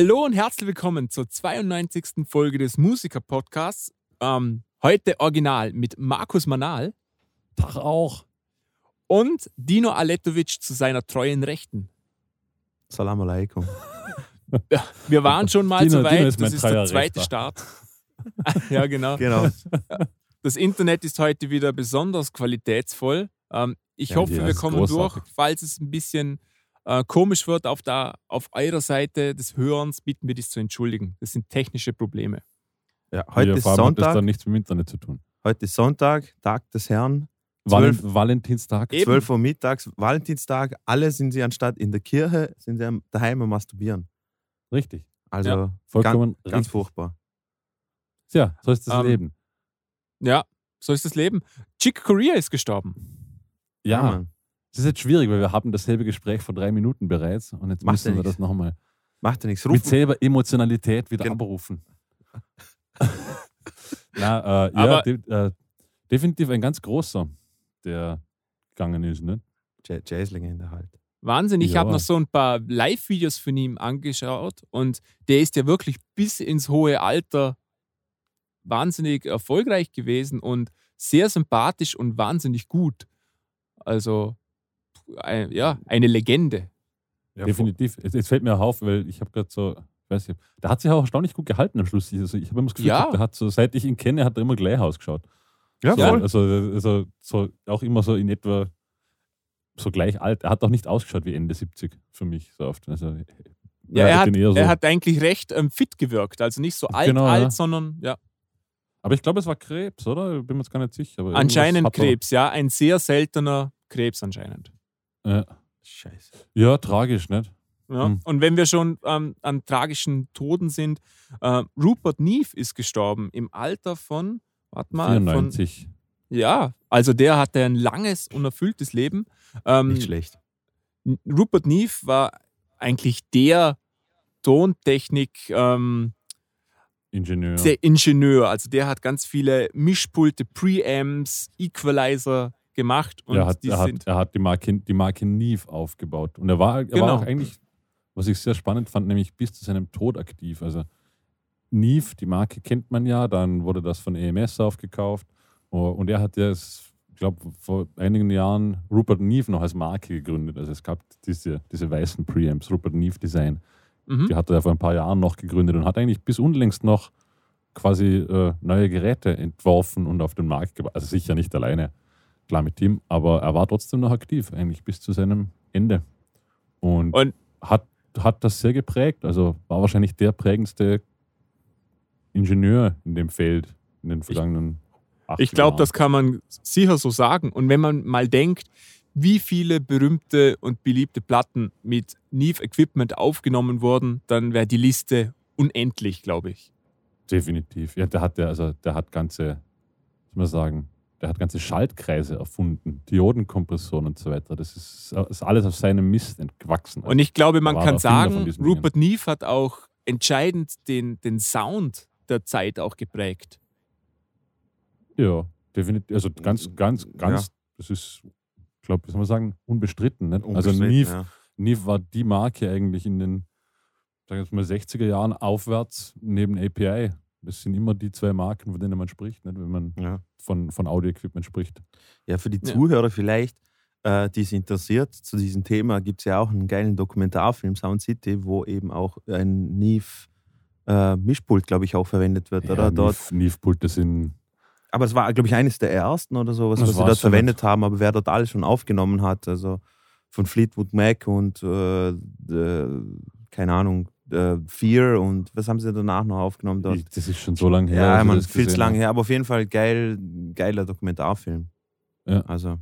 Hallo und herzlich willkommen zur 92. Folge des Musiker-Podcasts. Ähm, heute original mit Markus Manal. Tag auch. Und Dino Aletovic zu seiner treuen Rechten. Salam alaikum. Ja, wir waren schon mal Dino- so weit, Dino ist mein das ist der zweite Rechter. Start. ja, genau. Genau. Das Internet ist heute wieder besonders qualitätsvoll. Ähm, ich Ja, hoffe, wir kommen großartig. durch. Falls es ein bisschen äh, komisch wird auf, der, auf eurer Seite des Hörens, bitten wir dies zu entschuldigen. Das sind technische Probleme. Ja, heute ja, ist allem hat das Sonntag. dann nichts mit dem Internet zu tun. Heute ist Sonntag, Tag des Herrn. Valen Zwölf- Valentinstag. Eben. 12 Uhr mittags, Valentinstag. Alle sind sie anstatt in der Kirche, sind sie am- daheim am Masturbieren. Richtig. Also Ja, Vollkommen ganz, ganz furchtbar. Ja, so ist das Ähm, Leben. Ja, so ist das Leben. Chick Corea ist gestorben. Ja, Mann. Es ist jetzt schwierig, weil wir haben dasselbe Gespräch vor drei Minuten bereits und jetzt Macht müssen wir nichts. das nochmal Macht ja nichts. mit selber Emotionalität wieder Gen- abrufen. Na, äh, ja, Aber- de äh, definitiv ein ganz großer, der gegangen ist. Ne? Ja- Jazzlegende halt. Wahnsinn. Ich Ja. habe noch so ein paar Live-Videos von ihm angeschaut und der ist ja wirklich bis ins hohe Alter wahnsinnig erfolgreich gewesen und sehr sympathisch und wahnsinnig gut. Also, ein, ja, eine Legende. Ja, Definitiv. Jetzt, jetzt fällt mir auch auf, weil ich habe gerade so, ich weiß nicht, der hat sich auch erstaunlich gut gehalten am Schluss. Also ich habe immer das Gefühl, Ja. gehabt, der hat so, seit ich ihn kenne, hat er immer gleich ausgeschaut. Ja, So, voll. also, also so, auch immer so in etwa so gleich alt. Er hat auch nicht ausgeschaut wie Ende 70 für mich so oft. Also, Ja, er, ich hat, so, er hat eigentlich recht ähm, fit gewirkt. Also nicht so alt, Genau, alt, ja. sondern ja, aber ich glaube, es war Krebs, oder? Bin mir jetzt gar nicht sicher. Anscheinend Krebs. Ja, ein sehr seltener Krebs anscheinend. Ja. Scheiße. ja, tragisch, nicht? Ja. Hm. Und wenn wir schon ähm, an tragischen Toden sind, äh, Rupert Neve ist gestorben im Alter von, warte mal, von, 94. ja, also der hatte ein langes, unerfülltes Leben. Ähm, Nicht schlecht. Rupert Neve war eigentlich der Tontechnik ähm, Ingenieur. der Ingenieur. Also der hat ganz viele Mischpulte, Preamps, Equalizer gemacht und er, hat, die er, hat, er hat die Marke, die Marke Neve aufgebaut. Und er war, er Genau. war auch eigentlich, was ich sehr spannend fand, nämlich bis zu seinem Tod aktiv. Also Neve, die Marke kennt man ja, dann wurde das von EMS aufgekauft. Oh, Und er hat ja, ich glaube, vor einigen Jahren Rupert Neve noch als Marke gegründet. Also es gab diese, diese weißen Preamps, Rupert Neve Design. mhm. Die hat er vor ein paar Jahren noch gegründet und hat eigentlich bis unlängst noch quasi äh, neue Geräte entworfen und auf den Markt gebracht. Also sicher nicht alleine, klar mit Team, aber er war trotzdem noch aktiv, eigentlich bis zu seinem Ende. Und, Und- hat, hat das sehr geprägt. Also war wahrscheinlich der prägendste Ingenieur in dem Feld in den vergangenen acht Ich glaube, das kann man sicher so sagen. Und wenn man mal denkt, wie viele berühmte und beliebte Platten mit Neve Equipment aufgenommen wurden, dann wäre die Liste unendlich, glaube ich. Definitiv. Ja, der hat ja, also der hat ganze, was soll man sagen, der hat ganze Schaltkreise erfunden, Diodenkompressoren und so weiter. Das ist, ist alles auf seinem Mist entwachsen. Und ich glaube, man kann sagen, Rupert Neve hat auch entscheidend den, den Sound der Zeit auch geprägt. ja, definitiv. Also ganz, ganz, ganz, das ist, ich glaube, wie soll man sagen, unbestritten. Nicht? also Unbestritten, Neve, ja. Neve war die Marke eigentlich in den, sagen wir mal, 60er Jahren aufwärts neben API. Das sind immer die zwei Marken, von denen man spricht, nicht? wenn man Ja. von, von Audio-Equipment spricht. Ja, für die Ja. Zuhörer vielleicht, äh, die es interessiert, zu diesem Thema gibt es ja auch einen geilen Dokumentarfilm, Sound City, wo eben auch ein Neve äh, Mischpult, glaube ich, auch verwendet wird. oder? Dort, Neve-Pulte sind aber es war, glaube ich, eines der ersten oder sowas, Das was sie dort verwendet haben, aber wer dort alles schon aufgenommen hat, also von Fleetwood Mac und äh, äh, keine Ahnung, äh, Fear und was haben sie danach noch aufgenommen dort? Ich, das ist schon so lange her. ja, man, viel zu lange her, aber auf jeden Fall geil, geiler Dokumentarfilm. Ja. Also,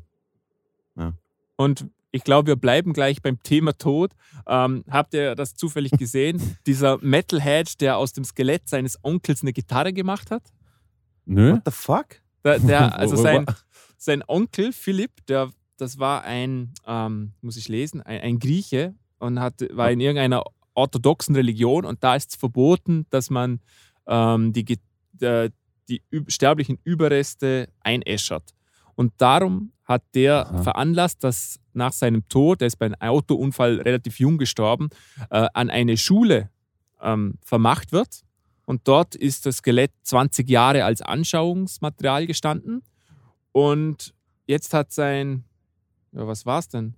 Und ich glaube, wir bleiben gleich beim Thema Tod. Ähm, habt ihr das zufällig gesehen? Dieser Metalhead, der aus dem Skelett seines Onkels eine Gitarre gemacht hat? Nö. what the fuck? Der, der, also sein, sein Onkel Philipp, der, das war ein, ähm, muss ich lesen, ein, ein Grieche und hat, war in irgendeiner orthodoxen Religion und da ist es verboten, dass man ähm, die, äh, die sterblichen Überreste einäschert. Und darum hat der Aha. veranlasst, dass nach seinem Tod, der ist bei einem Autounfall relativ jung gestorben, äh, an eine Schule, äh, ähm, vermacht wird. Und dort ist das Skelett 20 Jahre als Anschauungsmaterial gestanden. Und jetzt hat sein, ja, was war es denn?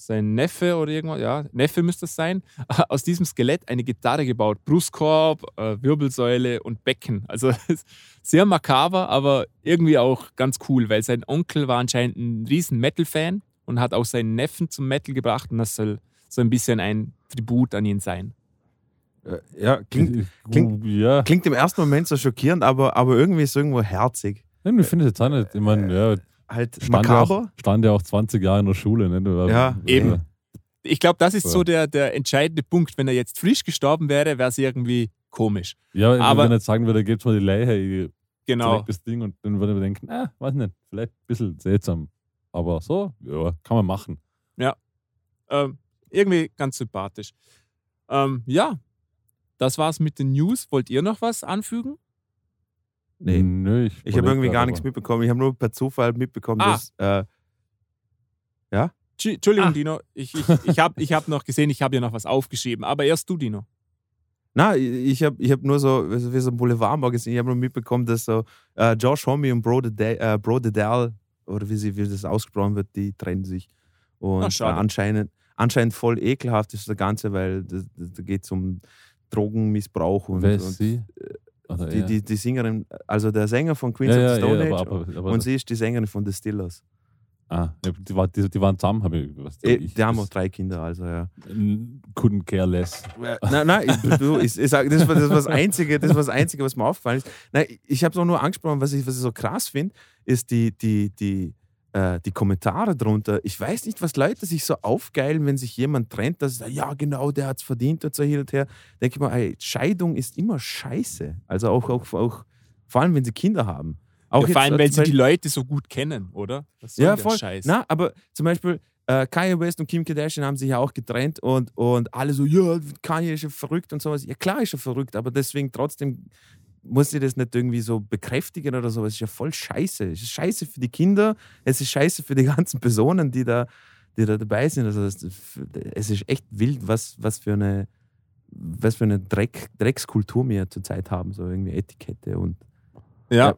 Sein Neffe oder irgendwas, ja, Neffe müsste es sein, aus diesem Skelett eine Gitarre gebaut. Brustkorb, äh, Wirbelsäule und Becken. Also sehr makaber, aber irgendwie auch ganz cool, weil sein Onkel war anscheinend ein riesen Metal-Fan und hat auch seinen Neffen zum Metal gebracht und das soll so ein bisschen ein Tribut an ihn sein. Äh, Ja, klingt, klingt- ja. klingt im ersten Moment so schockierend, aber, aber irgendwie ist es irgendwo herzig. Irgendwie finde ich es jetzt auch nicht. Ich meine, ja, Halt stand ja, auch, makaber. stand ja auch 20 Jahre in der Schule. Ne? Ja, eben. Ich glaube, das ist Ja. so der, der entscheidende Punkt. Wenn er jetzt frisch gestorben wäre, wäre es irgendwie komisch. Ja, aber wenn er jetzt sagen würde, gebt mal die Leiche, ich Genau. das Ding und dann würde man denken, ah, weiß nicht, vielleicht ein bisschen seltsam. Aber so, ja, kann man machen. Ähm, irgendwie ganz sympathisch. Ähm, ja, das war's mit den News. Wollt ihr noch was anfügen? Nee. Nö, ich Ich habe irgendwie gar nichts aber- mitbekommen. Ich habe nur per Zufall mitbekommen, Ah. dass. Äh, Tschi- Entschuldigung, Ah. Dino. Ich, ich, ich habe ich hab noch gesehen, ich habe ja noch was aufgeschrieben. Aber erst du, Dino. na, ich habe ich hab nur so, wie so- wie so ein Boulevard-Magazin, ich habe nur mitbekommen, dass so äh, Josh Homme und Bro, Dede- äh, Bro Dedal, oder wie, sie, wie das ausgesprochen wird, die trennen sich. Und Ah, äh, anscheinend, anscheinend voll ekelhaft ist das Ganze, weil da geht es um Drogenmissbrauch und, Wer ist und sie? Oder die, er? die, die Sängerin, also der Sänger von Queens ja, of ja, the Stone ja, Age aber, aber, und sie ist die Sängerin von The Stillers. ah, ja, die, war, die, die waren zusammen, habe ich was Äh, ich, die haben auch drei Kinder, also ja. Couldn't care less. Nein, nein, ich, du, ich, ich sag, das, war, das, war das, Einzige, das war das Einzige, was mir aufgefallen ist. Nein, ich habe es auch nur angesprochen, was ich, was ich so krass finde, ist die, die, die, äh, die Kommentare drunter. Ich weiß nicht, was Leute sich so aufgeilen, wenn sich jemand trennt, dass ja genau, der hat es verdient und so hin und her. Denke ich mal, ey, Scheidung ist immer scheiße. Also auch, auch, auch vor allem, wenn sie Kinder haben. Auch Ja, vor allem, äh, weil sie die Beispiel- Leute so gut kennen, oder? Ja, voll. Scheiß? Na, aber zum Beispiel äh, Kanye West und Kim Kardashian haben sich ja auch getrennt und, und alle so, ja, Kanye ist ja verrückt und sowas. Ja, klar ist er verrückt, aber deswegen trotzdem muss sie das nicht irgendwie so bekräftigen oder sowas. Es ist ja voll scheiße. Es ist scheiße für die Kinder, es ist scheiße für die ganzen Personen, die da, die da dabei sind. Also es, ist echt wild, was, was für eine was für eine Dreck, Dreckskultur wir zurzeit haben, so irgendwie Etikette und ja.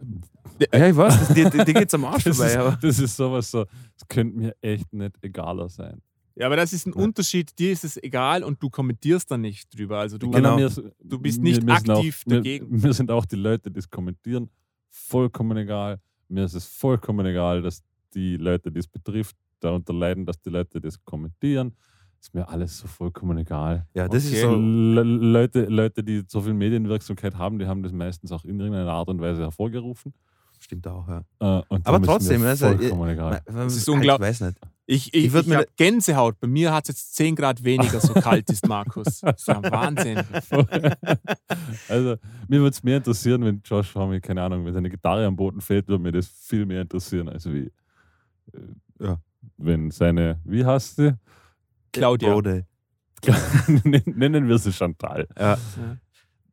ja, ich weiß, die, die geht's am Arsch Das vorbei, ist, aber das ist sowas so, es könnte mir echt nicht egaler sein. Ja, aber das ist ein Ja. Unterschied. Dir ist es egal und du kommentierst dann nicht drüber. Also du, Genau. Ist- Du bist nicht mir sind aktiv auch, dagegen. Mir sind auch die Leute, die es kommentieren, vollkommen egal. Mir ist es vollkommen egal, dass die Leute, die es betrifft, darunter leiden, dass die Leute das kommentieren. Ist mir alles so vollkommen egal. ja, das Okay. ist so. Le Leute, Leute, die so viel Medienwirksamkeit haben, die haben das meistens auch in irgendeiner Art und Weise hervorgerufen. Stimmt auch, ja. Äh, und Aber ist trotzdem, mir also, vollkommen egal. Das ist Ich unglaublich. weiß nicht. Ich, ich, Ich ich, habe Gänsehaut. Bei mir hat es jetzt 10 Grad weniger, so kalt ist Markus. Das ist ja Wahnsinn. also, mir würde es mehr interessieren, wenn Josh Homme, keine Ahnung, wenn seine Gitarre am Boden fällt, würde mir das viel mehr interessieren, als wie äh, Ja. wenn seine, wie heißt sie? Claudia. Brode. Nennen wir sie Chantal. Ja. Ja.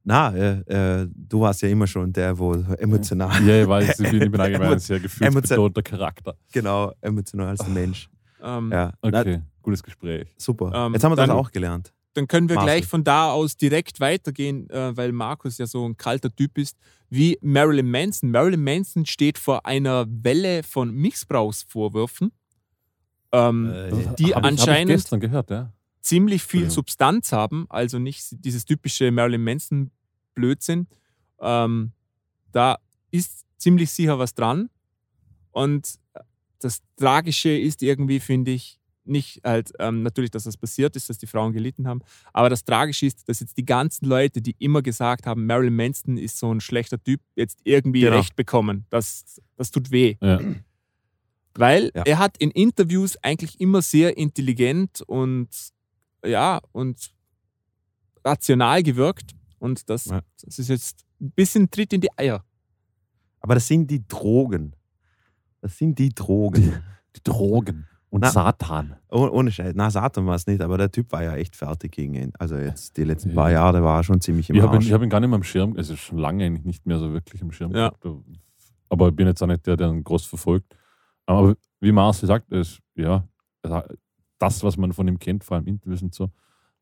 Na, äh, äh, du warst ja immer schon der, wo emotional, Ja, ich weiß, ich bin, ich bin allgemein ein sehr gefühlsbetonter Charakter. genau, emotionalster Mensch. Ähm, Ja, Na, Okay, gutes Gespräch. super. Ähm, Jetzt haben wir das dann- auch gelernt. Dann können wir Marcel. gleich von da aus direkt weitergehen, äh, weil Markus ja so ein kalter Typ ist, wie Marilyn Manson. Marilyn Manson steht vor einer Welle von Missbrauchsvorwürfen, ähm, Äh, die Hab ich- anscheinend ich gestern gehört, ja. ziemlich viel. Substanz haben, also nicht dieses typische Marilyn Manson Blödsinn. Ähm, da ist ziemlich sicher was dran. Und das Tragische ist irgendwie, finde ich, nicht halt ähm, natürlich, dass das passiert ist, dass die Frauen gelitten haben, aber das Tragische ist, dass jetzt die ganzen Leute, die immer gesagt haben, Marilyn Manson ist so ein schlechter Typ, jetzt irgendwie Genau. recht bekommen. Das, das tut weh. ja. Weil Ja. er hat in Interviews eigentlich immer sehr intelligent und ja und rational gewirkt. Und das, Ja. das ist jetzt ein bisschen Tritt in die Eier. Aber das sind die Drogen. Das sind die Drogen. Die Drogen und Na. Satan. Oh, ohne Scheiß. Na, Satan war es nicht, aber der Typ war ja echt fertig gegen ihn. Also jetzt die letzten Ja. paar Jahre war er schon ziemlich im Ich habe ihn, hab ihn gar nicht mehr am Schirm, also schon lange eigentlich nicht mehr so wirklich am Schirm Ja. gehabt. Aber ich bin jetzt auch nicht der, der ihn groß verfolgt. Aber wie Marcel sagt, ist, ja, das, was man von ihm kennt, vor allem Interviews und so,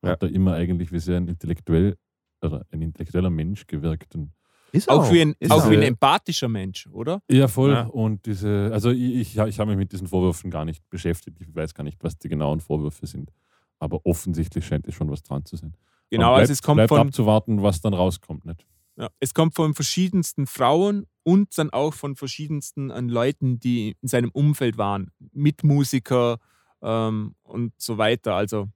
Ja. hat er immer eigentlich wie sehr ein intellektuell oder ein intellektueller Mensch gewirkt. Und Ist Auch, wie ein, Ist auch wie ein empathischer Mensch, oder? ja, voll. Ja. Und diese, also ich, ich, ich habe mich mit diesen Vorwürfen gar nicht beschäftigt. Ich weiß gar nicht, was die genauen Vorwürfe sind. Aber offensichtlich scheint es schon was dran zu sein. Genau, Aber also es kommt bleibt von, abzuwarten, was dann rauskommt. Nicht? ja, es kommt von verschiedensten Frauen und dann auch von verschiedensten an Leuten, die in seinem Umfeld waren. Mitmusiker ähm, und so weiter. Also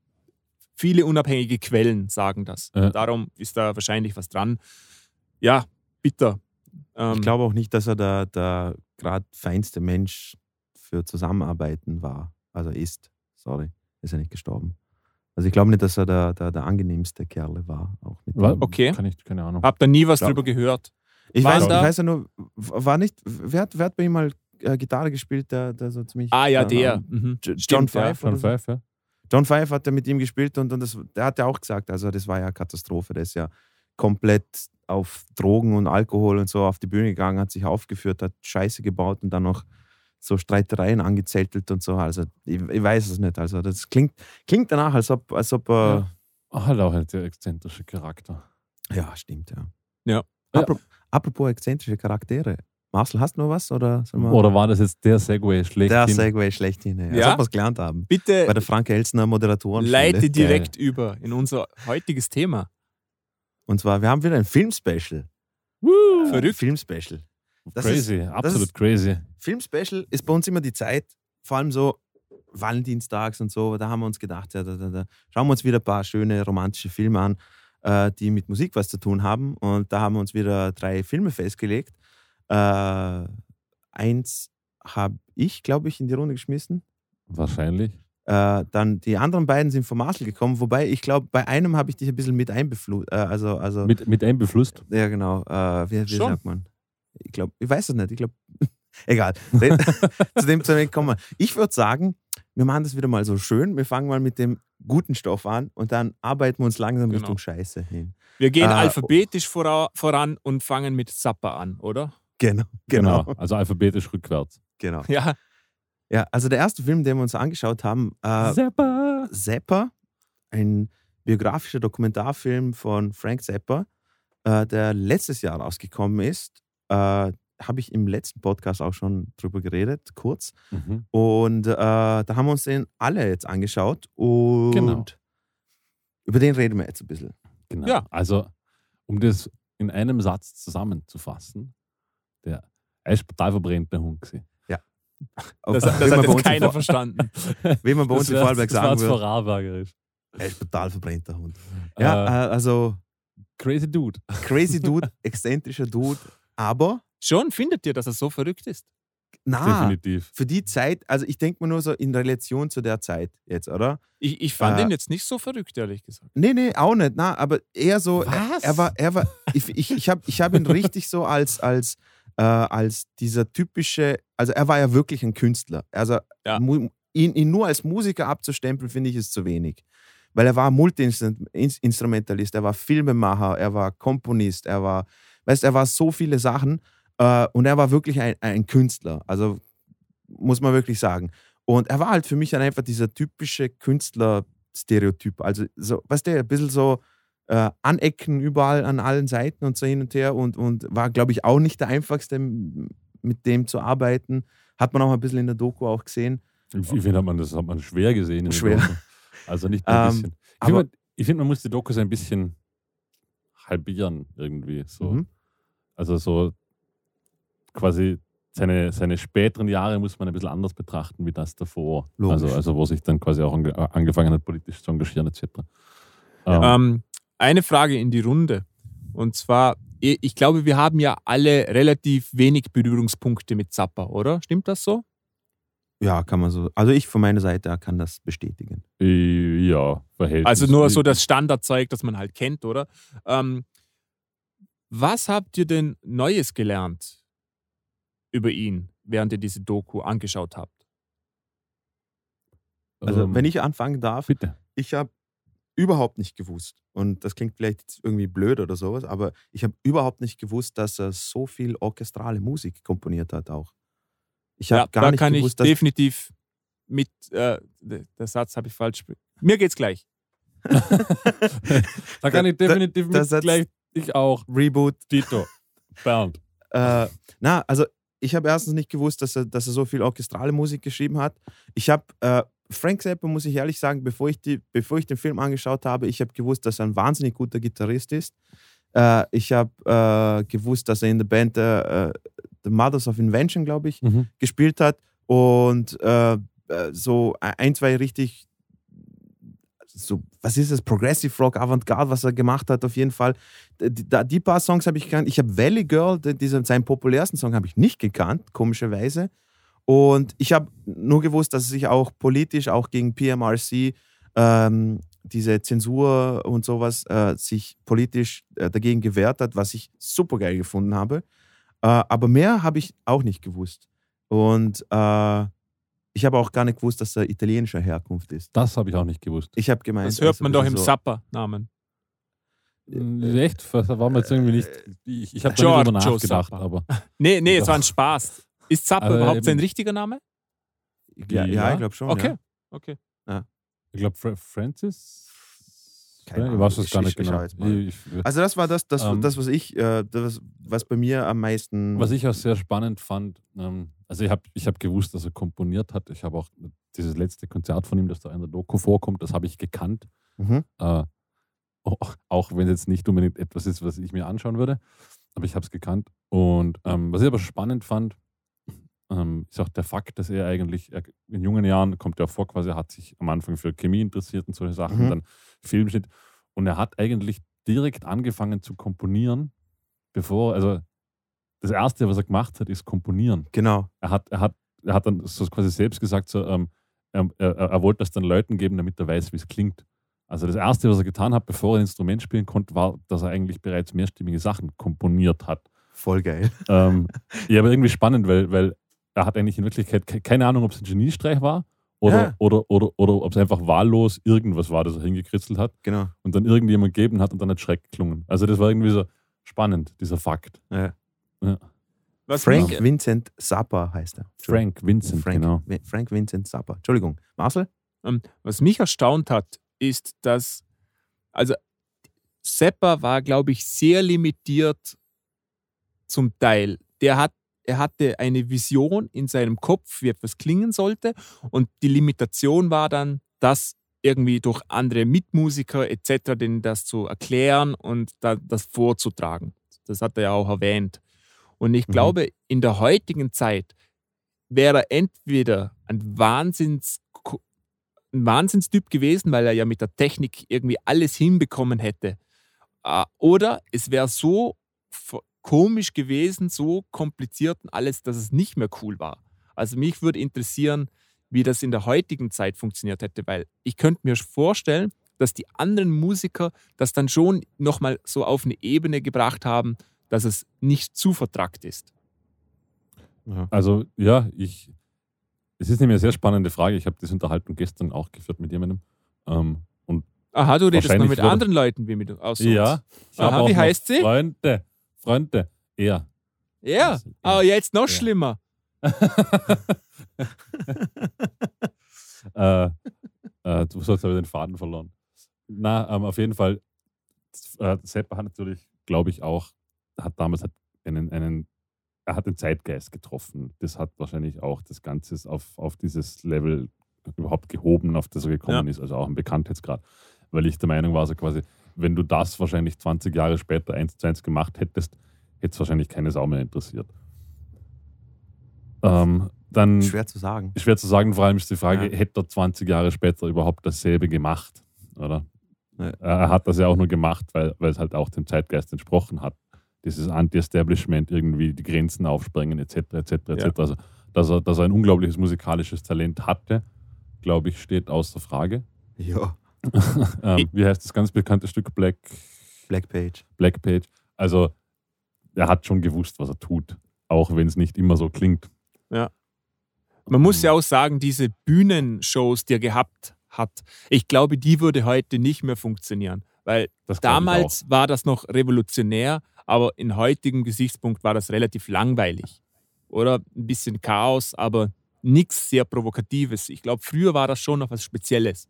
viele unabhängige Quellen sagen das. Ja. Darum ist da wahrscheinlich was dran. Ja, bitter. Ähm, Ich glaube auch nicht, dass er der, der gerade feinste Mensch für Zusammenarbeiten war. Also ist. Sorry, ist er nicht gestorben. Also ich glaube nicht, dass er der, der, der angenehmste Kerle war. Auch mit dem. Okay. Kann ich, keine Ahnung. hab da nie was Ja. drüber gehört. Ich weiß, ich weiß ja nur, war nicht, wer hat, wer hat bei ihm mal äh, Gitarre gespielt, der, der so ziemlich. Ah ja, äh, der. Mhm. J- John Stimmt, ja. Five. John oder so? Five, ja. John Five hat er mit ihm gespielt und, und das, der hat ja auch gesagt, also das war ja Katastrophe. Der ist ja komplett auf Drogen und Alkohol und so auf die Bühne gegangen, hat sich aufgeführt, hat Scheiße gebaut und dann noch so Streitereien angezettelt und so. Also ich, ich weiß es nicht. Also das klingt, klingt danach, als ob, als ob er. Ah, Hat auch einen sehr exzentrischen Charakter. Ja, stimmt, ja. Ja. Apro- Apropos exzentrische Charaktere. Marcel, hast du noch was? Oder, Oder war das jetzt der Segway schlecht? der Segway schlechthin. Ja. Als Ja? ob wir es gelernt haben. Bitte Bei der Frank Elsner Moderatoren. leite direkt über in unser heutiges Thema. Und zwar, wir haben wieder ein Filmspecial. Verrückt. Filmspecial. Das crazy, absolut ist- crazy. Filmspecial ist bei uns immer die Zeit, vor allem so Valentinstags und so, da haben wir uns gedacht, ja, da, da, da schauen wir uns wieder ein paar schöne romantische Filme an, äh, die mit Musik was zu tun haben. Und da haben wir uns wieder drei Filme festgelegt. Äh, eins habe ich, glaube ich, in die Runde geschmissen. Wahrscheinlich. Äh, dann die anderen beiden sind von Marcel gekommen, wobei ich glaube, bei einem habe ich dich ein bisschen mit einbeflusst. Äh, also, also, Mit, mit einbeflusst. ja, genau. Äh, wie wie Schon. sagt man? Ich glaube, ich weiß es nicht. Ich glaube, egal. zu dem zu dem kommen wir. Ich würde sagen, wir machen das wieder mal so schön. Wir fangen mal mit dem guten Stoff an und dann arbeiten wir uns langsam Genau. Richtung Scheiße hin. Wir gehen Äh, alphabetisch vora, voran und fangen mit Zappa an, oder? Genau, genau, Also alphabetisch rückwärts. genau. Ja. Ja, also der erste Film, den wir uns angeschaut haben, äh, Zappa. Zappa, ein biografischer Dokumentarfilm von Frank Zappa, äh, der letztes Jahr rausgekommen ist. Äh, Habe ich im letzten Podcast auch schon drüber geredet, kurz. Mhm. Und äh, da haben wir uns den alle jetzt angeschaut. Und Genau. über den reden wir jetzt ein bisschen. Genau. Ja. Also, um das in einem Satz zusammenzufassen, der er ist total verbrennt, der Hund. gewesen. Auf- Das, das hat jetzt keiner verstanden. Wie man bei uns in Vorarlberg sagen würde, Vorarlbergerisch. er ist total verbrennter Hund. Ja, Äh, äh, also crazy Dude. crazy Dude, exzentrischer Dude, aber Schon findet ihr, dass er so verrückt ist? na, Definitiv. für die Zeit, also ich denke mir nur so in Relation zu der Zeit jetzt, oder? Ich, ich fand Äh, ihn jetzt nicht so verrückt, ehrlich gesagt. Nee, nee, auch nicht, na, aber eher so, er, Was? er war, er war, ich, ich, ich habe ich hab ihn richtig so als, als, äh, als dieser typische, also er war ja wirklich ein Künstler. Also Ja. ihn, ihn nur als Musiker abzustempeln, finde ich, ist zu wenig. Weil er war Multi-Instrumentalist, er war Filmemacher, er war Komponist, er war, weißt er war so viele Sachen äh, und er war wirklich ein, ein Künstler. Also muss man wirklich sagen. Und er war halt für mich dann einfach dieser typische Künstler-Stereotyp. Also, so, weißt du, ein bisschen so äh, anecken überall an allen Seiten und so hin und her und, und war, glaube ich, auch nicht der einfachste, mit dem zu arbeiten. Hat man auch ein bisschen in der Doku auch gesehen. Ich finde, hat man das hat man schwer gesehen. Schwer. Also nicht ein Ähm, bisschen. Ich finde, ich find, man muss die Dokus ein bisschen halbieren irgendwie. So. Mhm. Also so quasi seine, seine späteren Jahre muss man ein bisschen anders betrachten wie das davor. Logisch. Also, also wo sich dann quasi auch ange angefangen hat, politisch zu engagieren etc. Ähm, Ähm, eine Frage in die Runde. Und zwar, ich glaube, wir haben ja alle relativ wenig Berührungspunkte mit Zappa, oder? Stimmt das so? Ja, kann man so. Also ich von meiner Seite kann das bestätigen. äh, ja, Verhältnis. Also nur so das Standardzeug, das man halt kennt, oder? Ähm, was habt ihr denn Neues gelernt über ihn, während ihr diese Doku angeschaut habt? Also Ähm, wenn ich anfangen darf, Bitte. ich habe überhaupt nicht gewusst, und das klingt vielleicht irgendwie blöd oder sowas, aber ich habe überhaupt nicht gewusst, dass er so viel orchestrale Musik komponiert hat auch. Ich habe Ja, gar da nicht kann gewusst, ich dass definitiv mit, äh, der Satz habe ich falsch. Mir geht's gleich. Da kann ich Da- definitiv da- mit das- gleich ich auch. Reboot. Tito. Bernd. Äh, na, also ich habe erstens nicht gewusst, dass er, dass er so viel orchestrale Musik geschrieben hat. Ich habe äh, Frank Zappa, muss ich ehrlich sagen, bevor ich, die, bevor ich den Film angeschaut habe, ich habe gewusst, dass er ein wahnsinnig guter Gitarrist ist. Äh, ich habe äh, gewusst, dass er in der Band äh, The Mothers of Invention, glaube ich, Mhm. gespielt hat und äh, so ein, zwei richtig so, was ist das? Progressive Rock, Avantgarde, was er gemacht hat, auf jeden Fall. Die, die, paar Songs habe ich gekannt. Ich habe Valley Girl, diesen, seinen populärsten Song, habe ich nicht gekannt, komischerweise. Und ich habe nur gewusst, dass er sich auch politisch, auch gegen PMRC, ähm, diese Zensur und sowas, äh, sich politisch äh, dagegen gewehrt hat, was ich super geil gefunden habe. Äh, aber mehr habe ich auch nicht gewusst. Und äh, ich habe auch gar nicht gewusst, dass er italienischer Herkunft ist. Das habe ich auch nicht gewusst. Ich habe gemeint, Das hört also man doch im so- Sapper-Namen. Äh, Echt? Da war mir jetzt irgendwie nicht. Ich, ich habe da Giorgio nicht drüber nachgedacht, Zappa. aber. Nee, nee, es war ein Spaß. Ist Zapper Aber überhaupt eben- sein richtiger Name? Ja, ja, Ja. ich glaube schon. Okay, Ja. okay. Ich glaube, Fra Francis? Keine ich Ahnung, weiß es ich- gar ich- nicht ich genau. Ich, ich, Also das war das, das, Ähm, das was ich, äh, das, was bei mir am meisten. was ich auch sehr spannend fand, ähm, also ich habe ich hab gewusst, dass er komponiert hat. Ich habe auch dieses letzte Konzert von ihm, das da in der Doku vorkommt, das habe ich gekannt. Mhm. Äh, auch, auch wenn es jetzt nicht unbedingt etwas ist, was ich mir anschauen würde. Aber ich habe es gekannt. Und ähm, was ich aber spannend fand, ähm, ist auch der Fakt, dass er eigentlich er, in jungen Jahren kommt er vor, quasi er hat sich am Anfang für Chemie interessiert und solche Sachen, Mhm. dann Filmschnitt. Und er hat eigentlich direkt angefangen zu komponieren, bevor, also das Erste, was er gemacht hat, ist komponieren Genau. er hat, er hat, er hat dann so quasi selbst gesagt, so, ähm, er, er, er wollte das dann Leuten geben, damit er weiß, wie es klingt. Also das Erste, was er getan hat, bevor er ein Instrument spielen konnte, war, dass er eigentlich bereits mehrstimmige Sachen komponiert hat. Voll geil. ähm, ja, aber irgendwie spannend, weil, weil er hat eigentlich in Wirklichkeit ke- keine Ahnung, ob es ein Geniestreich war oder, Ja. oder, oder, oder ob es einfach wahllos irgendwas war, das er hingekritzelt hat Genau. und dann irgendjemand gegeben hat und dann hat Schreck geklungen. Also das war irgendwie so spannend, dieser Fakt. Ja. Was Frank mich, Vincent Zappa heißt er. Frank Vincent, Frank, genau. Frank Vincent Zappa. Entschuldigung. Marcel? ähm, was mich erstaunt hat, ist, dass, also Seppa war, glaube ich, sehr limitiert zum Teil. Der hat, er hatte eine Vision in seinem Kopf, wie etwas klingen sollte, und die Limitation war dann, das irgendwie durch andere Mitmusiker etc. denen das zu erklären und da, das vorzutragen. Das hat er ja auch erwähnt. Und ich Mhm. glaube, in der heutigen Zeit wäre er entweder ein Wahnsinns ein Wahnsinnstyp gewesen, weil er ja mit der Technik irgendwie alles hinbekommen hätte. Äh, Oder es wäre so komisch gewesen, so kompliziert und alles, dass es nicht mehr cool war. Also mich würde interessieren, wie das in der heutigen Zeit funktioniert hätte, weil ich könnte mir vorstellen, dass die anderen Musiker das dann schon nochmal so auf eine Ebene gebracht haben, dass es nicht zu vertrackt ist. Also ja, ich. Es ist nämlich eine sehr spannende Frage. Ich habe diese Unterhaltung gestern auch geführt mit jemandem. Ähm, und Aha, du redest noch mit anderen Leuten wie mit aus ja, ich Aha, auch wie heißt sie? Freunde, Freunde, er. Ja, Also, aber jetzt noch Ja. schlimmer. äh, äh, du sollst aber den Faden verloren. Na, ähm, auf jeden Fall. Äh, Seppa hat natürlich, glaube ich, auch, hat damals hat einen, einen, er hat den Zeitgeist getroffen. Das hat wahrscheinlich auch das Ganze auf, auf dieses Level überhaupt gehoben, auf das er gekommen Ja. ist, also auch ein Bekanntheitsgrad. Weil ich der Meinung war, so quasi, wenn du das wahrscheinlich 20 Jahre später eins zu eins gemacht hättest, hätte es wahrscheinlich keine Sau mehr interessiert. Ähm, dann Schwer zu sagen. schwer zu sagen, vor allem ist die Frage, Ja. hätte er 20 Jahre später überhaupt dasselbe gemacht? Oder? Ja. Er hat das ja auch nur gemacht, weil, weil es halt auch dem Zeitgeist entsprochen hat. Dieses Anti-Establishment, irgendwie die Grenzen aufsprengen, etc., etc., etc. Also, dass er, dass er ein unglaubliches musikalisches Talent hatte, glaube ich, steht außer Frage. Ja. ähm, wie heißt das ganz bekannte Stück Black, Black Page. Black Page? Also, er hat schon gewusst, was er tut, auch wenn es nicht immer so klingt. Man muss ja auch sagen, diese Bühnenshows, die er gehabt hat, ich glaube, die würde heute nicht mehr funktionieren. Weil Das damals war das noch revolutionär, aber in heutigem Gesichtspunkt war das relativ langweilig. Oder ein bisschen Chaos, aber nichts sehr Provokatives. Ich glaube, früher war das schon noch was Spezielles.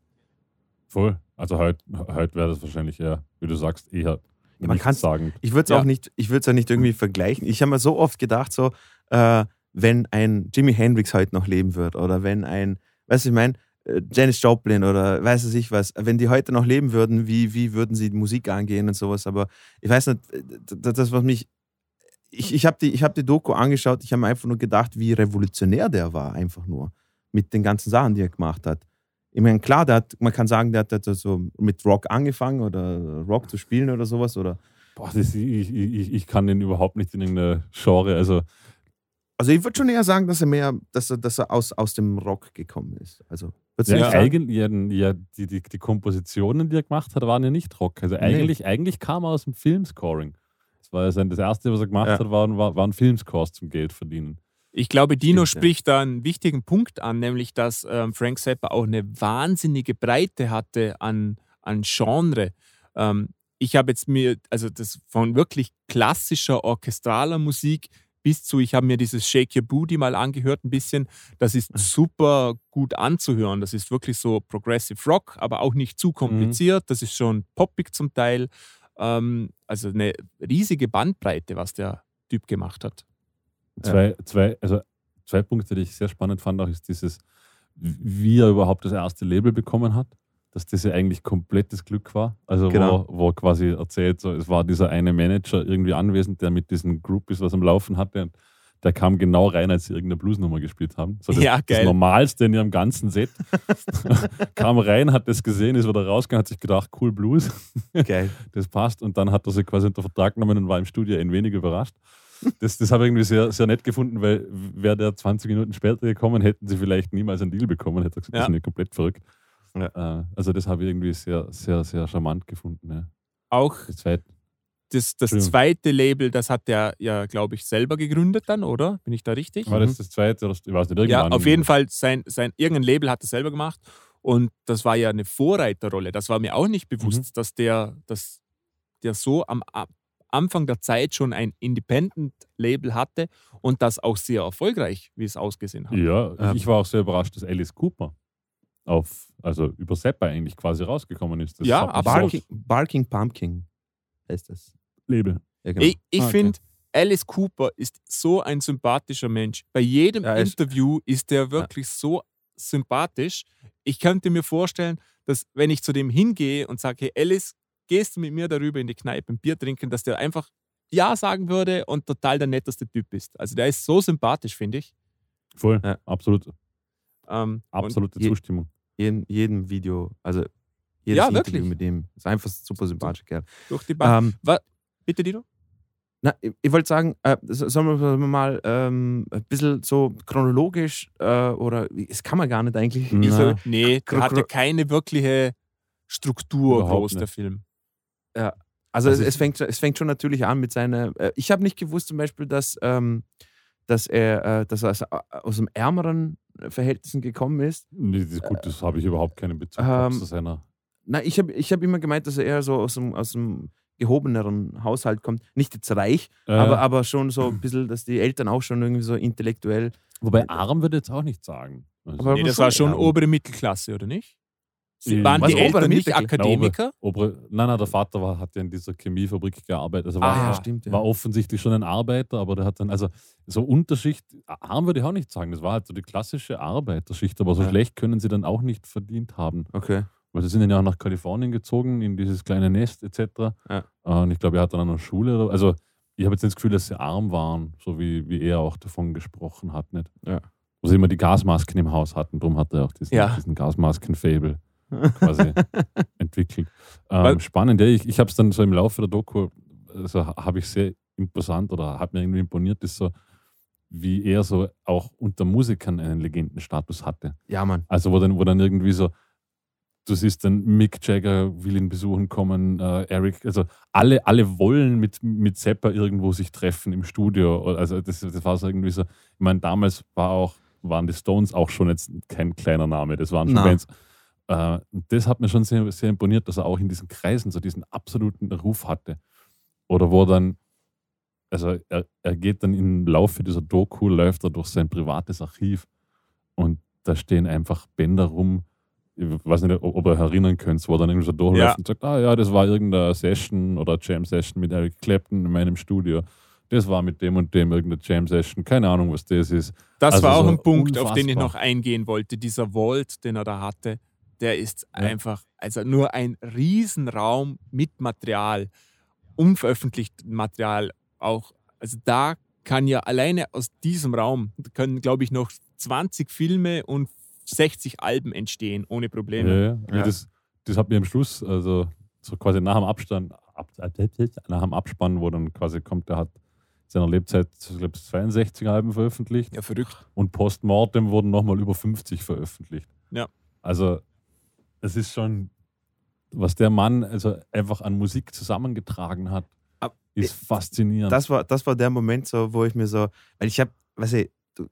Voll. Also heute heut wäre das wahrscheinlich eher, wie du sagst, eher Ja, man kann's- sagen. Ich würde es Ja. auch nicht, ich würde es nicht irgendwie vergleichen. Ich habe mir so oft gedacht, so, äh, wenn ein Jimi Hendrix heute noch leben wird oder wenn ein, weißt du, ich meine, äh, Janis Joplin oder weiß es ich was, wenn die heute noch leben würden, wie, wie würden sie die Musik angehen und sowas. Aber ich weiß nicht, äh, das, das was mich, ich, ich habe die, ich hab die Doku angeschaut, ich habe mir einfach nur gedacht, wie revolutionär der war, einfach nur mit den ganzen Sachen, die er gemacht hat. Ich meine, klar, der hat, man kann sagen, der hat, der hat so mit Rock angefangen oder Rock zu spielen oder sowas oder Boah, das, ich, ich, ich kann den überhaupt nicht in irgendeine Genre. Also, Also ich würde schon eher sagen, dass er mehr, dass er, dass er aus, aus dem Rock gekommen ist. Also ja, eigentlich, ja, ja, die, die, die Kompositionen, die er gemacht hat, waren ja nicht Rock. Also eigentlich, eigentlich kam er aus dem Filmscoring. Das war ja sein, das erste, was er gemacht Ja. hat, waren, war- waren Filmscores zum Geld verdienen. Ich glaube, Dino Stimmt, ja. spricht da einen wichtigen Punkt an, nämlich dass ähm, Frank Zappa auch eine wahnsinnige Breite hatte an, an Genre. Ähm, ich habe jetzt mir, also das von wirklich klassischer orchestraler Musik bis zu, ich habe mir dieses Shake Your Booty mal angehört ein bisschen. Das ist super gut anzuhören. Das ist wirklich so Progressive Rock, aber auch nicht zu kompliziert. Das ist schon poppig zum Teil. Ähm, also eine riesige Bandbreite, was der Typ gemacht hat. Zwei, zwei, also zwei Punkte, die ich sehr spannend fand, auch ist dieses, wie er überhaupt das erste Label bekommen hat. Dass das ja eigentlich komplettes Glück war. Also Genau. wo, wo quasi erzählt, so, es war dieser eine Manager irgendwie anwesend, der mit diesen Groupies was am Laufen hatte. Und der kam genau rein, als sie irgendeine Bluesnummer gespielt haben. So das, Ja, das. Normalste in ihrem ganzen Set. kam rein, hat das gesehen, ist wieder rausgegangen, hat sich gedacht, cool Blues Geil. das passt. Und dann hat er sich quasi unter Vertrag genommen und war im Studio ein wenig überrascht. Das, das habe ich irgendwie sehr, sehr nett gefunden, weil wäre der 20 Minuten später gekommen, hätten sie vielleicht niemals einen Deal bekommen. Hätte er gesagt, Ja. das ist nicht komplett verrückt. Ja. Äh, also das habe ich irgendwie sehr, sehr, sehr charmant gefunden. Ja. Auch Das zweite, das, zweite Label, das hat der ja, glaube ich, selber gegründet dann, oder? Bin ich da richtig? war das das zweite? Oder, ich weiß nicht, Ja, irgendwann. auf jeden Fall, sein, sein, irgendein Label hat er selber gemacht und das war ja eine Vorreiterrolle. Das war mir auch nicht bewusst, dass, der, dass der so am Anfang der Zeit schon ein Independent-Label hatte und das auch sehr erfolgreich, wie es ausgesehen hat. Ja, Ähm. ich war auch sehr überrascht, dass Alice Cooper auf, also über Seppa eigentlich quasi rausgekommen ist. Das Ja, aber so- Barking, Barking Pumpkin heißt das. Label. Ja, genau. Ich, ich Ah, okay. finde, Alice Cooper ist so ein sympathischer Mensch. Bei jedem Ja, er ist- Interview ist der wirklich so sympathisch. Ich könnte mir vorstellen, dass wenn ich zu dem hingehe und sage, hey Alice, gehst du mit mir darüber in die Kneipe ein Bier trinken, dass der einfach Ja sagen würde und total der netteste Typ ist. Also der ist so sympathisch, finde ich. Voll, Ja. absolut, Ähm, absolute je- Zustimmung. Jedem, jedem Video, also jedes Ja, Interview wirklich. mit dem. Ist einfach ein super sympathischer Kerl. durch die Bank. Ähm, Bitte, Dino? na, ich, ich wollte sagen, äh, so- sollen wir sollen wir mal ähm, ein bisschen so chronologisch äh, oder das kann man gar nicht eigentlich. Na. Nee, Gro- der hatte keine wirkliche Struktur Überhaupt groß, der nicht. Film. Also, Also es, fängt, es fängt schon natürlich an mit seiner. Äh, ich habe nicht gewusst zum Beispiel, dass, ähm, dass er, äh, dass er aus, aus einem ärmeren Verhältnissen gekommen ist. Nee, das, gut, das habe ich überhaupt keinen Bezug ähm, zu seiner. Na, ich habe ich hab immer gemeint, dass er eher so aus einem, aus einem gehobeneren Haushalt kommt. Nicht jetzt reich, Äh, aber, aber schon so ein bisschen, dass die Eltern auch schon irgendwie so intellektuell. wobei arm würde ich jetzt auch nicht sagen. Also, Aber Nee, das schon war schon eher. obere Mittelklasse, oder nicht? Sie Die- waren Was, die obere Eltern nicht? Akademiker? obere, nein, nein, der Vater war, hat ja in dieser Chemiefabrik gearbeitet. Also war, Ah, ja, stimmt. Ja. war offensichtlich schon ein Arbeiter, aber der hat dann, also so Unterschicht, arm würde ich auch nicht sagen. Das war halt so die klassische Arbeiterschicht, aber so Ja. schlecht können sie dann auch nicht verdient haben. Okay. Weil sie sind dann ja auch nach Kalifornien gezogen, in dieses kleine Nest etc. Ja. Äh, Und ich glaube, er hat dann an der Schule, also ich habe jetzt nicht das Gefühl, dass sie arm waren, so wie, wie er auch davon gesprochen hat. Nicht? Ja. Wo sie immer die Gasmasken im Haus hatten, darum hat er auch diesen, Ja. diesen Gasmasken-Fable quasi entwickelt. Weil- Ähm, spannend, ja, ich, ich habe es dann so im Laufe der Doku, also habe ich sehr imposant oder hat mir irgendwie imponiert, ist so, wie er so auch unter Musikern einen Legendenstatus hatte. Ja, Mann. Also wo dann, wo dann irgendwie so, du siehst dann Mick Jagger will ihn besuchen kommen, äh, Eric, also alle, alle wollen mit, mit Zappa irgendwo sich treffen im Studio. Also das, das war so irgendwie so, ich meine, damals war auch, waren die Stones auch schon jetzt kein kleiner Name, das waren schon Na. Bands. Äh, das hat mir schon sehr, sehr imponiert, dass er auch in diesen Kreisen so diesen absoluten Ruf hatte. Oder wo dann, also er, er geht dann im Laufe dieser Doku, läuft er durch sein privates Archiv und da stehen einfach Bänder rum, ich weiß nicht, ob ihr erinnern könnt, wo er dann irgendwie so durchläuft Ja. und sagt, ah ja, das war irgendeine Session oder Jam-Session mit Eric Clapton in meinem Studio. Das war mit dem und dem irgendeine Jam-Session. Keine Ahnung, was das ist. Das Also war auch so ein Punkt, auf den ich unfassbar. noch eingehen wollte. Dieser Vault, den er da hatte, der ist einfach, also nur ein Riesenraum mit Material, unveröffentlichtem Material auch. Also da kann ja alleine aus diesem Raum, da können, glaube ich, noch 20 Filme und 60 Alben entstehen, ohne Ja, Probleme. ja. Ja. Das, das hat mir am Schluss, also so quasi nach dem Abstand, ab, nach dem Abspann, wo dann quasi kommt, der hat in seiner Lebzeit, ich glaube, 62 Alben veröffentlicht. Ja, verrückt. Und postmortem wurden nochmal über 50 veröffentlicht. Ja. Also, es ist schon, was der Mann also einfach an Musik zusammengetragen hat, Ab- ist faszinierend. das war, das war der Moment, so, wo ich mir so, weil ich habe, weiß ich, du,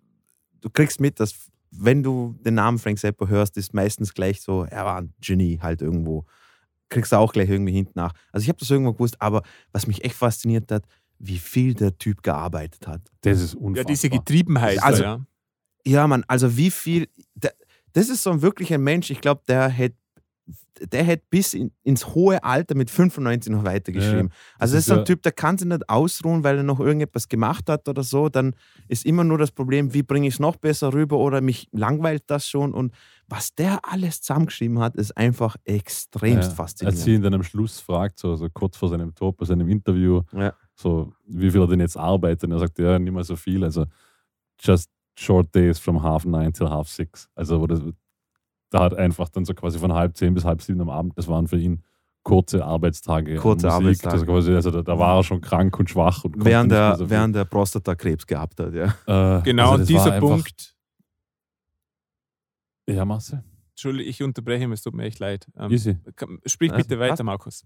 du kriegst mit, dass wenn du den Namen Frank Zappa hörst, ist meistens gleich so, er war ein Genie halt irgendwo. Kriegst du auch gleich irgendwie hinten nach. Also ich habe das irgendwo gewusst, aber was mich echt fasziniert hat, wie viel der Typ gearbeitet hat. das ist Ja, unfassbar. diese Getriebenheit. Also- ja. Ja, Mann, also wie viel, der, das ist so ein wirklicher Mensch, ich glaube, der hätte der hätte bis in, ins hohe Alter mit 95 noch weitergeschrieben. also das ist so ein ja- Typ, der kann sich nicht ausruhen, weil er noch irgendetwas gemacht hat oder so. Dann ist immer nur das Problem, wie bringe ich es noch besser rüber oder mich langweilt das schon. Und was der alles zusammengeschrieben hat, ist einfach extremst Ja, faszinierend. Als sie ihn dann am Schluss fragt, so, so kurz vor seinem Tod, bei seinem Interview, Ja. so wie viel er denn jetzt arbeitet, und er sagt, ja, nicht mehr so viel. Also, just short days from half nine till half six. Also, wo das, da hat einfach dann so quasi von halb zehn bis halb sieben am Abend, das waren für ihn kurze Arbeitstage. Kurze Musik. Arbeitstage. Das quasi, also, da, da war er schon krank und schwach. Und konnte während, nicht mehr er, so während er Prostatakrebs gehabt hat, ja. Äh, Genau, also dieser einfach- Punkt. Ja, Marcel. Entschuldigung, ich unterbreche, es tut mir echt leid. Ähm, Easy. sprich Also, bitte weiter, passt. Markus.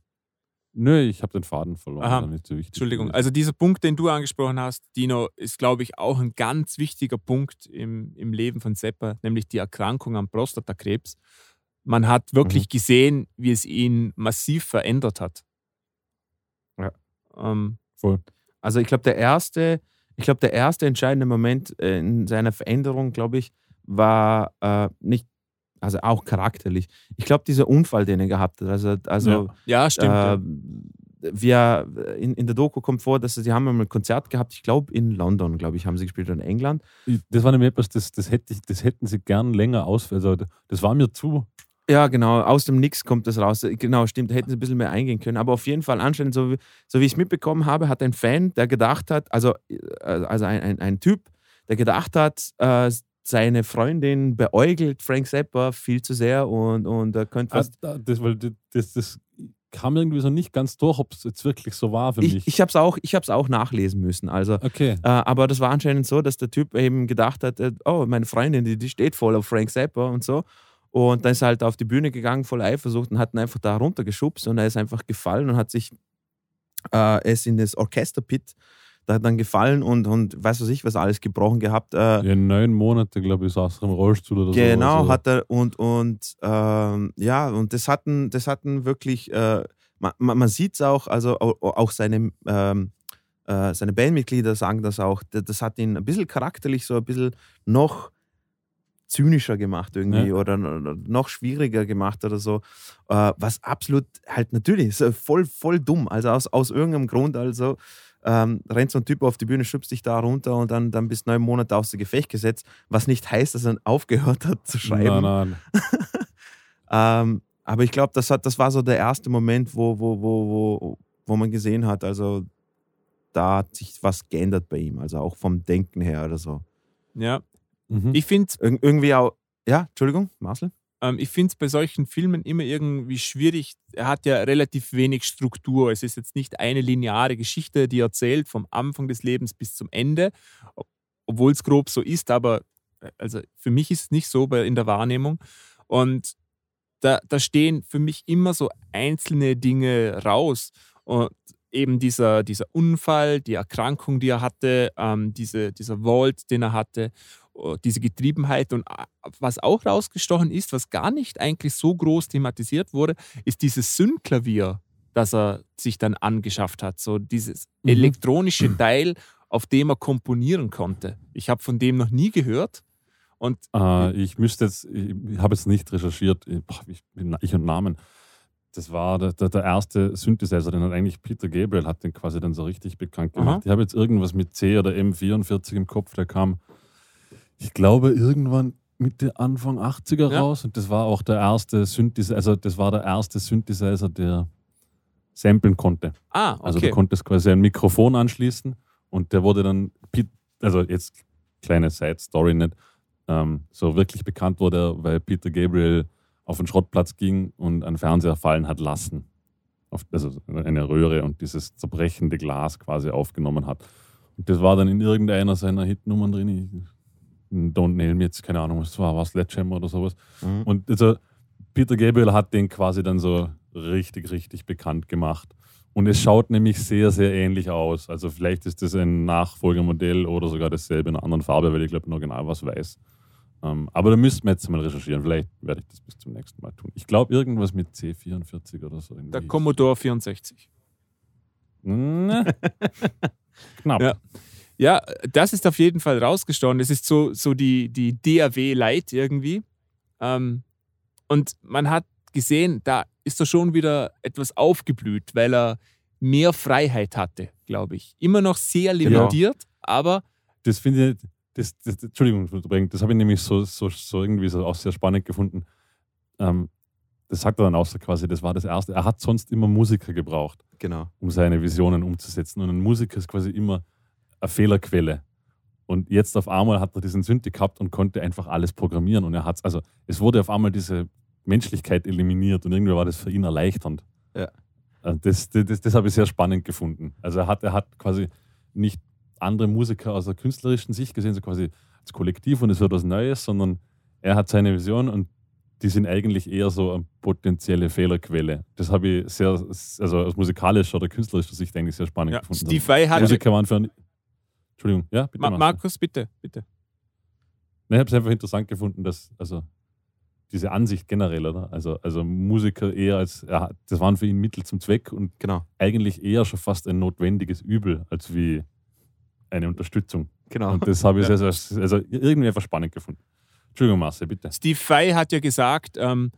Nö, ich habe den Faden verloren. Aha. Nicht so wichtig Entschuldigung. Also dieser Punkt, den du angesprochen hast, Dino, ist, glaube ich, auch ein ganz wichtiger Punkt im, im Leben von Seppa, nämlich die Erkrankung am Prostatakrebs. Man hat wirklich gesehen, wie es ihn massiv verändert hat. Ja. Ähm, Voll. Also ich glaube, der erste, ich glaube, der erste entscheidende Moment äh, in seiner Veränderung, glaube ich, war äh, nicht, also auch charakterlich. Ich glaube, dieser Unfall, den er gehabt hat. Also, also ja, stimmt. ja. äh, wir, in, in der Doku kommt vor, dass sie, haben einmal ein Konzert gehabt, ich glaube in London, glaube ich, haben sie gespielt oder in England. Das war nämlich etwas, das, das, hätte ich, das hätten sie gern länger aus. Also, das war mir zu. Ja, genau, aus dem Nix kommt das raus. Genau, stimmt, da hätten sie ein bisschen mehr eingehen können. Aber auf jeden Fall anscheinend, so wie, so wie ich es mitbekommen habe, hat ein Fan, der gedacht hat, also, äh, also ein, ein, ein Typ, der gedacht hat, äh, seine Freundin beäugelt Frank Zappa viel zu sehr und, und er könnte Ah, was. da- das, weil das, das, kam irgendwie so nicht ganz durch, ob es jetzt wirklich so war für Ich, mich. ich habe es auch, ich auch nachlesen müssen. Also, okay. Äh, aber das war anscheinend so, dass der Typ eben gedacht hat, äh, oh, meine Freundin, die, die steht voll auf Frank Zappa und so. Und dann ist er halt auf die Bühne gegangen, voll Eifersucht und hat ihn einfach da runtergeschubst und er ist einfach gefallen und hat sich, äh, ist in das Orchesterpit da dann gefallen und, und weiß was ich, was alles gebrochen gehabt. Äh, Ja, neun Monate, glaube ich, saß er im Rollstuhl oder so. Genau, Also, hat er und, und ähm, ja, und das hatten, das hatten wirklich, äh, man, man sieht es auch, also au- auch seine, ähm, äh, seine Bandmitglieder sagen das auch, das, hat ihn ein bisschen charakterlich so ein bisschen noch zynischer gemacht irgendwie Ja. oder noch schwieriger gemacht oder so, äh, was absolut halt natürlich voll, voll dumm, also aus, aus irgendeinem Grund also ähm, rennt so ein Typ auf die Bühne, schubst dich da runter und dann, dann bist neun Monate außer Gefecht gesetzt, was nicht heißt, dass er aufgehört hat zu schreiben. Nein, nein. Ähm, aber ich glaube, das, hat- das war so der erste Moment, wo, wo, wo, wo, wo man gesehen hat, also da hat sich was geändert bei ihm, also auch vom Denken her oder so. ja. Mhm. Ich finde Ir irgendwie auch, ja, Entschuldigung, Marcel? Ähm, ich finde es bei solchen Filmen immer irgendwie schwierig. Er hat ja relativ wenig Struktur. Es ist jetzt nicht eine lineare Geschichte, die er erzählt, vom Anfang des Lebens bis zum Ende, ob- obwohl es grob so ist, aber äh, also für mich ist es nicht so in der Wahrnehmung. Und da, da stehen für mich immer so einzelne Dinge raus. Und eben dieser, dieser Unfall, die Erkrankung, die er hatte, ähm, diese, dieser Vault, den er hatte, diese Getriebenheit. Und äh, was auch rausgestochen ist, was gar nicht eigentlich so groß thematisiert wurde, ist dieses Synklavier, das er sich dann angeschafft hat. So dieses Mhm. elektronische Teil, auf dem er komponieren konnte. Ich habe von dem noch nie gehört. Und Äh, ich müsste jetzt, ich, habe jetzt nicht recherchiert, ich, ich und Namen. Das war der, der, der erste Synthesizer, den hat eigentlich Peter Gabriel, hat den quasi dann so richtig bekannt gemacht. Aha. Ich habe jetzt irgendwas mit C oder M44 im Kopf, der kam, ich glaube, irgendwann Mitte, Anfang 80er Ja. raus und das war auch der erste Synthesizer, also das war der erste Synthesizer, der samplen konnte. ah, Also okay. du konntest quasi ein Mikrofon anschließen und der wurde dann, also jetzt kleine Side-Story nicht, ähm, so wirklich bekannt wurde, weil Peter Gabriel auf den Schrottplatz ging und einen Fernseher fallen hat lassen. Auf, also eine Röhre und dieses zerbrechende Glas quasi aufgenommen hat. Und das war dann in irgendeiner seiner Hitnummern drin. Don't Nail Me jetzt, keine Ahnung, was es war, war Sledgehammer oder sowas. Mhm. Und also Peter Gabriel hat den quasi dann so richtig, richtig bekannt gemacht. Und es schaut nämlich sehr, sehr ähnlich aus. Also vielleicht ist das ein Nachfolgermodell oder sogar dasselbe in einer anderen Farbe, weil ich glaube, noch genau was weiß. Ähm, aber da müssten wir jetzt mal recherchieren. Vielleicht werde ich das bis zum nächsten Mal tun. Ich glaube, irgendwas mit C44 oder so. irgendwie. Der Commodore 64. Ne? Knapp. Ja. Ja, das ist auf jeden Fall rausgestochen. Das ist so, so die, die DAW Lite irgendwie. Ähm, und man hat gesehen, da ist er schon wieder etwas aufgeblüht, weil er mehr Freiheit hatte, glaube ich. Immer noch sehr Genau. limitiert, aber das finde ich, das, das, Entschuldigung, das habe ich nämlich so, so, so irgendwie so auch sehr spannend gefunden. Ähm, das sagt er dann auch so quasi, das war das Erste. Er hat sonst immer Musiker gebraucht, Genau. um seine Visionen umzusetzen. Und ein Musiker ist quasi immer eine Fehlerquelle. Und jetzt auf einmal hat er diesen Synthi gehabt und konnte einfach alles programmieren. Und er hat also es wurde auf einmal diese Menschlichkeit eliminiert und irgendwie war das für ihn erleichternd. Ja. Äh, Das, das, das, das habe ich sehr spannend gefunden. Also er hat, er hat quasi nicht andere Musiker aus der künstlerischen Sicht gesehen, so quasi als Kollektiv und es wird was Neues, sondern er hat seine Vision und die sind eigentlich eher so eine potenzielle Fehlerquelle. Das habe ich sehr, also aus musikalischer oder künstlerischer Sicht eigentlich sehr spannend ja, gefunden. Steve Vai hat. Musiker waren für. Entschuldigung, ja, bitte. Ma. Markus, bitte, bitte. Nein, ich habe es einfach interessant gefunden, dass, also diese Ansicht generell, oder? Also, also Musiker eher als, hat- das waren für ihn Mittel zum Zweck und Genau. eigentlich eher schon fast ein notwendiges Übel als wie eine Unterstützung. Genau. Und das habe ich Ja. sehr, sehr, also irgendwie einfach spannend gefunden. Entschuldigung, Marcel, bitte. Steve Vai hat ja gesagt, ähm,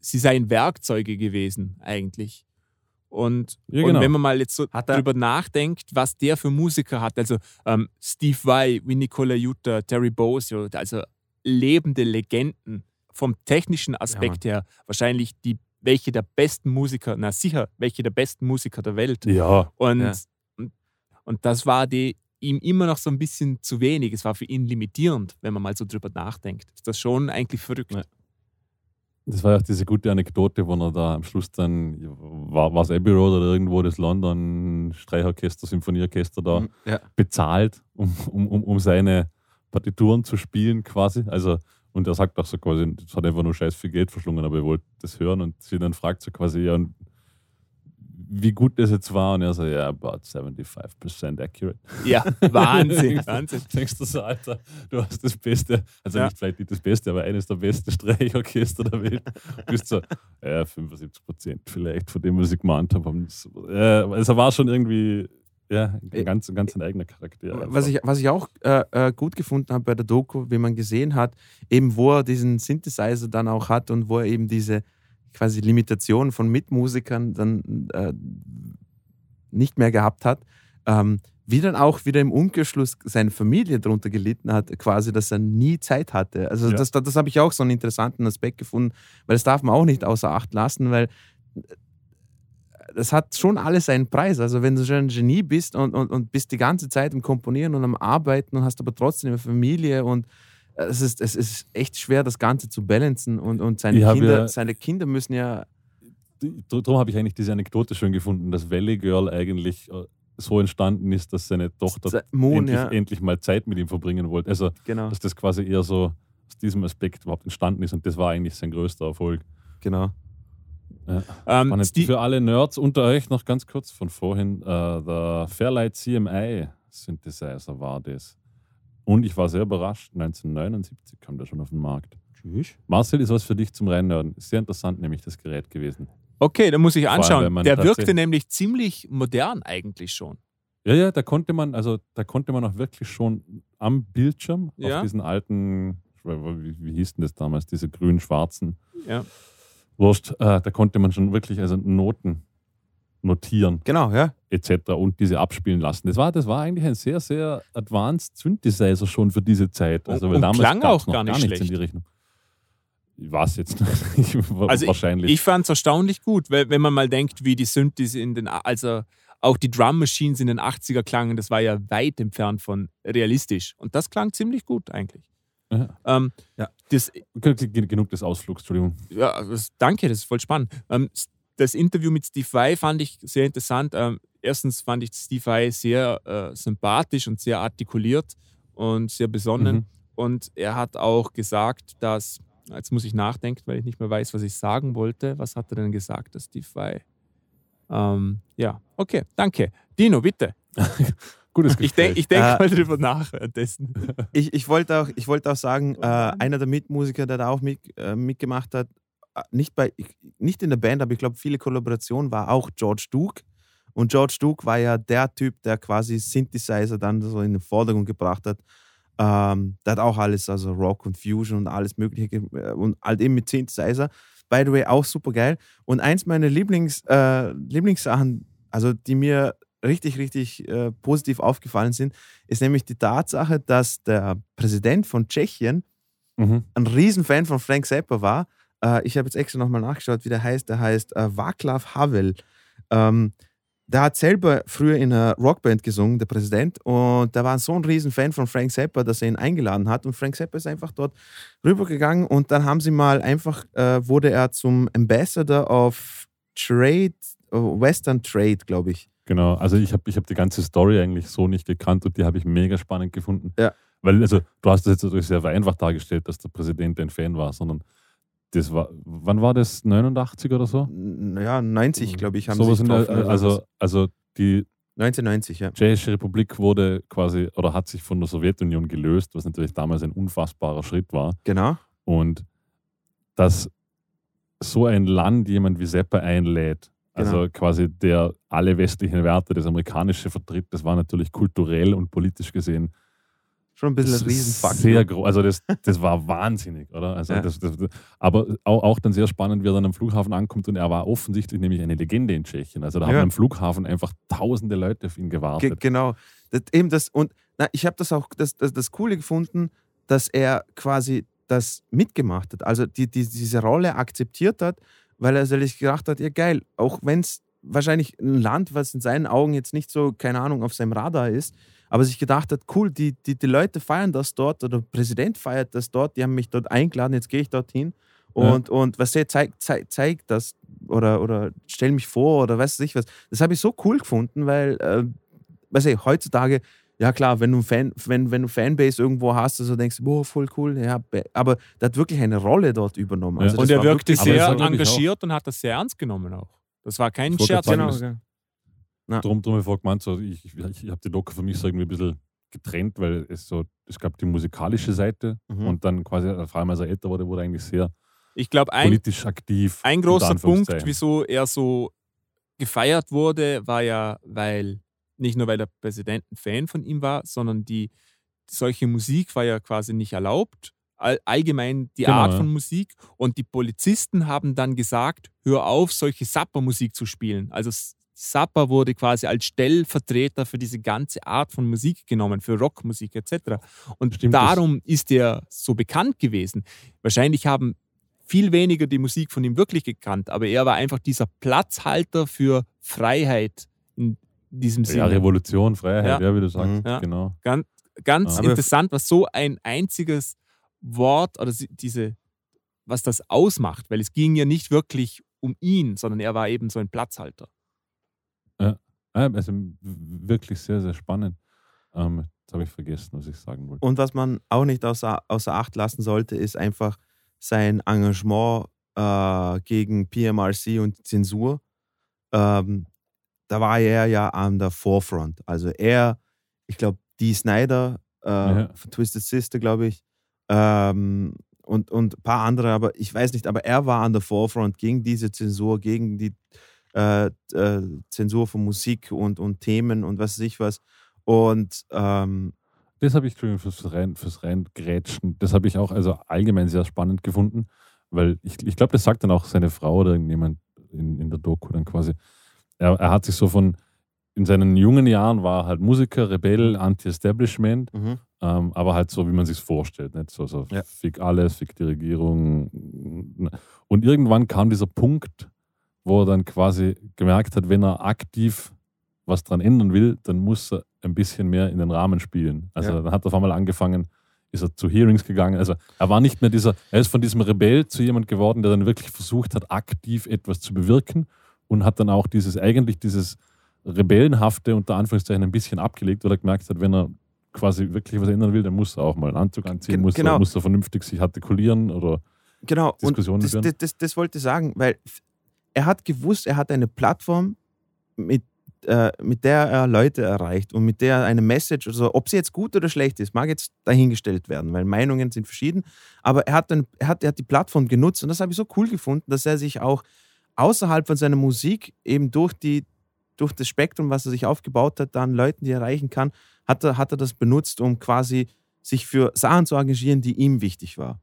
sie seien Werkzeuge gewesen, eigentlich. Und, Ja, und genau. wenn man mal jetzt so Hat er- drüber nachdenkt, was der für Musiker hat, also ähm, Steve Vai, Winnie Colaiuta, Terry Bozzio, also lebende Legenden vom technischen Aspekt her, wahrscheinlich die welche der besten Musiker, na sicher, welche der besten Musiker der Welt. Ja, Und, Ja. und, und das war die, ihm immer noch so ein bisschen zu wenig. Es war für ihn limitierend, wenn man mal so drüber nachdenkt. Ist das schon eigentlich verrückt? Das war ja auch diese gute Anekdote, wo er da am Schluss dann, war es Abbey Road oder irgendwo das London Streichorchester, Symphonieorchester da, Ja. bezahlt, um, um, um, um seine Partituren zu spielen quasi. Also, und er sagt auch so quasi, das hat einfach nur scheiß viel Geld verschlungen, aber er wollte das hören und sie dann fragt so quasi, ja, und wie gut das jetzt war und er so, ja, about 75% accurate. Ja, Wahnsinn, Wahnsinn. Denkst du so, Alter, du hast das Beste, also Ja. nicht vielleicht nicht das Beste, aber eines der besten Streichorchester der Welt. Du bist so, ja, 75 Prozent vielleicht von dem, was ich gemeint habe. Äh, also war schon irgendwie, ja, ein ganz, ganz ein eigener Charakter. Was ich, was ich auch äh, äh, gut gefunden habe bei der Doku, wie man gesehen hat, eben wo er diesen Synthesizer dann auch hat und wo er eben diese quasi Limitation von Mitmusikern dann äh, nicht mehr gehabt hat, ähm, wie dann auch wieder im Umkehrschluss seine Familie darunter gelitten hat, quasi, dass er nie Zeit hatte. Also Ja. das, das, das habe ich auch so einen interessanten Aspekt gefunden, weil das darf man auch nicht außer Acht lassen, weil das hat schon alles seinen Preis. Also wenn du schon ein Genie bist und, und, und bist die ganze Zeit im Komponieren und am Arbeiten und hast aber trotzdem eine Familie und äh, es ist, es ist echt schwer, das Ganze zu balancen und, und seine, Kinder, ja- seine Kinder müssen ja, Darum habe ich eigentlich diese Anekdote schön gefunden, dass Valley Girl eigentlich äh, so entstanden ist, dass seine Tochter Moon, endlich, ja, endlich mal Zeit mit ihm verbringen wollte. Also, genau, dass das quasi eher so aus diesem Aspekt überhaupt entstanden ist und das war eigentlich sein größter Erfolg. genau. Ähm, Spannend. Steve, Für alle Nerds unter euch noch ganz kurz von vorhin, äh, der Fairlight CMI Synthesizer war das. Und ich war sehr überrascht, 1979 kam der schon auf den Markt. Tschüss. Marcel, ist was für dich zum Reinnörden. Ist sehr interessant, nämlich das Gerät gewesen. okay, da muss ich allem, anschauen. man Der wirkte nämlich ziemlich modern eigentlich schon. Ja, ja, da konnte man, also da konnte man auch wirklich schon am Bildschirm Ja. auf diesen alten wie, wie hieß denn das damals, diese grün-schwarzen Ja. Wurst, äh, da konnte man schon wirklich also Noten notieren Genau, ja. etc. und diese abspielen lassen. Das war, das war eigentlich ein sehr, sehr advanced Synthesizer schon für diese Zeit. Also, Und- weil und damals klang auch noch gar nicht nichts in schlecht. die Richtung. War es jetzt nicht. Also wahrscheinlich. Ich fand es erstaunlich gut, weil, wenn man mal denkt, wie die Synthes in den, also auch die Drum Machines in den 80er klangen, das war ja weit entfernt von realistisch. Und das klang ziemlich gut eigentlich. Ja. Ähm, Ja. das, Gen- gen- Genug des Ausflugs, Entschuldigung. ja, das, danke, das ist voll spannend. Ähm, das Interview mit Steve Vai fand ich sehr interessant. Ähm, erstens fand ich Steve Vai sehr äh, sympathisch und sehr artikuliert und sehr besonnen. Mhm. Und er hat auch gesagt, dass, jetzt muss ich nachdenken, weil ich nicht mehr weiß, was ich sagen wollte. Was hat er denn gesagt, der Steve Vai? Ähm, ja, okay, danke. Dino, bitte. Gutes Ich Gespräch. denke ich denk Äh, mal drüber nach währenddessen. Ich, ich wollte auch, ich wollte auch sagen, äh, einer der Mitmusiker, der da auch mit, äh, mitgemacht hat, nicht, bei, ich- nicht in der Band, aber ich glaube, viele Kollaborationen war auch George Duke. Und George Duke war ja der Typ, der quasi Synthesizer dann so in den Vordergrund gebracht hat. Ähm, der hat auch alles, also Rock und Fusion und alles Mögliche äh, und halt eben mit Synthesizer. By the way, auch super geil. Und eins meiner Lieblings, äh, Lieblingssachen, also die mir richtig, richtig äh, positiv aufgefallen sind, ist nämlich die Tatsache, dass der Präsident von Tschechien Mhm. ein Riesenfan von Frank Zappa war. Äh, ich habe jetzt extra nochmal nachgeschaut, wie der heißt. Der heißt äh, Václav Havel. Ähm, der hat selber früher in einer Rockband gesungen, der Präsident, und der war so ein Riesenfan von Frank Zappa, dass er ihn eingeladen hat. Und Frank Zappa ist einfach dort rübergegangen und dann haben sie mal einfach, äh, wurde er zum Ambassador of Trade, oh, Western Trade, glaube ich. Genau, also ich habe ich hab die ganze Story eigentlich so nicht gekannt und die habe ich mega spannend gefunden. Ja. Weil, also, du hast das jetzt natürlich sehr vereinfacht dargestellt, dass der Präsident ein Fan war, sondern das war, wann war das? 89 oder so? N- Ja, 90, glaube ich, haben Sowas sie sich der, getroffen. also, also die 1990, ja. Tschechische Republik wurde quasi oder hat sich von der Sowjetunion gelöst, was natürlich damals ein unfassbarer Schritt war. Genau. Und dass so ein Land jemand wie Seppa einlädt, also Genau. quasi der alle westlichen Werte, das amerikanische vertritt, das war natürlich kulturell und politisch gesehen Schon ein bisschen das ist Riesenfakt. Sehr groß. Also das, das war wahnsinnig, oder? Also Ja. das, das, aber auch, auch dann sehr spannend, wie er dann am Flughafen ankommt und er war offensichtlich nämlich eine Legende in Tschechien. Also da haben Ja. am Flughafen einfach tausende Leute auf ihn Ge gewartet. genau. Das, eben das, und na, ich habe das auch das, das, das Coole gefunden, dass er quasi das mitgemacht hat. Also die, die, diese Rolle akzeptiert hat, weil er sich gedacht hat, ja geil, auch wenn es wahrscheinlich ein Land, was in seinen Augen jetzt nicht so, keine Ahnung, auf seinem Radar ist, aber sich gedacht hat, cool, die, die, die Leute feiern das dort oder der Präsident feiert das dort, die haben mich dort eingeladen, jetzt gehe ich dorthin Ja. und, und was der zeigt, zeigt, zeigt das oder, oder stell mich vor oder weiß ich was. Das habe ich so cool gefunden, weil, äh, weiß ich, heutzutage, ja klar, wenn du, ein Fan, wenn, wenn du Fanbase irgendwo hast, also denkst du, boah, voll cool, ja, be- aber der hat wirklich eine Rolle dort übernommen. Ja. Also Und er war wirkte sehr engagiert und hat das sehr ernst genommen auch. Das war kein Scherz. Genau, ja. Drum, drum habe ich vorher gemeint, so, ich, ich, ich habe die Doku für mich so irgendwie ein bisschen getrennt, weil es so, es gab die musikalische Seite Mhm. und dann quasi, vor allem als er älter wurde, wurde er eigentlich sehr Ich glaube, ein, politisch aktiv. ein großer Punkt, wieso er so gefeiert wurde, war ja, weil nicht nur weil der Präsident ein Fan von ihm war, sondern die solche Musik war ja quasi nicht erlaubt. All, allgemein die Genau, Art ja. von Musik. Und die Polizisten haben dann gesagt, hör auf, solche Sapper-Musik zu spielen. Also Sapper wurde quasi als Stellvertreter für diese ganze Art von Musik genommen, für Rockmusik etc. Und Stimmt, das- darum ist er so bekannt gewesen. Wahrscheinlich haben viel weniger die Musik von ihm wirklich gekannt, aber er war einfach dieser Platzhalter für Freiheit in diesem Ja, Sinne. Revolution, Freiheit, Ja. ja, wie du sagst. Mhm. Ja. Genau. Ganz, ganz Aber- interessant, was so ein einziges Wort oder diese, was das ausmacht, weil es ging ja nicht wirklich um ihn, sondern er war eben so ein Platzhalter. Also wirklich sehr, sehr spannend. Ähm, jetzt habe ich vergessen, was ich sagen wollte. Und was man auch nicht außer, außer Acht lassen sollte, ist einfach sein Engagement äh, gegen PMRC und Zensur. Ähm, da war er ja an der Forefront. Also er, ich glaube, Dee Snyder äh, Ja. von Twisted Sister, glaube ich, ähm, und, und ein paar andere, aber ich weiß nicht, aber er war an der Forefront gegen diese Zensur, gegen die äh, äh, Zensur von Musik und, und Themen und was weiß ich was. Und ähm, das habe ich fürs rein, fürs Reingrätschen, das habe ich auch also allgemein sehr spannend gefunden, weil ich, ich glaube, das sagt dann auch seine Frau oder irgendjemand in, in der Doku dann quasi. Er, er hat sich so von, in seinen jungen Jahren war halt Musiker, Rebell, Anti-Establishment, Mhm. ähm, aber halt so, wie man sich vorstellt. Nicht? So, so Ja. fick alles, fick die Regierung. Und irgendwann kam dieser Punkt, wo er dann quasi gemerkt hat, wenn er aktiv was dran ändern will, dann muss er ein bisschen mehr in den Rahmen spielen. Also Ja. dann hat er auf einmal angefangen, ist er zu Hearings gegangen. Also er war nicht mehr dieser, er ist von diesem Rebell zu jemand geworden, der dann wirklich versucht hat, aktiv etwas zu bewirken und hat dann auch dieses, eigentlich dieses Rebellenhafte unter Anführungszeichen ein bisschen abgelegt, weil er gemerkt hat, wenn er quasi wirklich was ändern will, dann muss er auch mal einen Anzug anziehen, Gen- muss, genau. er, muss er vernünftig sich artikulieren oder Genau, und Diskussionen das, führen. das, das, das wollte ich sagen, weil er hat gewusst, er hat eine Plattform, mit, äh, mit der er Leute erreicht und mit der er eine Message, also ob sie jetzt gut oder schlecht ist, mag jetzt dahingestellt werden, weil Meinungen sind verschieden, aber er hat, dann, er hat, er hat die Plattform genutzt und das habe ich so cool gefunden, dass er sich auch außerhalb von seiner Musik eben durch, die, durch das Spektrum, was er sich aufgebaut hat, dann Leuten, die er erreichen kann, hat er, hat er das benutzt, um quasi sich für Sachen zu engagieren, die ihm wichtig war.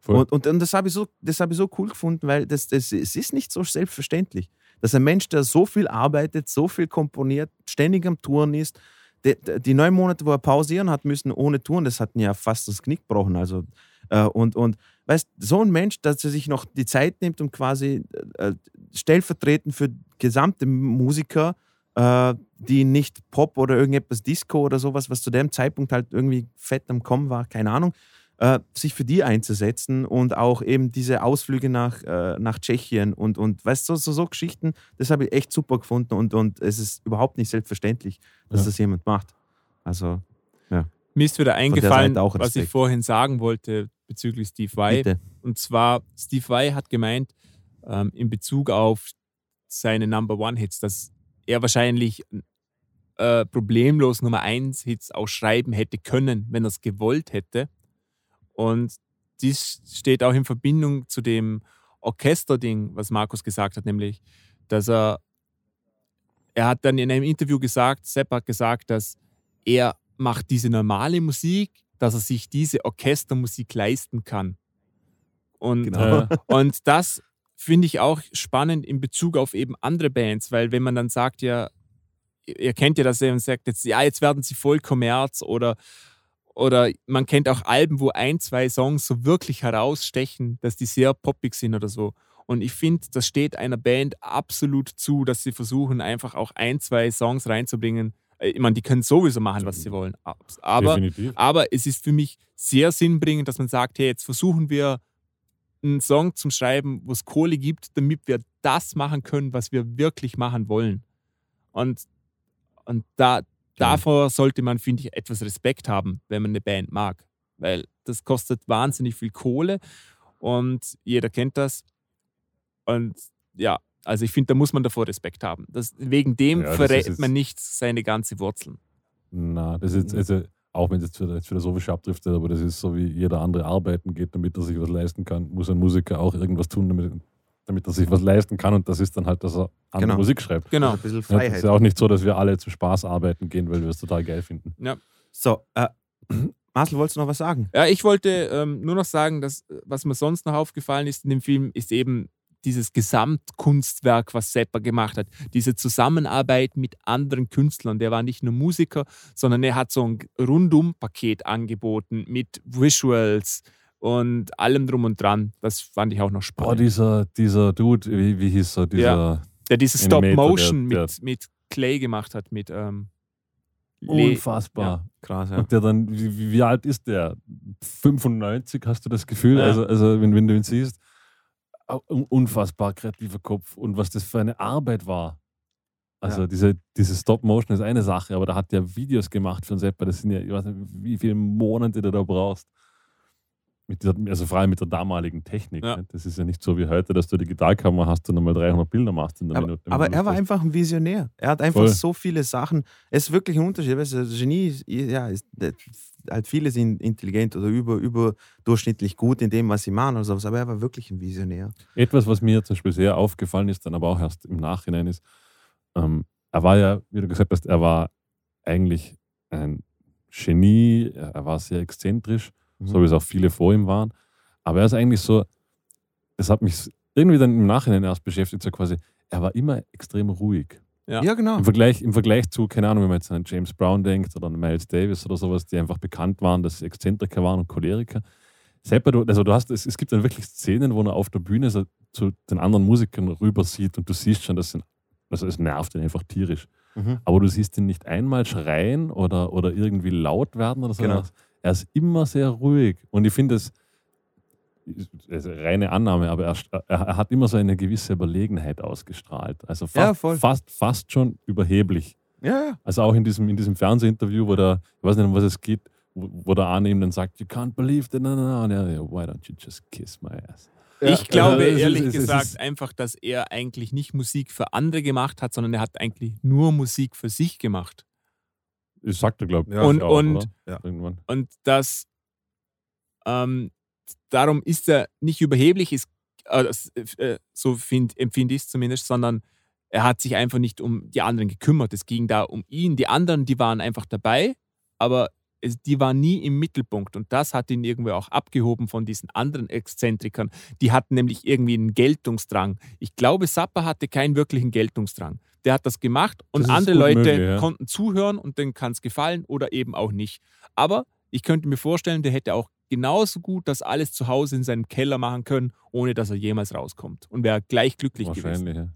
Voll. Und, und, und das habe ich, so, hab ich so cool gefunden, weil das, das, es ist nicht so selbstverständlich, dass ein Mensch, der so viel arbeitet, so viel komponiert, ständig am Touren ist, die, die neun Monate, wo er pausieren hat müssen ohne Touren, das hat ihn ja fast das Knick gebrochen. Also, äh, und, und weißt, so ein Mensch, dass er sich noch die Zeit nimmt, um quasi äh, stellvertretend für gesamte Musiker, äh, die nicht Pop oder irgendetwas Disco oder sowas, was zu dem Zeitpunkt halt irgendwie fett am Kommen war, keine Ahnung, äh, sich für die einzusetzen und auch eben diese Ausflüge nach, äh, nach Tschechien und, und weißt du, so, so, so Geschichten, das habe ich echt super gefunden und, und es ist überhaupt nicht selbstverständlich, dass Ja. das jemand macht. Also, Mir ist wieder eingefallen, was ich vorhin sagen wollte bezüglich Steve Vai. bitte. Und zwar, Steve Vai hat gemeint, ähm, in Bezug auf seine Number One-Hits, dass er wahrscheinlich äh, problemlos Nummer 1 Hits auch schreiben hätte können, wenn er es gewollt hätte. Und dies steht auch in Verbindung zu dem Orchester-Ding, was Markus gesagt hat, nämlich, dass er, er hat dann in einem Interview gesagt, Sepp hat gesagt, dass er macht diese normale Musik, dass er sich diese Orchestermusik leisten kann. Und, Genau. Äh, und das finde ich auch spannend in Bezug auf eben andere Bands, weil wenn man dann sagt, ja, ihr kennt ja das, und sagt jetzt, ja, jetzt werden sie voll Kommerz oder, oder man kennt auch Alben, wo ein, zwei Songs so wirklich herausstechen, dass die sehr poppig sind oder so. Und ich finde, das steht einer Band absolut zu, dass sie versuchen, einfach auch ein, zwei Songs reinzubringen. Äh, Ich meine, die können sowieso machen, was sie wollen. Aber definitiv. aber es ist für mich sehr sinnbringend, dass man sagt, hey, jetzt versuchen wir einen Song zum Schreiben, wo es Kohle gibt, damit wir das machen können, was wir wirklich machen wollen. Und, und da, davor sollte man, finde ich, etwas Respekt haben, wenn man eine Band mag. Weil das kostet wahnsinnig viel Kohle und jeder kennt das. Und ja, also ich finde, da muss man davor Respekt haben. Das, wegen dem Ja, verrät man nicht seine ganze Wurzeln. Na, das ist also, auch wenn es jetzt philosophisch abdriftet, aber das ist so wie jeder andere arbeiten geht, damit er sich was leisten kann, muss ein Musiker auch irgendwas tun, damit, damit er sich was leisten kann und das ist dann halt, dass er andere Genau. Musik schreibt. Genau. Ein bisschen Ja, das Freiheit. ist ja auch nicht so, dass wir alle zum Spaß arbeiten gehen, weil wir es total geil finden. So, äh, Marcel, wolltest du noch was sagen? Ja, ich wollte ähm, nur noch sagen, dass was mir sonst noch aufgefallen ist in dem Film, ist eben dieses Gesamtkunstwerk, was Sepper gemacht hat. Diese Zusammenarbeit mit anderen Künstlern. Der war nicht nur Musiker, sondern er hat so ein Rundum-Paket angeboten mit Visuals und allem drum und dran. Das fand ich auch noch spannend. dieser, dieser Dude, wie, wie hieß er? Dieser der diese Animator, Stop-Motion der- mit, mit Clay gemacht hat, mit ähm, Le- unfassbar. Krass, ja. Und der dann, wie, wie- alt ist der? 95, hast du das Gefühl? Ja. Also, also wenn, wenn du ihn siehst, unfassbar kreativer Kopf und was das für eine Arbeit war. Also Ja. diese, diese Stop-Motion ist eine Sache, aber da hat der Videos gemacht für einen Seppa. Das sind ja, ich weiß nicht, wie viele Monate du da brauchst. Mit dieser, also vor allem mit der damaligen Technik. Ja. ne? Das ist ja nicht so wie heute, dass du die Digitalkamera hast und nochmal 300 Bilder machst in der Aber, Minute. aber er war einfach ein Visionär. Er hat einfach Voll. so viele Sachen. Es ist wirklich ein Unterschied. Weißt du, Genie, ist- ja, ist, halt viele sind intelligent oder über, überdurchschnittlich gut in dem, was sie machen oder sowas, aber er war wirklich ein Visionär. Etwas, was mir zum Beispiel sehr aufgefallen ist, dann aber auch erst im Nachhinein ist, ähm, er war ja, wie du gesagt hast, er war eigentlich ein Genie, er war sehr exzentrisch, so wie es auch viele vor ihm waren. Aber er ist eigentlich so, das hat mich irgendwie dann im Nachhinein erst beschäftigt, so quasi, er war immer extrem ruhig. Ja. Ja, genau. Im Vergleich, Im Vergleich zu, keine Ahnung, wenn man jetzt an James Brown denkt oder an Miles Davis oder sowas, die einfach bekannt waren, dass sie Exzentriker waren und Choleriker. Selber, du, also du hast, es, es gibt dann wirklich Szenen, wo er auf der Bühne so zu den anderen Musikern rüber sieht und du siehst schon, das sind, also es nervt ihn einfach tierisch. Mhm. Aber du siehst ihn nicht einmal schreien oder, oder irgendwie laut werden oder so. Genau. Er ist immer sehr ruhig. Und ich finde es, es ist eine reine Annahme, aber er, er, hat immer so eine gewisse Überlegenheit ausgestrahlt. Also fast, Ja, fast, fast schon überheblich. Ja, ja. Also auch in diesem, in diesem Fernsehinterview, wo der, ich weiß nicht, um was es geht, wo, wo der Arne ihm dann sagt, you can't believe that, na, na, na. Und er, ja, why don't you just kiss my ass? Ich glaube Also, es ist- ehrlich ist- es gesagt ist- einfach, dass er eigentlich nicht Musik für andere gemacht hat, sondern er hat eigentlich nur Musik für sich gemacht. Das sagt er, glaube ich. Ja. Und- auch, und-? Ja. Und das ähm, darum ist er nicht überheblich, ist, äh, äh, so find, empfinde ich es zumindest, sondern er hat sich einfach nicht um die anderen gekümmert. Es ging da um ihn. Die anderen, die waren einfach dabei, aber es, die waren nie im Mittelpunkt. Und das hat ihn irgendwie auch abgehoben von diesen anderen Exzentrikern. Die hatten nämlich irgendwie einen Geltungsdrang. Ich glaube, Sapper hatte keinen wirklichen Geltungsdrang. Der hat das gemacht und Das andere Leute möglich, ja. konnten zuhören und denen kann es gefallen oder eben auch nicht. Aber ich könnte mir vorstellen, der hätte auch genauso gut das alles zu Hause in seinem Keller machen können, ohne dass er jemals rauskommt. Und wäre gleich glücklich gewesen. Wahrscheinlich, ja.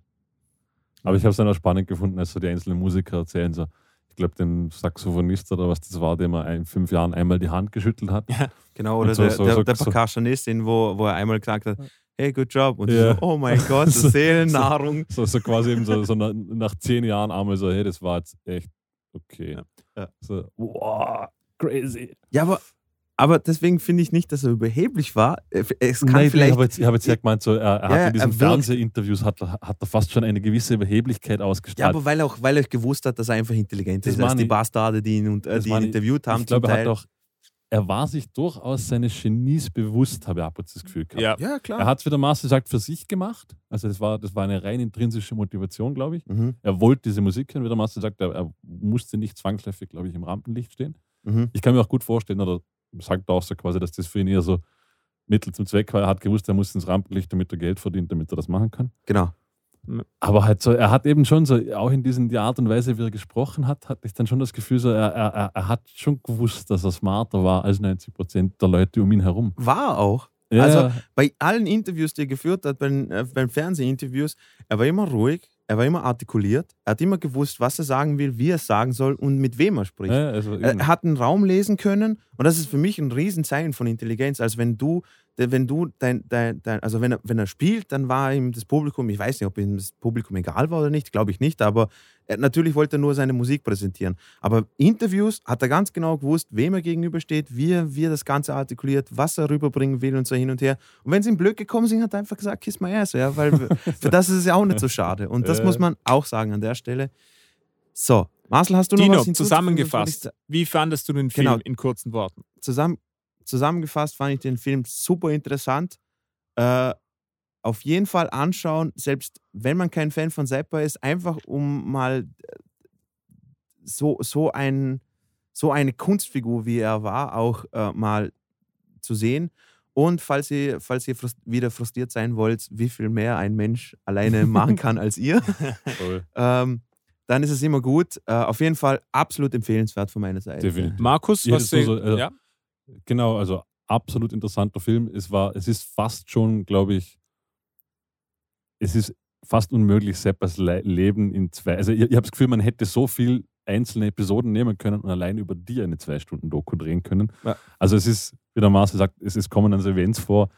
Aber ich habe es dann auch spannend gefunden, als so die einzelnen Musiker erzählen, so, ich glaube, den Saxophonist oder was das war, dem er in fünf Jahren einmal die Hand geschüttelt hat. Genau, Und oder so- der, so- der, so- der so- Percussionist, den, wo, wo er einmal gesagt hat, hey, good job. Und Ja. so, oh mein Gott, So- Seelennahrung. So, so quasi eben so, so nach, nach zehn Jahren einmal so, hey, das war jetzt echt okay. Ja. Ja. So, wow, crazy. Ja, aber, aber deswegen finde ich nicht, dass er überheblich war. Es kann Nein, vielleicht. ich habe jetzt, ich hab jetzt ja gemeint, so, er, er Ja, hat in diesen er Fernsehinterviews hat, hat er fast schon eine gewisse Überheblichkeit ja, ausgestrahlt. aber weil er, auch, weil er gewusst hat, dass er einfach intelligent Das ist, meine die Bastarde, die ihn, und, äh, die ihn interviewt haben. ich glaube, er hat auch, er war sich durchaus seines Genies bewusst, habe ich ab und zu das Gefühl gehabt. Ja, Ja, klar. Er hat es, wie der Master sagt, für sich gemacht. Also das war, das war eine rein intrinsische Motivation, glaube ich. Mhm, Er wollte diese Musik hören, wie der Master sagt, er, er musste nicht zwangsläufig, glaube ich, im Rampenlicht stehen. mhm. Ich kann mir auch gut vorstellen, oder sagt auch so quasi, dass das für ihn eher so Mittel zum Zweck war. Er hat gewusst, er muss ins Rampenlicht, damit er Geld verdient, damit er das machen kann. Genau. Aber halt so, er hat eben schon so, auch in diesen, die Art und Weise, wie er gesprochen hat, hatte ich dann schon das Gefühl, so, er, er, er- hat schon gewusst, dass er smarter war als 90 Prozent der Leute um ihn herum. War auch. Ja, Also bei allen Interviews, die er geführt hat, bei äh, beim Fernsehinterviews, er war immer ruhig, er war immer artikuliert, er hat immer gewusst, was er sagen will, wie er es sagen soll und mit wem er spricht. ja, also. Er hat einen Raum lesen können und das ist für mich ein Riesenzeichen von Intelligenz. Also wenn du, wenn du dein, dein, dein also wenn er, wenn er spielt, dann war ihm das Publikum, ich weiß nicht, ob ihm das Publikum egal war oder nicht, glaube ich nicht, aber er, natürlich wollte er nur seine Musik präsentieren. Aber Interviews hat er ganz genau gewusst, wem er gegenübersteht, wie er, wie er das Ganze artikuliert, was er rüberbringen will und so hin und her. Und wenn sie ihm blöd gekommen sind, hat er einfach gesagt, kiss my ass, ja, weil für das ist es ja auch nicht so schade. Und das Ja. muss man auch sagen an der Stelle. So, Marcel, hast du noch Dino, was hinzuzufügen? zusammengefasst. Wie fandest du den Film Genau. in kurzen Worten? zusammen, zusammengefasst fand ich den Film super interessant. Äh, auf jeden Fall anschauen, selbst wenn man kein Fan von Zappa ist, einfach um mal äh, so, so, ein, so eine Kunstfigur, wie er war, auch äh, mal zu sehen. Und falls ihr, falls ihr frust wieder frustriert sein wollt, wie viel mehr ein Mensch alleine machen kann als ihr, ähm, dann ist es immer gut. Äh, auf jeden Fall absolut empfehlenswert von meiner Seite. Definitiv. Markus, was hätte so- sie- so, äh, ja? Genau, also absolut interessanter Film. Es war, es ist fast schon, glaube ich, es ist fast unmöglich, Seppas Le Leben in zwei. Also ich, ich habe das Gefühl, man hätte so viel einzelne Episoden nehmen können und allein über die eine zwei Stunden Doku drehen können. Ja. Also es ist, wie der Marcel sagt, es ist kommen also Events vor.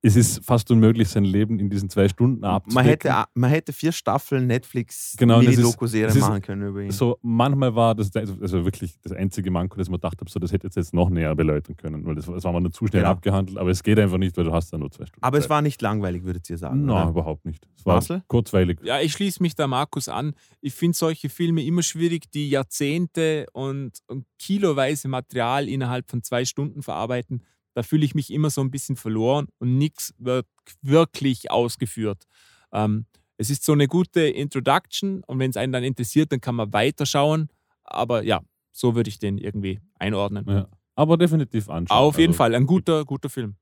Es ist fast unmöglich, sein Leben in diesen zwei Stunden man abzudecken. hätte, man hätte vier Staffeln Netflix Genau, Mini-Doku-Serie ist machen können über ihn. so manchmal war das also wirklich das einzige Manko, das man gedacht habe, so das hätte jetzt, jetzt noch näher beleuchten können, weil das, das war mal nur zu schnell Genau. abgehandelt, aber es geht einfach nicht, weil du hast da nur zwei Stunden. Aber es Zeit. war nicht langweilig, würdet ihr sagen. Nein, oder? überhaupt nicht. Es war Marcel? kurzweilig. Ja, ich schließe mich da Markus an. Ich finde solche Filme immer schwierig, die Jahrzehnte und, und kiloweise Material innerhalb von zwei Stunden verarbeiten. Da fühle ich mich immer so ein bisschen verloren und nichts wird wirklich ausgeführt. Ähm, es ist so eine gute Introduction und wenn es einen dann interessiert, dann kann man weiterschauen. Aber ja, so würde ich den irgendwie einordnen. Ja. Aber definitiv anschauen. Auf jeden Also, Fall, ein guter, guter Film.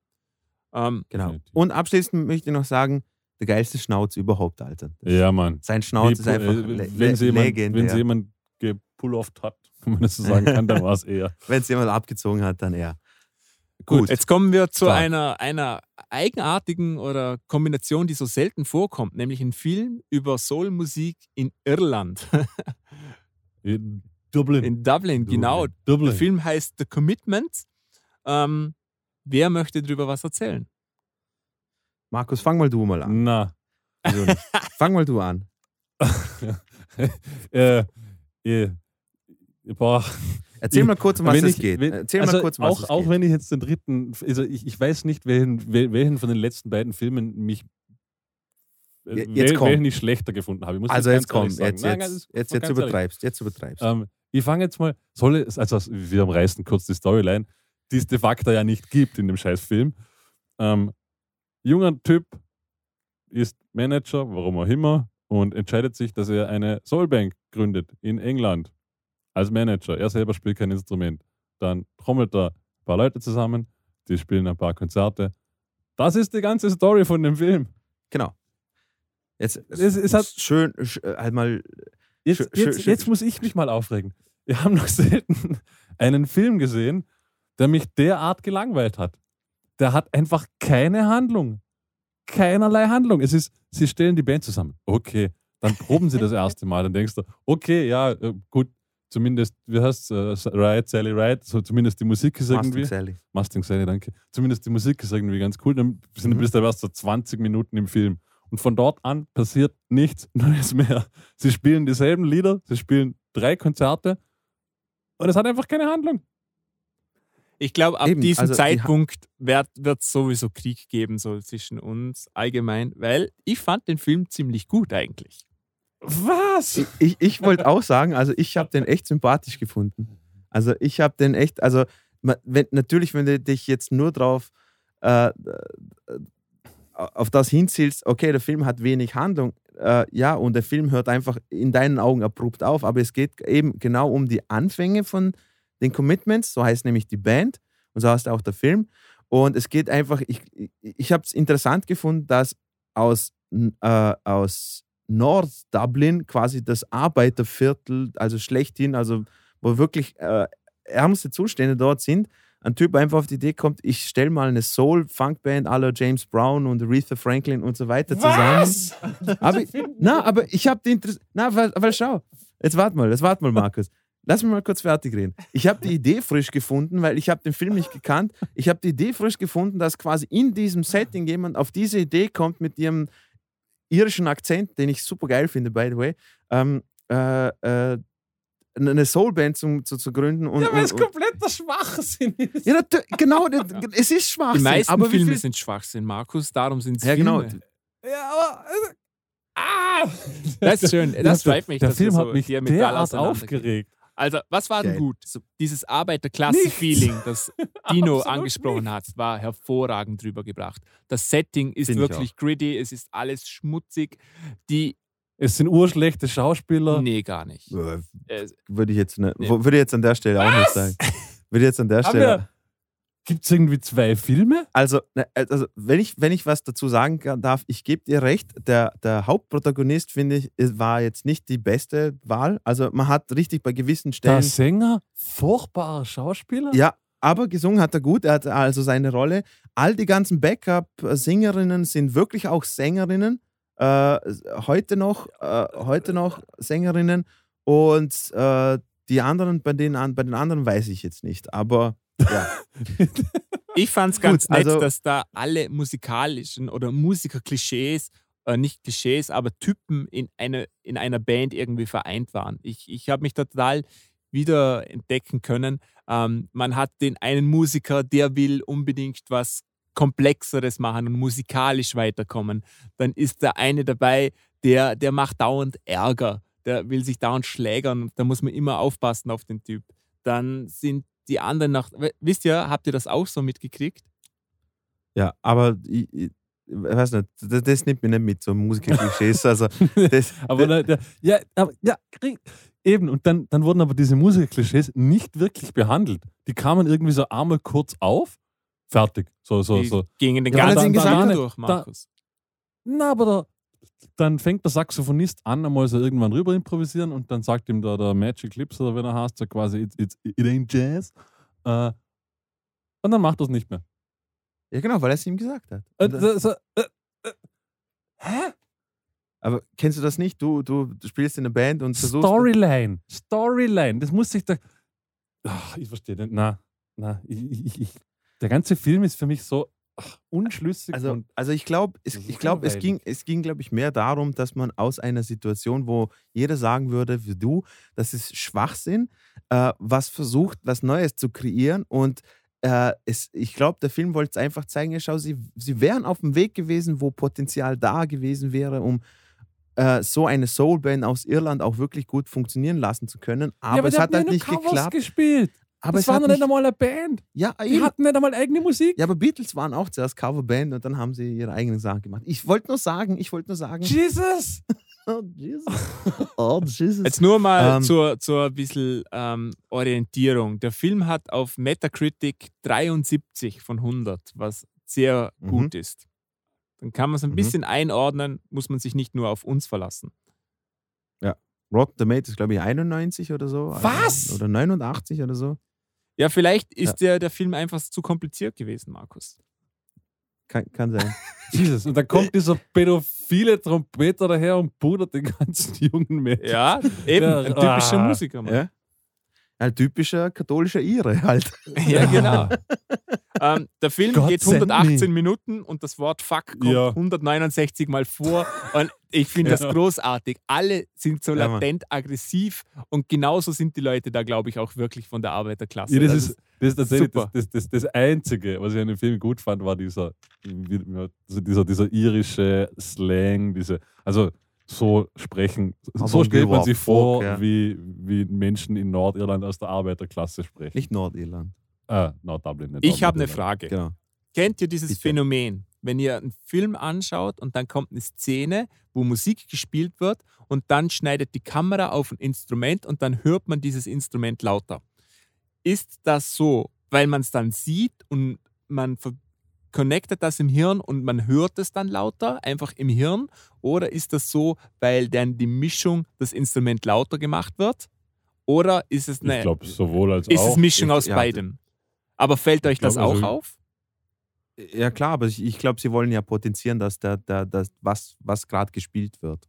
Ähm, Genau. Definitiv. Und abschließend möchte ich noch sagen, der geilste Schnauz überhaupt, Alter. Das- Ja, Mann. Sein Schnauz Wie ist einfach äh, le wenn le sie jemand, legendär. wenn sie jemand gepulloft hat, wenn man das so sagen kann, dann war es eher. Wenn es jemand abgezogen hat, dann er. Gut, jetzt kommen wir zu einer, einer eigenartigen oder Kombination, die so selten vorkommt, nämlich ein Film über Soulmusik in Irland, In Dublin. in Dublin, genau. Dublin. Der Film heißt The Commitment. Ähm, wer möchte darüber was erzählen? Markus, fang mal du mal an. Na. Fang mal du an. äh, äh, boah. Erzähl mal kurz, um was es ich- geht. wenn- Erzähl also mal kurz, um was auch, es auch geht. wenn ich jetzt den dritten, also ich, ich weiß nicht, welchen, wel- welchen von den letzten beiden Filmen mich äh, Je- jetzt wel- komm. welchen ich schlechter gefunden habe. Also jetzt komm, sagen. jetzt, Nein, jetzt, jetzt, jetzt übertreibst, jetzt übertreibst. Ähm, ich fange jetzt mal, soll es, also wir umreißen kurz die Storyline, die es de facto ja nicht gibt in dem Scheißfilm. Ähm, junger Typ ist Manager, warum auch immer, und entscheidet sich, dass er eine Soulbank gründet in England als Manager. Er selber spielt kein Instrument. Dann trommelt er ein paar Leute zusammen, die spielen ein paar Konzerte. Das ist die ganze Story von dem Film. Genau. Jetzt Es- es hat- schön, sch- äh, halt mal. Jetzt, Schö- jetzt, schö- jetzt muss ich mich mal aufregen. Wir haben noch selten einen Film gesehen, der mich derart gelangweilt hat. Der hat einfach keine Handlung. Keinerlei Handlung. Es ist, sie stellen die Band zusammen. Okay, dann proben sie das erste Mal. Dann denkst du, okay, ja, äh, gut, zumindest, wie heißt es, äh, Riot, Sally Riot, so zumindest die Musik ist irgendwie. Mustang Sally. Mustang Sally, danke. Zumindest die Musik ist irgendwie ganz cool. Dann sind Mhm. bist du erst so 20 Minuten im Film. Und von dort an passiert nichts Neues mehr. Sie spielen dieselben Lieder, sie spielen drei Konzerte und es hat einfach keine Handlung. Ich glaube, ab Eben, diesem also Zeitpunkt wird es sowieso Krieg geben, so zwischen uns allgemein, weil ich fand den Film ziemlich gut eigentlich. Was? Ich, ich, wollte auch sagen, also ich habe den echt sympathisch gefunden. Also ich habe den echt, also wenn, natürlich, wenn du dich jetzt nur drauf äh, äh, auf das hinzielst, okay, der Film hat wenig Handlung, äh, ja, und der Film hört einfach in deinen Augen abrupt auf, aber es geht eben genau um die Anfänge von den Commitments, so heißt nämlich die Band und so heißt auch der Film. Und es geht einfach, ich, ich, ich habe es interessant gefunden, dass aus, äh, aus Nord-Dublin quasi das Arbeiterviertel, also schlechthin, also wo wirklich äh, ärmste Zustände dort sind, ein Typ einfach auf die Idee kommt, ich stelle mal eine Soul-Funk-Band aller James Brown und Aretha Franklin und so weiter zusammen. Aber, na, aber ich habe die Interesse. Na, weil, weil schau, jetzt warte mal, jetzt warte mal, Markus. Lass mich mal kurz fertig reden. Ich habe die Idee frisch gefunden, weil ich habe den Film nicht gekannt. Ich habe die Idee frisch gefunden, dass quasi in diesem Setting jemand auf diese Idee kommt mit ihrem irischen Akzent, den ich super geil finde, by the way, ähm, äh, äh, eine Soulband zum, zu, zu gründen. Und, Ja, weil es kompletter Schwachsinn ist. ja, genau, es ist Die Schwachsinn. meisten aber Filme viel, sind Schwachsinn, Markus, darum sind es Ja, genau. Filme. Ja, aber. äh, Ah! Das ist schön, das freut mich, Der Film so hat mich derart aufgeregt. Also, was war denn Geil. gut? So, dieses Arbeiterklasse-Feeling, das Dino angesprochen hat, war hervorragend drüber gebracht. Das Setting ist Finde ich wirklich gritty, es ist alles schmutzig. Die, Es sind urschlechte Schauspieler. nee, gar nicht. Äh, Würde ich jetzt, ne, Nee. würde ich jetzt an der Stelle auch nicht sagen. Würde ich jetzt an der Haben Stelle. Gibt es irgendwie zwei Filme? Also, ne, also wenn, ich, wenn ich was dazu sagen darf, ich gebe dir recht, der, der Hauptprotagonist, finde ich, war jetzt nicht die beste Wahl. Also man hat richtig bei gewissen Der Stellen. Sänger, furchtbarer Schauspieler? Ja, aber gesungen hat er gut, er hat also seine Rolle. All die ganzen Backup-Sängerinnen sind wirklich auch Sängerinnen. Äh, heute noch, äh, heute noch Sängerinnen. Und äh, die anderen, bei den, bei den anderen weiß ich jetzt nicht. Aber ja. Ich fand es ganz Gut, nett, also- dass da alle musikalischen oder Musikerklischees, äh, nicht Klischees, aber Typen in, eine, in einer Band irgendwie vereint waren. Ich, ich habe mich total wieder entdecken können. Ähm, man hat den einen Musiker, der will unbedingt was Komplexeres machen und musikalisch weiterkommen. Dann ist der eine dabei, der, der macht dauernd Ärger, der will sich dauernd schlägern. Da muss man immer aufpassen auf den Typ. Dann sind die anderen nach. Wisst ihr, habt ihr das auch so mitgekriegt? Ja, aber ich, ich- ich weiß nicht, das, das nimmt mich nicht mit, so Musiker-Klischees. Also, das, Aber der, der, ja, aber, ja, krieg- eben. Und dann, dann wurden aber diese Musikerklischees nicht wirklich behandelt. Die kamen irgendwie so einmal kurz auf, fertig. So, so, Die so. gingen den Ja, ganzen hat, durch, da- Markus. Na, aber da, dann fängt der Saxophonist an, einmal so irgendwann rüber improvisieren und dann sagt ihm da der Magic Lips oder wie er heißt, so quasi, it's, it's, it ain't jazz. Äh, und dann macht er es nicht mehr. ja, genau, weil er es ihm gesagt hat. Äh, so, äh, äh, hä? aber kennst du das nicht? Du, du, du spielst in einer Band und versuchst. Storyline. Storyline. Das muss sich da. Ach, ich verstehe nicht. Na, na, ich, ich, ich, der ganze Film ist für mich so ach, unschlüssig Also, also ich glaube, es, ich glaube, es ging, es ging, glaube ich, mehr darum, dass man aus einer Situation, wo jeder sagen würde, wie du, das ist Schwachsinn, äh, was versucht, was Neues zu kreieren und äh, es, ich glaube, der Film wollte es einfach zeigen, ja, schau, sie, sie wären auf dem Weg gewesen, wo Potenzial da gewesen wäre, um äh, so eine Soulband aus Irland auch wirklich gut funktionieren lassen zu können. Aber, es die hat haben halt nicht geklappt. gespielt. Aber das es war noch nicht einmal eine Band. ja, Die eben. hatten nicht einmal eigene Musik. ja, aber Beatles waren auch zuerst Coverband und dann haben sie ihre eigenen Sachen gemacht. Ich wollte nur sagen, ich wollte nur sagen, Jesus! Oh, Jesus. Oh, Jesus. Jetzt nur mal Ähm, zur, zur ein bisschen ähm, Orientierung. Der Film hat auf Metacritic 73 von 100, was sehr Mhm. gut ist. Dann kann man es ein Mhm. bisschen einordnen, muss man sich nicht nur auf uns verlassen. Rotten Tomatoes ist, glaube ich, 91 oder so. Was? Oder 89 oder so. Ja, vielleicht ist der, der Film einfach zu kompliziert gewesen, Markus. Kann, kann sein. Jesus. Und dann kommt dieser pädophile Trompeter daher und pudert den ganzen jungen Mädchen. Ja, eben, Ja, ein typischer ah. Musiker. Mann. ja? Ein typischer katholischer Ire halt. Ja, genau. ähm, der Film Gott geht send 118 Minuten und das Wort Fuck kommt Ja. 169 Mal vor. Und ich finde das Ja. großartig. Alle sind so Ja, Mann. latent aggressiv und genauso sind die Leute da, glaube ich, auch wirklich von der Arbeiterklasse. Ja, das, Das ist, das ist tatsächlich das, super. das, das, das Einzige, was ich an dem Film gut fand, war dieser, also dieser, dieser irische Slang, diese, also so sprechen, Aber so stellt man sich vor, ja. wie, wie Menschen in Nordirland aus der Arbeiterklasse sprechen. Nicht Nordirland. Ah, Nord-Dublin. nicht ich habe eine. Frage. Genau. Kennt ihr dieses Bitte. Phänomen, wenn ihr einen Film anschaut und dann kommt eine Szene, wo Musik gespielt wird und dann schneidet die Kamera auf ein Instrument und dann hört man dieses Instrument lauter? Ist das so, weil man es dann sieht und man ver- connectet das im Hirn und man hört es dann lauter, einfach im Hirn? Oder ist das so, weil dann die Mischung das Instrument lauter gemacht wird? Oder ist es Ich eine glaube, sowohl als ist auch. es Mischung Ich- aus ja. beidem? Aber fällt euch glaub, das auch also- auf? Ja, klar, aber ich, ich glaube, sie wollen ja potenzieren, dass der, der, das, was, was gerade gespielt wird.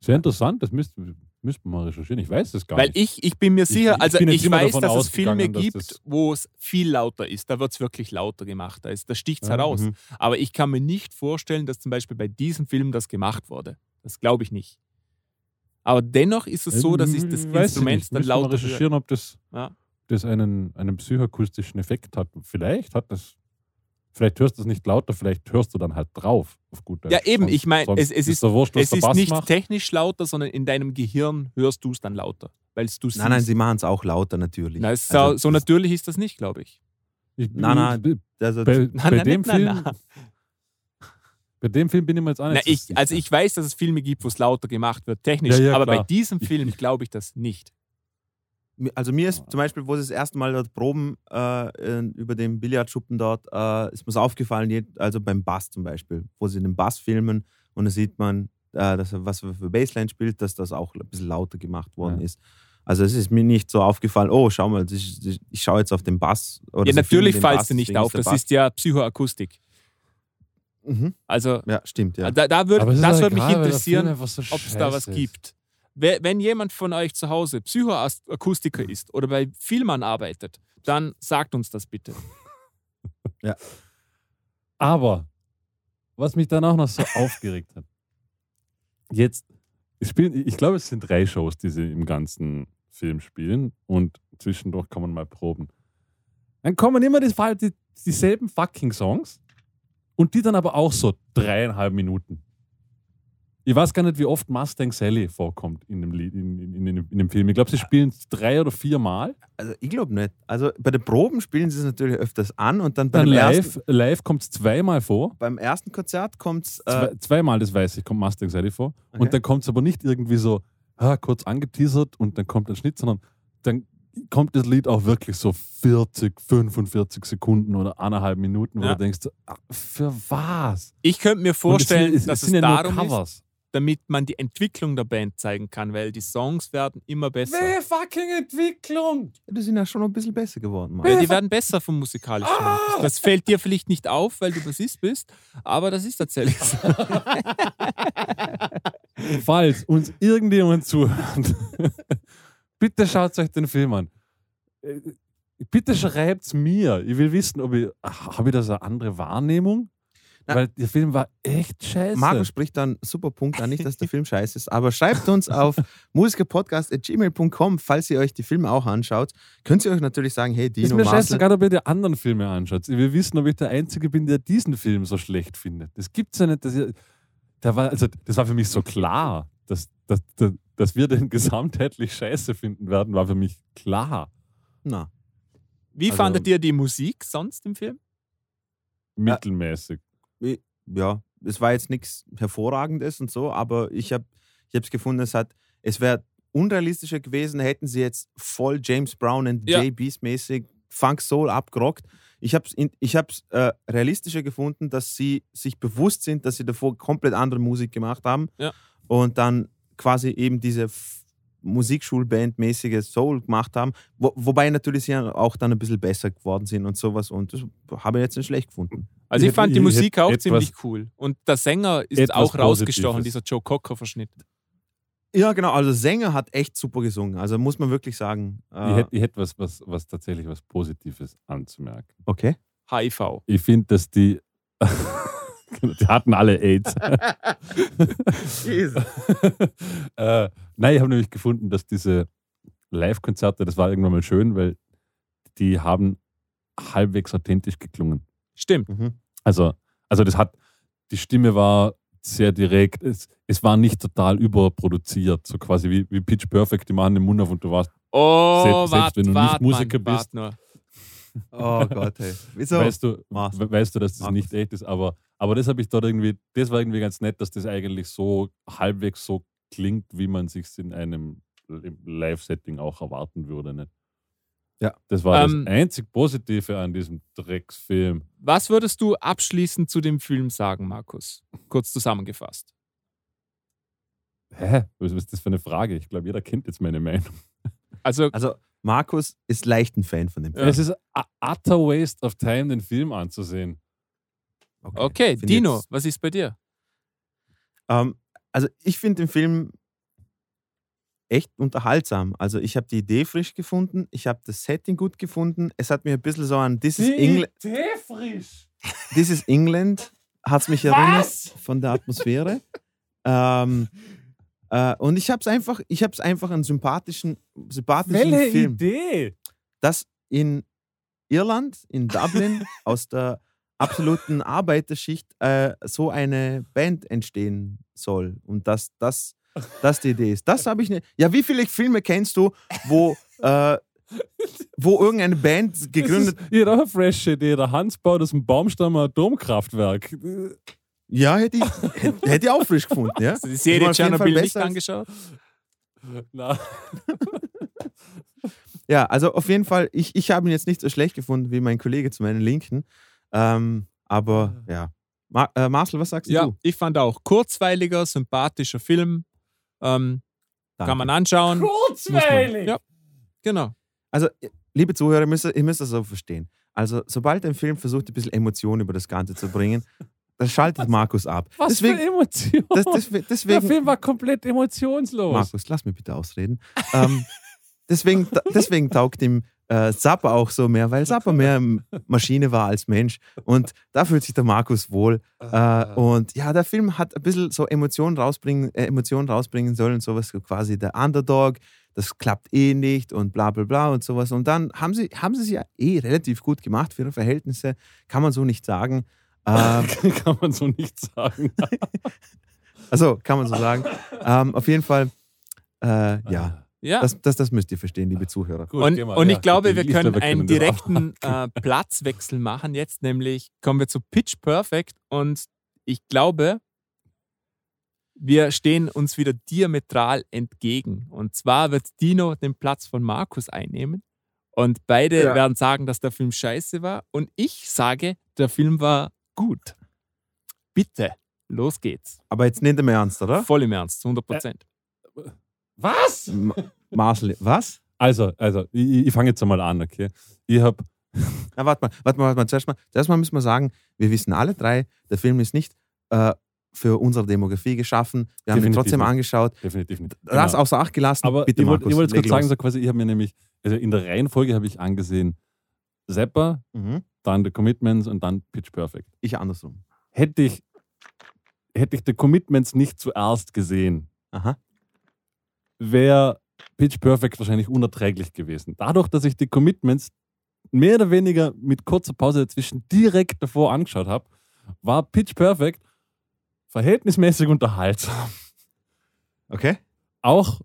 Sehr interessant, das müsste müsst man mal recherchieren. Ich weiß es gar Weil nicht. ich, ich bin mir sicher, ich also ich immer weiß, dass es Filme gibt, das- wo es viel lauter ist. Da wird es wirklich lauter gemacht. Da, ist- da sticht es Ja, heraus. mhm. Aber ich kann mir nicht vorstellen, dass zum Beispiel bei diesem Film das gemacht wurde. Das glaube ich nicht. Aber dennoch ist es so, dass ich das Weiß Instrument nicht. dann Müsste mal lauter recherchieren, ob das, Ja. das einen, einen psychoakustischen Effekt hat. Vielleicht hat das. Vielleicht hörst du es nicht lauter, vielleicht hörst du dann halt drauf. Auf gut Ja, Deutsch. eben, Sonst- ich meine, es, es ist, doch wurscht, es ist nicht macht. technisch lauter, sondern in deinem Gehirn hörst du es dann lauter. Weil du siehst. Nein, nein, sie machen es auch lauter natürlich. Na, ist Also, so, so das- natürlich ist das nicht, glaube ich. Ich, Nein, nein, Also, bei, Nein, bei nein, dem nein, Film, nein, nein. bei dem Film bin ich mir jetzt auch nicht so ich, sicher. also ich weiß, dass es Filme gibt, wo es lauter gemacht wird, technisch, Ja, ja, aber bei klar. diesem Ich- Film glaube ich das nicht. Also mir ist zum Beispiel, wo sie das erste Mal dort proben äh, in- über den Billardschuppen dort, äh, ist mir so aufgefallen, also beim Bass zum Beispiel, wo sie den Bass filmen und da sieht man, äh, dass er was für Bassline spielt, dass das auch ein bisschen lauter gemacht worden Ja. ist. Also es ist mir nicht so aufgefallen, oh, schau mal, das ist, das- ich schaue jetzt auf den Bass. Oder Ja, natürlich Bass, dir nicht auf, der das Bass- ist ja Psychoakustik. Mhm. Also Ja, stimmt, ja. da, da würd, ist das auch würde mich interessieren, so ob es da was ist. gibt. Wenn jemand von euch zu Hause Psychoakustiker ist oder bei Filmern arbeitet, dann sagt uns das bitte. Aber was mich dann auch noch so aufgeregt hat, jetzt spielen, ich glaube, es sind drei Shows, die sie im ganzen Film spielen und zwischendurch kann man mal proben. Dann kommen immer die, die, dieselben fucking Songs und die dann aber auch so dreieinhalb Minuten. Ich weiß gar nicht, wie oft Mustang Sally vorkommt in dem, Lied, in, in, in, in dem Film. Ich glaube, sie spielen es drei oder vier Mal. Also ich glaube nicht. Also bei den Proben spielen sie es natürlich öfters an und dann bei Dann dem live, ersten, live kommt es zweimal vor. beim ersten Konzert kommt es. Äh, Zwei, zweimal, das weiß ich, kommt Mustang Sally vor. Okay. Und dann kommt es aber nicht irgendwie so ah, kurz angeteasert und dann kommt ein Schnitt, sondern dann kommt das Lied auch wirklich so 40, 45 Sekunden oder eineinhalb Minuten, wo Ja. du denkst, ah, für was? Ich könnte mir vorstellen, es, sind- dass es ja darum ist, Covers. Damit man die Entwicklung der Band zeigen kann, weil die Songs werden immer besser. fucking Entwicklung? die sind ja schon ein bisschen besser geworden. Mann. Ja, die werden besser vom musikalischen. Ah! Das fällt dir vielleicht nicht auf, weil du Bassist bist, aber das ist tatsächlich so. Falls uns irgendjemand zuhört, bitte schaut euch den Film an. Äh, Bitte schreibt's mir. Ich will wissen, ob ich. Habe ich das eine andere Wahrnehmung? Na- Weil der Film war echt scheiße. Marco spricht dann super Punkt an, nicht, dass der Film scheiße ist, aber schreibt uns auf musikerpodcast.gmail.com, falls ihr euch die Filme auch anschaut. Könnt ihr euch natürlich sagen, hey, ist Dino, mir Marcel, scheißegal, ob ihr die anderen Filme anschaut. Ich will wissen, ob ich der Einzige bin, der diesen Film so schlecht findet. Das gibt's ja nicht. Dass ihr, der war, also, das war für mich so klar, dass, dass, dass, dass wir den gesamtheitlich scheiße finden werden, war für mich klar. na, Wie Also- fandet ihr die Musik sonst im Film? Mittelmäßig. Ja, es war jetzt nichts Hervorragendes und so, aber ich habe ich es gefunden, es, hat, es wäre unrealistischer gewesen, hätten sie jetzt voll James Brown und Ja. JBs mäßig Funk Soul abgerockt. Ich habe es ich hab's, äh, realistischer gefunden, dass sie sich bewusst sind, dass sie davor komplett andere Musik gemacht haben Ja. und dann quasi eben diese Musikschulband-mäßige Soul gemacht haben, wo, wobei natürlich sie auch dann ein bisschen besser geworden sind und sowas und das habe ich jetzt nicht schlecht gefunden. Also ich Ich fand hätte- die ich Musik hätte auch ziemlich cool. Und der Sänger ist auch rausgestochen, Positives. dieser Joe Cocker-Verschnitt. Ja, genau. Also Sänger hat echt super gesungen. Also muss man wirklich sagen. Ich Äh, hätte ich hätt was, was, was tatsächlich was Positives anzumerken. okay. HIV. Ich finde, dass die. die hatten alle AIDS. äh, nein, ich habe nämlich gefunden, dass diese Live-Konzerte, das war irgendwann mal schön, weil die haben halbwegs authentisch geklungen. Stimmt. Mhm. Also, also das hat, die Stimme war sehr direkt, es, es war nicht total überproduziert, so quasi wie, wie Pitch Perfect, die machen den Mund auf und du warst, Oh, Selbst- selbst wart, wenn du nicht wart, Musiker Mann, bist. nur. Oh Gott, hey. Wieso? weißt, du, we- weißt du, dass das Markus. nicht echt ist, aber, aber das habe ich dort irgendwie, das war irgendwie ganz nett, dass das eigentlich so halbwegs so klingt, wie man sich in einem Live-Setting auch erwarten würde. Nicht? Ja. Das war Ähm, das einzig Positive an diesem Drecksfilm. Was würdest du abschließend zu dem Film sagen, Markus? Kurz zusammengefasst. Hä? Was ist das für eine Frage? Ich glaube, jeder kennt jetzt meine Meinung. Also, Also, Markus ist leicht ein Fan von dem Ja. Es ist a utter waste of time, den Film anzusehen. okay, Find Dino, was ist bei dir? Ähm, also, ich finde den Film echt unterhaltsam. Also, ich habe die Idee frisch gefunden. Ich habe das Setting gut gefunden. Es hat mir ein bisschen so an This is, England, frisch. This is England hat es mich erinnert von der Atmosphäre. ähm, äh, und ich habe es einfach, ich habe es einfach einen sympathischen, sympathischen Welche Film. Idee? dass in Irland, in Dublin, aus der absoluten Arbeiterschicht äh, so eine Band entstehen soll. Und dass das, das die Idee ist. Das habe ich nicht. Ja, wie viele Filme kennst du, wo, äh, wo irgendeine Band gegründet Das ist, auch eine fresh Idee. Der Hans baut aus dem Baumstamm ein Atomkraftwerk. Ja, hätte ich, hätte, hätte ich auch frisch gefunden. Ja? Hast du die Serie war auf jeden Fall Tschernobyl nicht angeschaut? Na, Ja, also auf jeden Fall, ich, ich habe ihn jetzt nicht so schlecht gefunden wie mein Kollege zu meinen Linken. Ähm, aber ja. Mar äh, Marcel, was sagst Ja, du? ich fand auch kurzweiliger, sympathischer Film. Ähm, kann man anschauen. Muss man, ja, genau. Also, liebe Zuhörer, ihr müsst, ihr müsst das so verstehen. Also, sobald ein Film versucht, ein bisschen Emotion über das Ganze zu bringen, dann schaltet Markus ab. was deswegen, für Emotionen. das, das, Der deswegen, Film war komplett emotionslos. Markus, lass mich bitte ausreden. ähm, deswegen, deswegen taugt ihm äh, Zappa auch so mehr, weil Zappa mehr Maschine war als Mensch. Und da fühlt sich der Markus wohl. Äh, und ja, der Film hat ein bisschen so Emotionen rausbringen, äh, Emotionen rausbringen sollen, sowas so quasi der Underdog, das klappt eh nicht und bla bla bla und sowas. Und dann haben sie, haben sie es ja eh relativ gut gemacht für ihre Verhältnisse, kann man so nicht sagen. Äh, Kann man so nicht sagen. Also kann man so sagen. ähm, auf jeden Fall, äh, ja, Ja. das, das, das müsst ihr verstehen, liebe Zuhörer. Gut, und und Ja, ich glaube, wir können einen direkten äh, Platzwechsel machen jetzt, nämlich kommen wir zu Pitch Perfect und ich glaube, wir stehen uns wieder diametral entgegen. Und zwar wird Dino den Platz von Markus einnehmen und beide Ja. werden sagen, dass der Film scheiße war und ich sage, der Film war gut. Bitte, los geht's. Aber jetzt nicht im Ernst, oder? Voll im Ernst, 100 Prozent. Was? M- Marcel, was? Also, also ich, ich fange jetzt einmal an, okay? Ich habe Na, warte mal, warte mal, warte mal. Zuerst mal, zuerst mal müssen wir sagen, wir wissen alle drei, der Film ist nicht äh, für unsere Demografie geschaffen. Wir haben ihn trotzdem nicht. angeschaut. definitiv nicht. Das Genau. außer Acht gelassen. Aber Bitte, ich wollte leg jetzt kurz sagen, los. so quasi, ich habe mir nämlich, also in der Reihenfolge habe ich angesehen Zappa, Mhm. dann The Commitments und dann Pitch Perfect. Ich andersrum. Hätte ich, hätte ich The Commitments nicht zuerst gesehen, Aha. Wäre Pitch Perfect wahrscheinlich unerträglich gewesen. Dadurch, dass ich die Commitments mehr oder weniger mit kurzer Pause dazwischen direkt davor angeschaut habe, war Pitch Perfect verhältnismäßig unterhaltsam. Okay. Auch,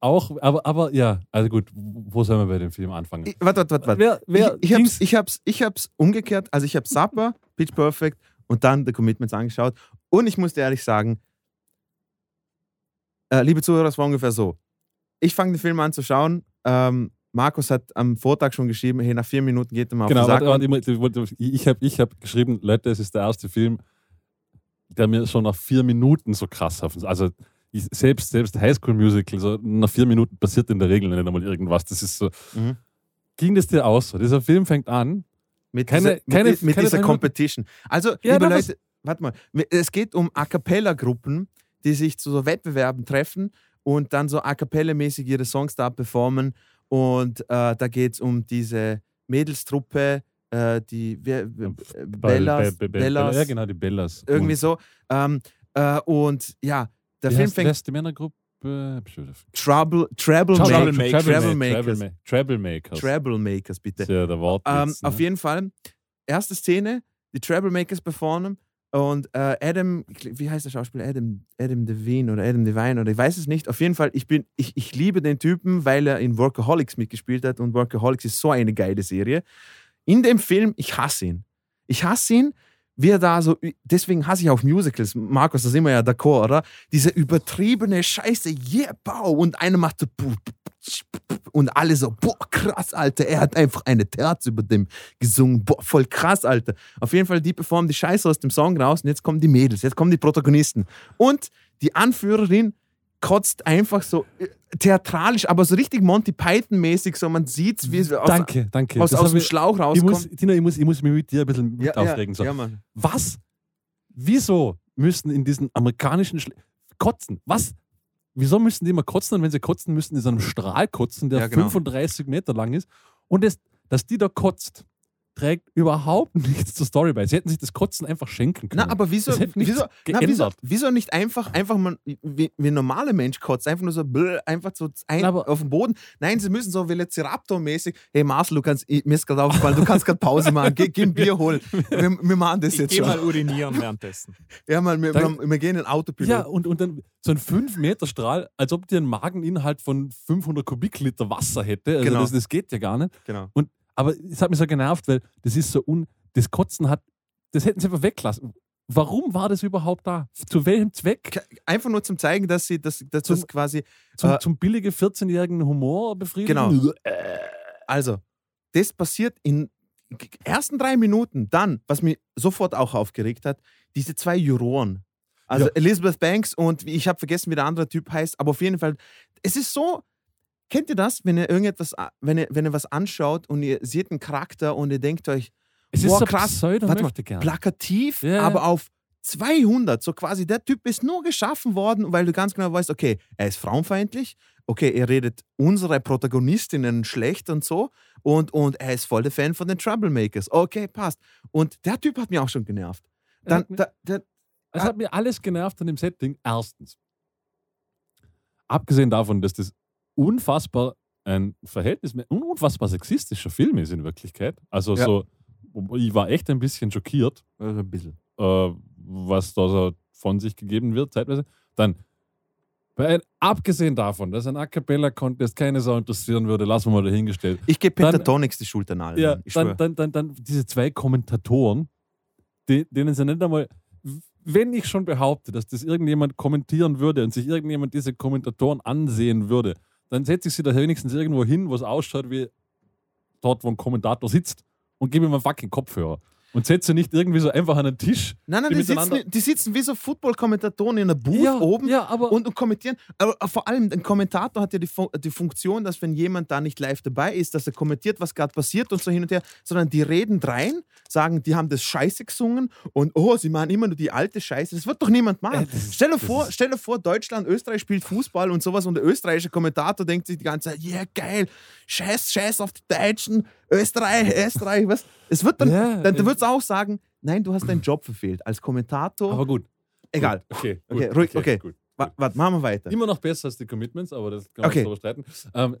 auch, aber, aber ja, also gut, wo sollen wir bei dem Film anfangen? Ich, warte, warte, warte. Wer, wer ich, ich, hab's, ich, hab's, ich hab's umgekehrt. Also ich habe Supper, Pitch Perfect und dann The Commitments angeschaut. Und ich muss dir ehrlich sagen, äh, liebe Zuhörer, es war ungefähr so. Ich fange den Film an zu schauen. Ähm, Markus hat am Vortag schon geschrieben, hey, nach vier Minuten geht er mal Genau, auf den Sack. warte, ich habe ich hab geschrieben, Leute, es ist der erste Film, der mir schon nach vier Minuten so krass auf. Also ich, selbst, selbst Highschool-Musical, so nach vier Minuten passiert in der Regel nicht einmal irgendwas. Das ist so. Mhm. Ging das dir aus? So? Dieser Film fängt an. Mit Keine- dieser, keine- mit, mit keine dieser drei Minuten. Competition. Also, Ja, liebe Leute, warte mal. Es geht um A Cappella-Gruppen, die sich zu so Wettbewerben treffen und dann so A Cappella-mäßig ihre Songs da performen. Und äh, da geht es um diese Mädelstruppe, äh, die wer, wer- Bellas, Be- Be- Be- Bellas Ja, genau, die Bellas. irgendwie Und so. Ähm, äh, und ja, der wie Film heißt, fängt Wer ist die Männergruppe? Trouble, Trouble, Troublemaker. Trouble, Troublemakers. Troublemakers. Troublemakers. Troublemakers, bitte. Ja der Wort. Ähm, auf jeden Fall, erste Szene, die Troublemakers performen und äh, Adam, wie heißt der Schauspieler? Adam, Adam Devine oder Adam Devine oder ich weiß es nicht. Auf jeden Fall, ich, bin, ich, ich liebe den Typen, weil er in Workaholics mitgespielt hat und Workaholics ist so eine geile Serie. In dem Film, ich hasse ihn. Ich hasse ihn, wie er da so, deswegen hasse ich auch Musicals. Markus, da sind wir ja d'accord, oder? Diese übertriebene Scheiße, yeah, bau. Und einer macht so, und alle so, boah, krass, Alter, er hat einfach eine Terz über dem gesungen, boah, voll krass, Alter. Auf jeden Fall, die performen die Scheiße aus dem Song raus und jetzt kommen die Mädels, jetzt kommen die Protagonisten. Und die Anführerin kotzt einfach so äh, theatralisch, aber so richtig Monty Python-mäßig, so man sieht, wie es aus, Danke, danke. aus, aus dem ich- Schlauch ich rauskommt. muss, Tina, ich muss, ich muss mich mit dir ein bisschen mit ja, aufregen. So. ja. Was? Wieso müssen in diesen amerikanischen Schle kotzen? Was? Wieso müssen die immer kotzen? Und wenn sie kotzen, müssen die so einem Strahl kotzen, der Ja, genau. 35 Meter lang ist. Und das, dass die da kotzt, trägt überhaupt nichts zur Story bei. Sie hätten sich das Kotzen einfach schenken können. Na, aber wieso, wieso, na, wieso, wieso nicht einfach, einfach mal, wie, wie ein normaler Mensch kotzt, einfach nur so, bläh, einfach so ein, Na, aber- auf dem Boden. Nein, sie müssen so Velociraptor-mäßig, hey Marcel, du kannst, ich- mir ist gerade aufgefallen, du kannst gerade Pause machen, geh, geh ein Bier holen. Wir, wir machen das Ich jetzt gehe schon. mal urinieren währenddessen. ja, Mann, wir, Dann- wir, wir gehen in ein Autopilot. Ja, und, und dann so ein 5-Meter-Strahl, als ob die einen Mageninhalt von 500 Kubikliter Wasser hätte. Also Genau. das, das geht ja gar nicht. Genau. Aber es hat mich so genervt, weil das ist so un. Das Kotzen hat. Das hätten sie einfach weglassen. Warum war das überhaupt da? Zu welchem Zweck? Einfach nur zum zeigen, dass sie, dass, dass Zum- das quasi, Zum, Äh, zum billige 14-jährigen Humor befriedigen? Genau. also, das passiert in ersten drei Minuten. Dann, was mich sofort auch aufgeregt hat, diese zwei Juroren. Also Ja. Elizabeth Banks und ich habe vergessen, wie der andere Typ heißt, aber auf jeden Fall, es ist so, kennt ihr das, wenn ihr irgendetwas, wenn ihr, wenn ihr was anschaut und ihr seht einen Charakter und ihr denkt euch, Es Boah, ist so krass. Warte mal, plakativ, ja. aber auf 200, so quasi, der Typ ist nur geschaffen worden, weil du ganz genau weißt, okay, er ist frauenfeindlich, okay, er redet unsere Protagonistinnen schlecht und so und, und er ist voll der Fan von den Troublemakers. Okay, passt. Und der Typ hat mich auch schon genervt. Es Dann, hat, mir, da, da, es hat mir alles genervt an dem Setting. Erstens. Abgesehen davon, dass das unfassbar ein Verhältnis, ein unfassbar sexistischer Film ist in Wirklichkeit. Also Ja. so, ich war echt ein bisschen schockiert. also ein bisschen. äh, was da so von sich gegeben wird, zeitweise. Dann, bei, abgesehen davon, dass ein A Cappella-Contest keine Sau interessieren würde, lassen wir mal dahingestellt. Ich gebe Dann- Pentatonix die Schuld an allen. Ja, dann, dann, dann, dann diese zwei Kommentatoren, die, denen sie nicht einmal, wenn ich schon behaupte, dass das irgendjemand kommentieren würde und sich irgendjemand diese Kommentatoren ansehen würde, dann setze ich sie da wenigstens irgendwo hin, wo es ausschaut wie dort, wo ein Kommentator sitzt und gebe ihm einen fucking Kopfhörer. Und setze nicht irgendwie so einfach an den Tisch. Nein, nein, die die, sitzen, die sitzen wie so Football-Kommentatoren in der Booth oben ja, aber und, und kommentieren. Aber vor allem, ein Kommentator hat ja die, die Funktion, dass wenn jemand da nicht live dabei ist, dass er kommentiert, was gerade passiert und so hin und her, sondern die reden rein, sagen, die haben das Scheiße gesungen und oh, sie machen immer nur die alte Scheiße. Das wird doch niemand machen. Äh, das ist- stell, dir vor, stell dir vor, Deutschland, Österreich spielt Fußball und sowas und der österreichische Kommentator denkt sich die ganze Zeit, yeah, geil, scheiß, scheiß auf die Deutschen, Österreich, Österreich, was? Es wird dann, Ja, dann, dann äh, wird es auch sagen, nein, du hast deinen Job verfehlt. Als Kommentator, aber gut. egal. Gut, Okay, Okay, gut, ruhig, okay. Gut. Wa- Warte, machen wir weiter. Immer noch besser als die Commitments, aber das kann man Okay. streiten. Ähm,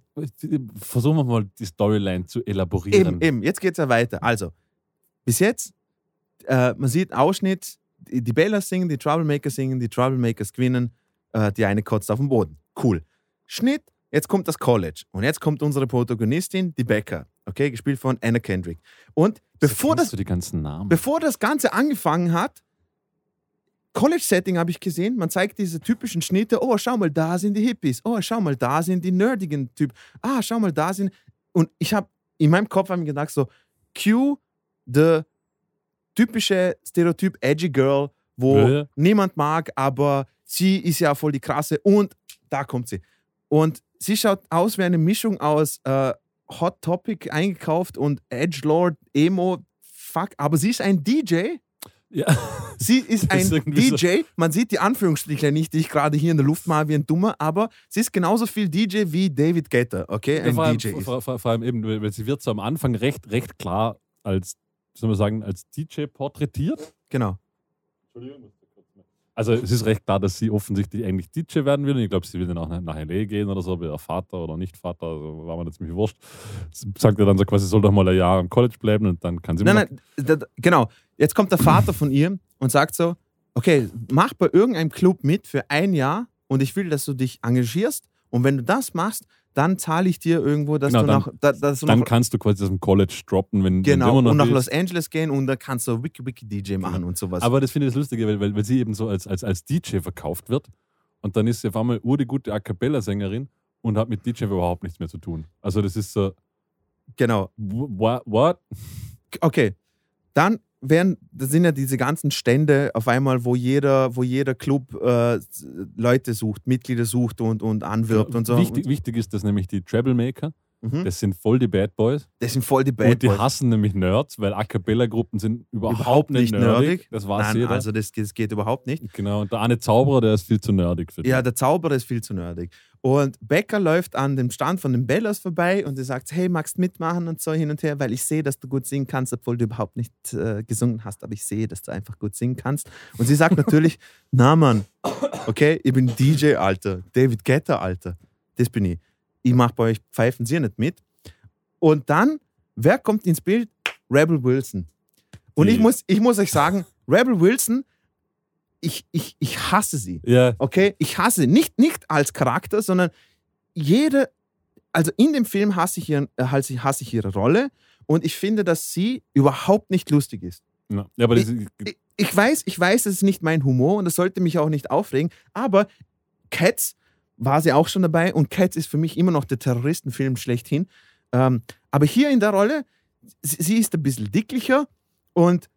versuchen wir mal die Storyline zu elaborieren. Eben, eben, jetzt geht es ja weiter. Also, bis jetzt, äh, man sieht Ausschnitt, die, die Bellas singen, die Troublemakers singen, die Troublemakers gewinnen, äh, die eine kotzt auf dem Boden. Cool. Schnitt, jetzt kommt das College. Und jetzt kommt unsere Protagonistin, die Becker. Okay, gespielt von Anna Kendrick. Und bevor das, du die ganzen Namen. bevor das Ganze angefangen hat, College-Setting habe ich gesehen, man zeigt diese typischen Schnitte, oh, schau mal, da sind die Hippies, oh, schau mal, da sind die nerdigen Typen, ah, schau mal, da sind... Und ich habe, in meinem Kopf habe ich gedacht so, cue the typische Stereotyp Edgy Girl, wo Ja. niemand mag, aber sie ist ja voll die krasse und da kommt sie. Und sie schaut aus wie eine Mischung aus äh, Hot Topic eingekauft und Edgelord, Emo, fuck, aber sie ist ein DJ. ja. Sie ist ein ist irgendwie so- DJ. Man sieht die Anführungsstriche nicht, die ich gerade hier in der Luft mache wie ein Dummer, aber sie ist genauso viel DJ wie David Guetta, okay? Ja, Ein vor, allem, DJ ist. vor, vor, vor allem eben, weil sie wird so am Anfang recht, recht klar als, soll man sagen, als DJ porträtiert. Genau. Also es ist recht klar, dass sie offensichtlich eigentlich DJ werden will. Und ich glaube, sie will dann auch nach, L.A. gehen oder so, wie ihr Vater oder nicht Vater, also war mir das ziemlich wurscht. Sagt ja dann so quasi, sie soll doch mal ein Jahr am College bleiben und dann kann sie Nein, nein, da- genau. Jetzt kommt der Vater von ihr und sagt so: Okay, mach bei irgendeinem Club mit für ein Jahr und ich will, dass du dich engagierst. Und wenn du das machst, dann zahle ich dir irgendwo, dass Genau, du nach, da, dass du dann nach, kannst du quasi aus dem College droppen, wenn wenn du genau, noch und nach. Los Angeles gehen und da kannst du Wiki Wiki DJ machen und sowas. Aber das finde ich das Lustige, weil, weil, weil sie eben so als, als, als DJ verkauft wird und dann ist sie auf einmal ur die gute A Cappella-Sängerin und hat mit DJ überhaupt nichts mehr zu tun. Also das ist so, genau. what? what? Okay. Dann werden, das sind ja diese ganzen Stände auf einmal, wo jeder, wo jeder Club äh, Leute sucht, Mitglieder sucht und, und anwirbt und so. Wichtig, wichtig ist, dass nämlich die Troublemaker, Mhm. das sind voll die Bad Boys Das sind voll die Bad und die Boys. hassen nämlich Nerds, weil A Cappella-Gruppen sind überhaupt, Überhaupt nicht nerdig. nerdig. Das weiß Nein, jeder. also das, das geht überhaupt nicht. genau, und der eine Zauberer, der ist viel zu nerdig für die. Ja, der Zauberer ist viel zu nerdig. Und Becker läuft an dem Stand von den Bellas vorbei und sie sagt, hey, magst du mitmachen und so hin und her, weil ich sehe, dass du gut singen kannst, obwohl du überhaupt nicht äh, gesungen hast, aber ich sehe, dass du einfach gut singen kannst. Und sie sagt natürlich, na Mann, okay, ich bin DJ, Alter, David Guetta, Alter, das bin ich. Ich mache bei euch Pfeifen Sie nicht mit. Und dann, wer kommt ins Bild? Rebel Wilson. Und ich muss, ich muss euch sagen, Rebel Wilson, ich, ich, ich hasse sie. ja, Okay, ich hasse sie. Nicht, nicht als Charakter, sondern jede, also in dem Film hasse ich, ihren, äh, hasse ich- hasse ich ihre Rolle und ich finde, dass sie überhaupt nicht lustig ist. ja. aber das, Ich, ich weiß, ich weiß, das ist nicht mein Humor und das sollte mich auch nicht aufregen, aber Cats war sie auch schon dabei und Cats ist für mich immer noch der Terroristenfilm schlechthin. Ähm, aber hier in der Rolle, sie, ist ein bisschen dicklicher und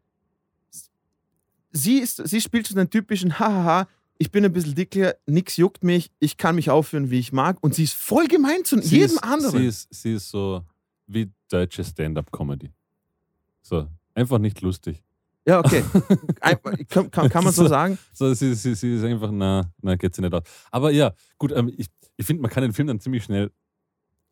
sie, ist, sie spielt so den typischen Hahaha, ich bin ein bisschen dicklicher, nix juckt mich, ich kann mich aufführen, wie ich mag und sie ist voll gemein zu sie jedem ist, anderen. Sie ist, sie ist so wie deutsche Stand-up-Comedy. So, einfach nicht lustig. Ja, okay. Kann, kann, kann man so So. sagen? So, sie, sie, sie ist einfach, na, na, geht sie nicht aus. Aber ja, gut, ähm, ich, ich finde, man kann den Film dann ziemlich schnell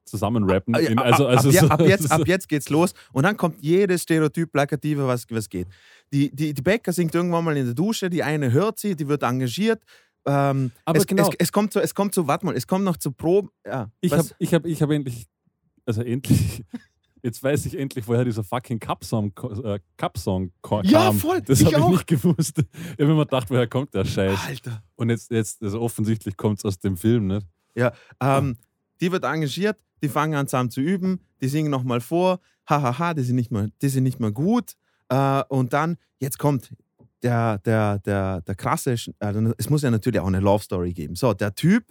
zusammenrappen. Ah, In, ab- also, also ab, so, ab, jetzt, ab jetzt geht's los und dann kommt jedes Stereotyp plakative, was, was geht. Die, die, die Bäcker singt irgendwann mal in der Dusche, die eine hört sie, die wird engagiert. Ähm, Aber es, genau. es, es kommt so, es kommt so, warte mal, es kommt noch zu Proben. Ja, Ich habe ich hab, ich hab endlich, also endlich, jetzt weiß ich endlich, woher dieser fucking Cup-Song äh, Cup -Song kam. Ja, voll, Das habe ich nicht gewusst. Ich habe immer gedacht, woher kommt der Scheiß? Alter. Und jetzt, jetzt also offensichtlich kommt es aus dem Film, ne? Ähm, die wird engagiert, die fangen an zusammen zu üben, die singen nochmal vor, hahaha, die sind nicht mehr, die sind nicht mehr gut. Äh, und dann, jetzt kommt der, der, der, der krasse, also es muss ja natürlich auch eine Love Story geben. So, der Typ,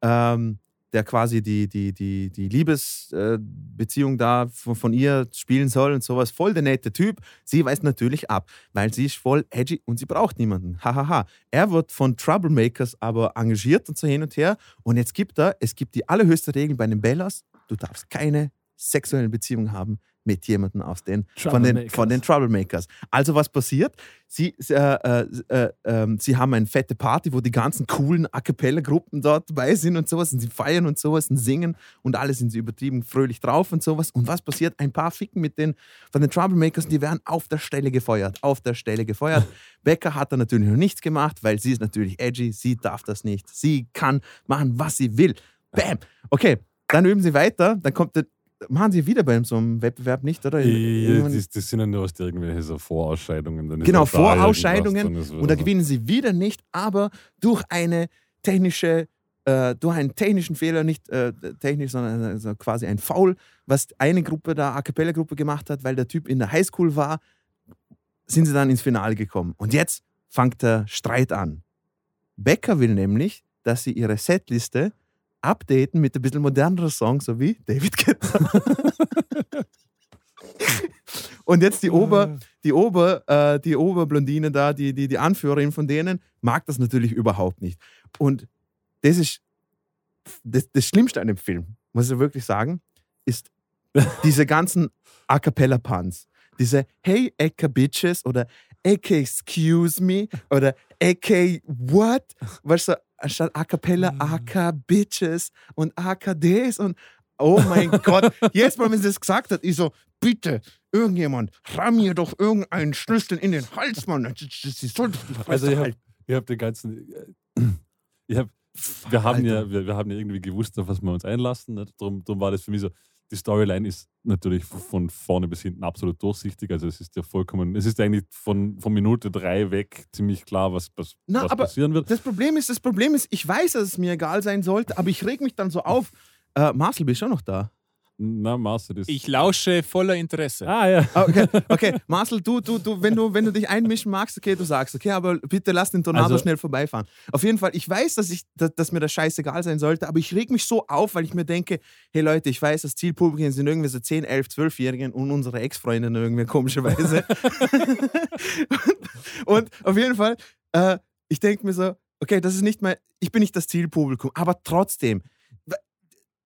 ähm, der quasi die, die, die, die Liebesbeziehung äh, da von, von ihr spielen soll und sowas, voll der nette Typ. Sie weist natürlich ab, weil sie ist voll edgy und sie braucht niemanden. Hahaha. Er wird von Troublemakers aber engagiert und so hin und her. Und jetzt gibt er, es gibt die allerhöchste Regel bei den Bellas, du darfst keine sexuellen Beziehungen haben mit jemandem aus den, von, den, von den Troublemakers. Also was passiert? Sie, äh, äh, äh, ähm, sie haben eine fette Party, wo die ganzen coolen A Cappella-Gruppen dort dabei sind und sowas und sie feiern und sowas und singen und alle sind sie übertrieben fröhlich drauf und sowas. Und was passiert? Ein paar Ficken mit den, von den Troublemakers, die werden auf der Stelle gefeuert, auf der Stelle gefeuert. Becker hat da natürlich noch nichts gemacht, weil sie ist natürlich edgy, sie darf das nicht. Sie kann machen, was sie will. Bam! Okay, dann üben sie weiter, dann kommt der, machen sie wieder bei so einem Wettbewerb nicht, oder? Ja, Irgendwann- das, das sind ja nur aus der irgendwelche so Vorausscheidungen. Dann Genau, da Vorausscheidungen. Und da gewinnen sie wieder nicht, aber durch eine technische, äh, durch einen technischen Fehler, nicht äh, technisch, sondern also quasi ein Foul, was eine Gruppe da, A Cappella-Gruppe gemacht hat, weil der Typ in der Highschool war, sind sie dann ins Finale gekommen. Und jetzt fängt der Streit an. Becker will nämlich, dass sie ihre Setliste updaten mit ein bisschen moderneren Songs, so wie David Guetta. Und jetzt die Ober, die Ober, äh, die Oberblondine da, die, die, die Anführerin von denen, mag das natürlich überhaupt nicht. Und das ist das, das Schlimmste an dem Film, muss ich wirklich sagen, ist diese ganzen A cappella Puns. Diese Hey Eka Bitches oder AK Excuse Me oder AK What? Weißt du, anstatt A cappella AK Bitches und AKDs und oh mein Gott. Jetzt mal, wenn sie das gesagt hat, ich so, bitte, irgendjemand, ramm mir doch irgendeinen Schlüssel in den Hals, Mann. Sie soll doch die Fresse Also ich habe halten. ich hab den ganzen. äh, Ich hab, wir, haben Alter. ja, wir, wir haben ja irgendwie gewusst, auf was wir uns einlassen. Nicht? Drum, drum war das für mich so. Die Storyline ist natürlich von vorne bis hinten absolut durchsichtig. Also es ist ja vollkommen, es ist eigentlich von, von Minute drei weg ziemlich klar, was, was, Na, was passieren wird. Das Problem ist, das Problem ist, ich weiß, dass es mir egal sein sollte, aber ich reg mich dann so auf. Äh, Marcel, bist du auch noch da? Na, Marcel, das. Ich lausche voller Interesse. ah, ja. Ah, Okay, okay. Marcel, du, du, du, wenn du, wenn du dich einmischen magst, okay, du sagst, okay, aber bitte lass den Tornado Also- schnell vorbeifahren. Auf jeden Fall, ich weiß, dass, ich, dass, dass mir das scheißegal sein sollte, aber ich reg mich so auf, weil ich mir denke, hey Leute, ich weiß, das Zielpublikum sind irgendwie so 10, 11, 12-Jährigen und unsere Ex-Freundinnen irgendwie komischerweise. und auf jeden Fall, äh, ich denke mir so, okay, das ist nicht mal, ich bin nicht das Zielpublikum, aber trotzdem,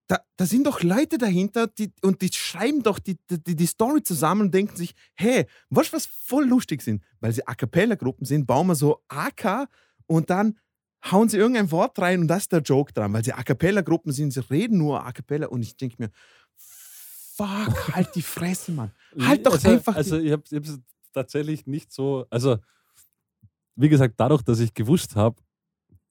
da, da sind doch Leute dahinter die, und die schreiben doch die, die, die Story zusammen und denken sich, hey, was was voll lustig sind, weil sie A Cappella-Gruppen sind, bauen wir so AK und dann hauen sie irgendein Wort rein und das ist der Joke dran, weil sie A Cappella-Gruppen sind, sie reden nur A Cappella und ich denke mir, fuck, halt die Fresse, Mann. Halt doch also, einfach Also, ich habe es tatsächlich nicht so. Also, wie gesagt, dadurch, dass ich gewusst habe,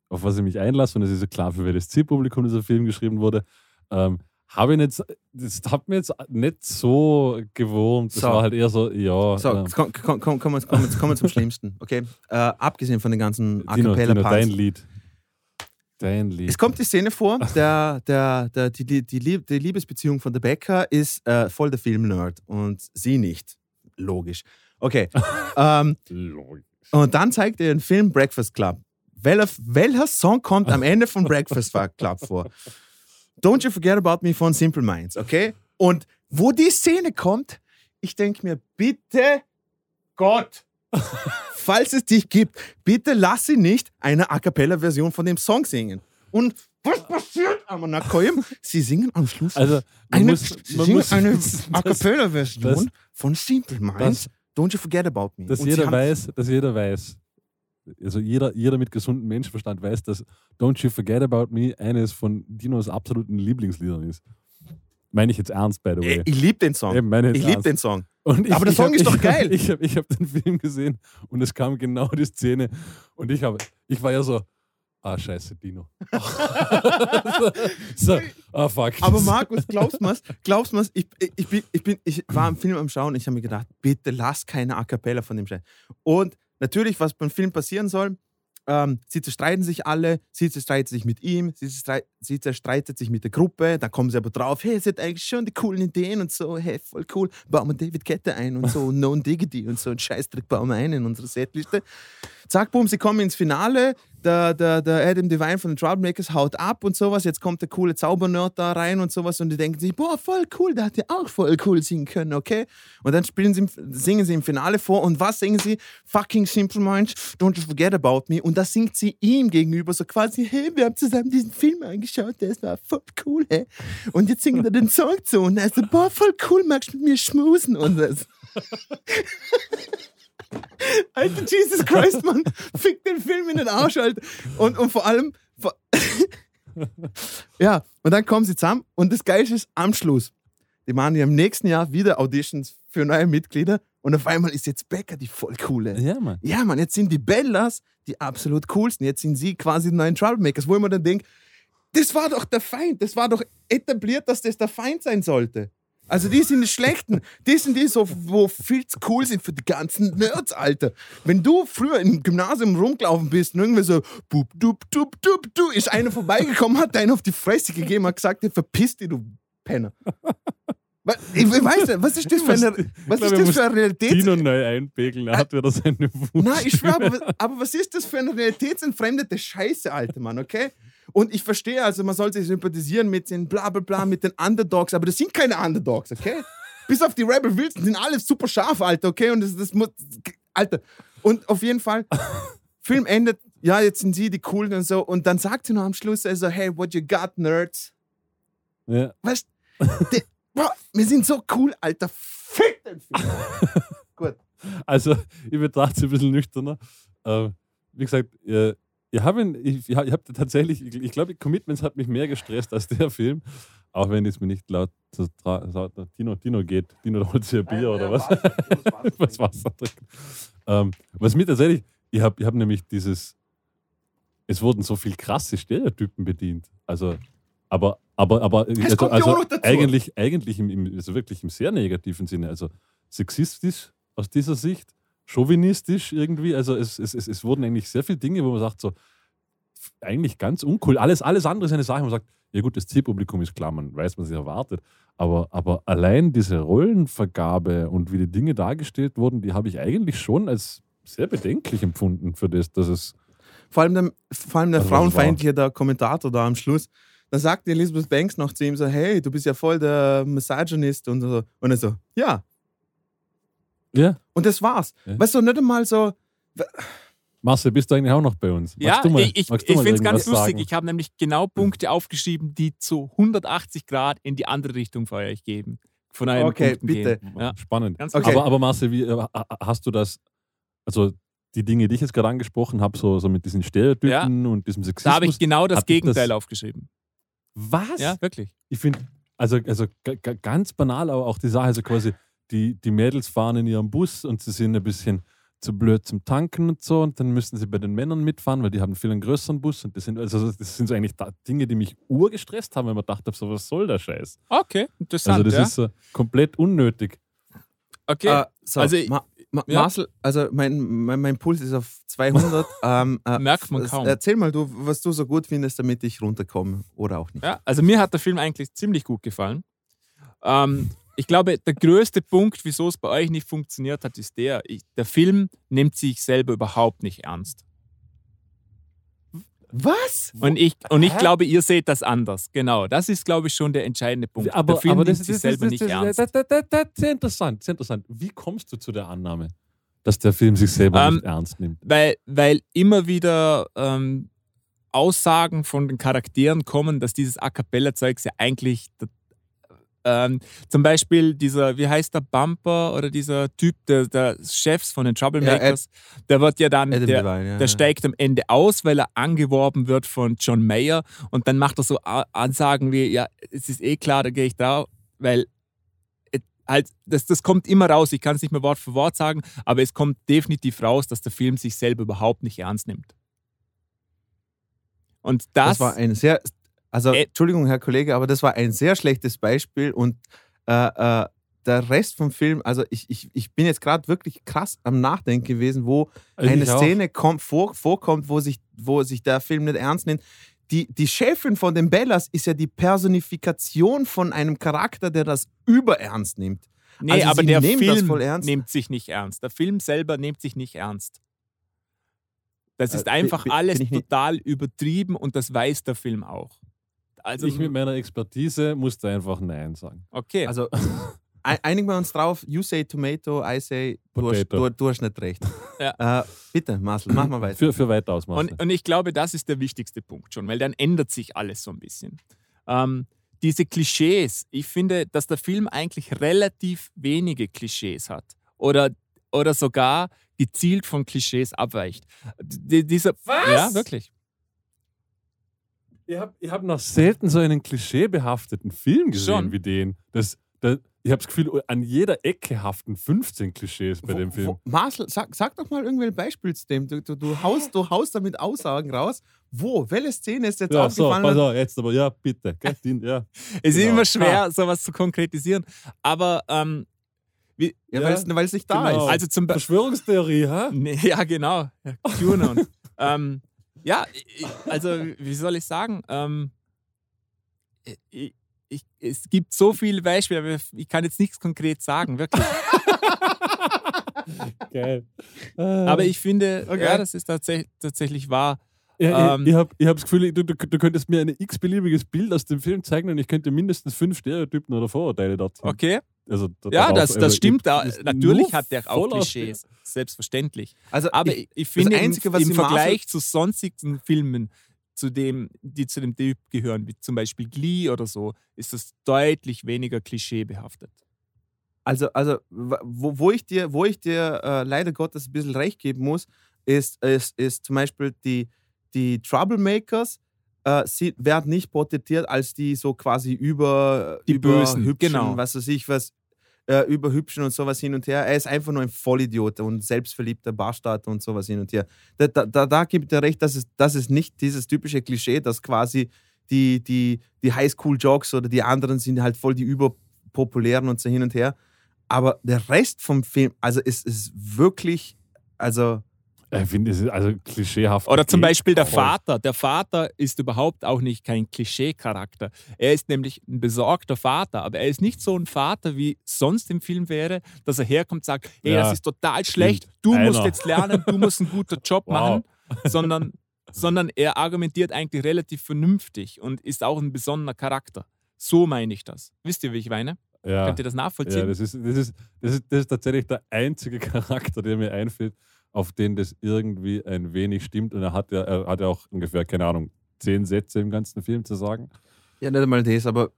auf was ich mich einlasse, und es ist ja klar, für welches Zielpublikum dieser Film geschrieben wurde, ähm, habe ich nicht, das hat mir jetzt nicht so gewohnt. Das So. war halt eher so, ja. So, ähm, komm, komm, komm, kommen wir- kommen wir- kommen wir zum Schlimmsten, okay? Äh, abgesehen von den ganzen A Dino, dein Cappella-Parts. Lied. Dein Lied. Es kommt die Szene vor, der, der, der, die, die, die, die Liebesbeziehung von der Becker ist äh, voll der Film-Nerd und sie nicht. Logisch. Okay. ähm, und dann zeigt er den Film Breakfast Club. Welcher, welcher Song kommt am Ende von Breakfast Club vor? Don't You Forget About Me von Simple Minds, okay? Und wo die Szene kommt, ich denke mir, bitte Gott, falls es dich gibt, bitte lass sie nicht eine A Cappella-Version von dem Song singen. Und was passiert, Amanakoyim? Sie singen am Schluss Also, eine, muss, singen eine das- A Cappella-Version von Simple Minds. Don't You Forget About Me. dass Und jeder weiß, dass jeder weiß, also jeder, jeder mit gesundem Menschenverstand weiß, dass Don't You Forget About Me eines von Dinos absoluten Lieblingsliedern ist. Meine ich jetzt ernst, by the way. Ich liebe den Song. Eben, Ich liebe den Song. Und Aber der ich Song hab- ist doch ich geil. Hab, ich habe ich hab den Film gesehen und es kam genau die Szene und ich, hab, ich war ja so, ah, scheiße, Dino. so, ah, fuck. Aber Markus, glaubst du Glaubst du ich, ich, ich, bin, ich, bin, ich war im Film am Schauen, ich habe mir gedacht, bitte lass keine A Cappella von dem Scheiß. Und natürlich, was beim Film passieren soll, ähm, sie zerstreiten sich alle, sie zerstreitet sich mit ihm, sie, sie zerstreitet sich mit der Gruppe, dann kommen sie aber drauf, hey, sie hat eigentlich schon die coolen Ideen und so, hey, voll cool, bauen wir David Kette ein und so, No Diggity und so, ein Scheißdreck bauen wir ein in unsere Setliste. Zack, boom, sie kommen ins Finale, der, der, der Adam Devine von den Troublemakers haut ab und sowas. Jetzt kommt der coole Zaubernerd da rein und sowas und die denken sich, boah, voll cool, der hat ja auch voll cool singen können, okay? Und dann spielen sie, singen sie im Finale vor und was singen sie? Fucking Simple Minds, Don't You Forget About Me. Und das singt sie ihm gegenüber so quasi, hey, wir haben zusammen diesen Film angeschaut, der war voll cool, hey? Und jetzt singt er den Song zu und er so, boah, voll cool, magst du mit mir schmusen? Und das. Alter, Jesus Christ, Mann. Fick den Film in den Arsch, Alter. Und, und vor allem. Vor ja, und dann kommen sie zusammen und das Geilste ist am Schluss. Die machen ja im nächsten Jahr wieder Auditions für neue Mitglieder und auf einmal ist jetzt Becker die voll coole. Ja, Mann. Ja, Mann, jetzt sind die Bellas die absolut coolsten. Jetzt sind sie quasi die neuen Troublemakers, wo mir dann denke, das war doch der Feind. Das war doch etabliert, dass das der Feind sein sollte. Also die sind die Schlechten. Die sind die, so, wo viel zu cool sind für die ganzen Nerds, Alter. Wenn du früher im Gymnasium rumgelaufen bist und irgendwie so bub, dub, dub, dub, du, ist einer vorbeigekommen, hat einen auf die Fresse gegeben, hat gesagt, verpiss dich, du Penner. Ich weiß nicht, was ist das für eine, was ist das für eine Realität? Tino neu einpegeln, er hat wieder seine Wut. Nein, ich schwöre, aber, aber was ist das für eine realitätsentfremdete Scheiße, Alter Mann, okay? Und ich verstehe, also man soll sich sympathisieren mit den bla bla bla, mit den Underdogs, aber das sind keine Underdogs, okay? Bis auf die Rebel Wilson sind alle super scharf, Alter, okay? Und das, das muss. Alter. Und auf jeden Fall, Film endet, ja, jetzt sind sie die coolen und so. Und dann sagt sie noch am Schluss, also, hey, what you got, Nerds? Ja. Weißt du, wir sind so cool, Alter. Fick den Film. Gut. Also, ich betrachte es ein bisschen nüchterner. Äh, wie gesagt, ich habe ich, ich hab tatsächlich, ich, glaube, Commitments hat mich mehr gestresst als der Film. Auch wenn es mir nicht laut, laut Tino, Tino geht. Tino holt sich ein Bier oder was? was Wasser trinken. Ähm, was mir tatsächlich, ich habe ich hab nämlich dieses, es wurden so viel krasse Stereotypen bedient. Also, aber, aber, aber also, also eigentlich, eigentlich im, im, also wirklich im sehr negativen Sinne. Also sexistisch aus dieser Sicht chauvinistisch irgendwie. Also es, es, es, es wurden eigentlich sehr viele Dinge, wo man sagt, so eigentlich ganz uncool. Alles, alles andere ist eine Sache, wo man sagt, ja gut, das Zielpublikum ist klar, man weiß, was sich erwartet. Aber, aber allein diese Rollenvergabe und wie die Dinge dargestellt wurden, die habe ich eigentlich schon als sehr bedenklich empfunden für das, dass es. Vor allem der, vor allem der also frauenfeindliche der Kommentator da am Schluss, da sagt Elizabeth Banks noch zu ihm so, hey, du bist ja voll der Misogynist und so. Und er so, ja, ja. Und das war's. Ja. Weißt du, nicht einmal so. Marcel, bist du eigentlich auch noch bei uns? Magst ja, mal, ich, ich, ich finde es ganz lustig. Sagen? Ich habe nämlich genau Punkte aufgeschrieben, die zu 180 Grad in die andere Richtung für euch geben. Von einem okay, Punkten bitte. Ja. Spannend. Okay. Aber, aber Marcel, wie, äh, hast du das, also die Dinge, die ich jetzt gerade angesprochen habe, so, so mit diesen Stereotypen ja. und diesem Sexismus. Da habe ich genau das Gegenteil das, aufgeschrieben. Was? Ja, wirklich. Ich finde, also, also ganz banal, aber auch die Sache, also quasi, die, die Mädels fahren in ihrem Bus und sie sind ein bisschen zu blöd zum Tanken und so und dann müssen sie bei den Männern mitfahren, weil die haben viel einen größeren Bus und das sind, also das sind so eigentlich Dinge, die mich urgestresst haben, weil man dachte, so was soll der Scheiß. Okay, interessant. Also das ja. ist so komplett unnötig. Okay, uh, so, also Ma Ma ja. Marcel, also mein, mein, mein, Puls ist auf 200. ähm, äh, Merkt man kaum. Erzähl mal, du, was du so gut findest, damit ich runterkomme oder auch nicht. Ja, also mir hat der Film eigentlich ziemlich gut gefallen. Ähm, ich glaube, der größte Punkt, wieso es bei euch nicht funktioniert hat, ist der, ich, der Film nimmt sich selber überhaupt nicht ernst. Was? Und ich, und ich glaube, ihr seht das anders. Genau, das ist, glaube ich, schon der entscheidende Punkt. Aber, der Film aber nimmt das, sich das, selber das, nicht ernst. Das, ist sehr interessant, sehr interessant. Wie kommst du zu der Annahme, dass der Film sich selber ähm, nicht ernst nimmt? Weil, weil immer wieder ähm, Aussagen von den Charakteren kommen, dass dieses A Cappella-Zeug ja eigentlich ähm, zum Beispiel dieser, wie heißt der Bumper oder dieser Typ, der, der Chefs von den Troublemakers, ja, der wird ja dann, der, Divine, ja, der steigt am Ende aus, weil er angeworben wird von John Mayer. Und dann macht er so Ansagen wie, ja, es ist eh klar, da gehe ich da, weil halt, das, das kommt immer raus, ich kann es nicht mehr Wort für Wort sagen, aber es kommt definitiv raus, dass der Film sich selber überhaupt nicht ernst nimmt. Und das, Das war ein sehr, also Äh, Entschuldigung, Herr Kollege, aber das war ein sehr schlechtes Beispiel und äh, äh, der Rest vom Film, also ich, ich, ich bin jetzt gerade wirklich krass am Nachdenken gewesen, wo eine Ich auch. Szene kommt, vor, vorkommt, wo sich, wo sich der Film nicht ernst nimmt. Die, die Chefin von den Bellas ist ja die Personifikation von einem Charakter, der das überernst nimmt. nee, also aber der Film voll ernst. nimmt sich nicht ernst. Der Film selber nimmt sich nicht ernst. Das Äh, ist bi- einfach alles total übertrieben und das weiß der Film auch. Also, ich mit meiner Expertise musste einfach Nein sagen. okay. Also ein- einigen wir uns drauf, you say tomato, I say du hast, Potato. du, du hast nicht recht. Ja. Äh, bitte, Marcel, mach mal weiter. Für, für weiter ausmachen. Und, und ich glaube, das ist der wichtigste Punkt schon, weil dann ändert sich alles so ein bisschen. Ähm, diese Klischees, ich finde, dass der Film eigentlich relativ wenige Klischees hat oder, oder sogar gezielt von Klischees abweicht. D dieser, Was? Ja, wirklich. Ich habe hab noch selten so einen klischeebehafteten Film gesehen Schon. wie den. Das, das, ich habe das Gefühl, an jeder Ecke haften 15 Klischees bei Wo- dem Film. Wo, Marcel, sag, sag doch mal irgendwelche Beispiele zu dem. Du, du, du, haust, du haust damit Aussagen raus. Wo? Welche Szene ist jetzt Ja, so, aufgefallen? pass auf, jetzt aber, ja, bitte. ja. Es ist Genau. immer schwer, sowas zu konkretisieren. Aber ähm, ja, Ja, weil es nicht da genau. ist. also zum Beispiel. Verschwörungstheorie, ha? Nee, ja, genau. Ja, QAnon. ähm, ja, ich- also wie soll ich sagen? Ähm, ich, ich, es gibt so viele Beispiele, aber ich kann jetzt nichts konkret sagen, wirklich. Geil. Aber ich finde, Okay. ja, das ist tatsächlich, tatsächlich wahr. Ja, Ähm, ich ich habe ich hab das Gefühl, du, du, du könntest mir ein x-beliebiges Bild aus dem Film zeigen und ich könnte mindestens fünf Stereotypen oder Vorurteile dort ziehen. Okay, Also, da- ja, darauf- das, also, das stimmt. ich- Da, natürlich hat der auch Klischees, selbstverständlich. Also Aber ich, ich, finde, Einzige, im, was im Vergleich zu sonstigen Filmen, zu dem, die zu dem Typ gehören, wie zum Beispiel Glee oder so, ist das deutlich weniger klischeebehaftet. Also, also wo, wo ich dir, wo ich dir äh, leider Gottes ein bisschen recht geben muss, ist, ist, ist zum Beispiel die, die Troublemakers äh, sie werden nicht porträtiert als die so quasi über Die über Bösen, hübschen, genau. was weiß ich was, äh, überhübschen und sowas hin und her. Er ist einfach nur ein Vollidiot und selbstverliebter Bastard und sowas hin und her. Da, da, da, gibt er recht, dass es, das ist nicht dieses typische Klischee, dass quasi die, die, die Highschool-Jocks oder die anderen sind halt voll die überpopulären und so hin und her. Aber der Rest vom Film, also es ist wirklich, also Ich finde, es ist also klischeehaft. Oder zum Beispiel der. Vater. Der Vater ist überhaupt auch nicht kein Klischee-Charakter. Er ist nämlich ein besorgter Vater, aber er ist nicht so ein Vater, wie sonst im Film wäre, dass er herkommt und sagt, hey, Ja, das ist total schlecht, du Einer. musst jetzt lernen, du musst einen guten Job Wow. machen, sondern, sondern er argumentiert eigentlich relativ vernünftig und ist auch ein besonderer Charakter. So meine ich das. Wisst ihr, wie ich meine? Ja. Könnt ihr das nachvollziehen? Ja, das ist, das, ist, das, ist, das ist tatsächlich der einzige Charakter, der mir einfällt, auf den das irgendwie ein wenig stimmt. Und er hat ja, er hat ja auch ungefähr, keine Ahnung, zehn Sätze im ganzen Film zu sagen. Ja, nicht einmal das, aber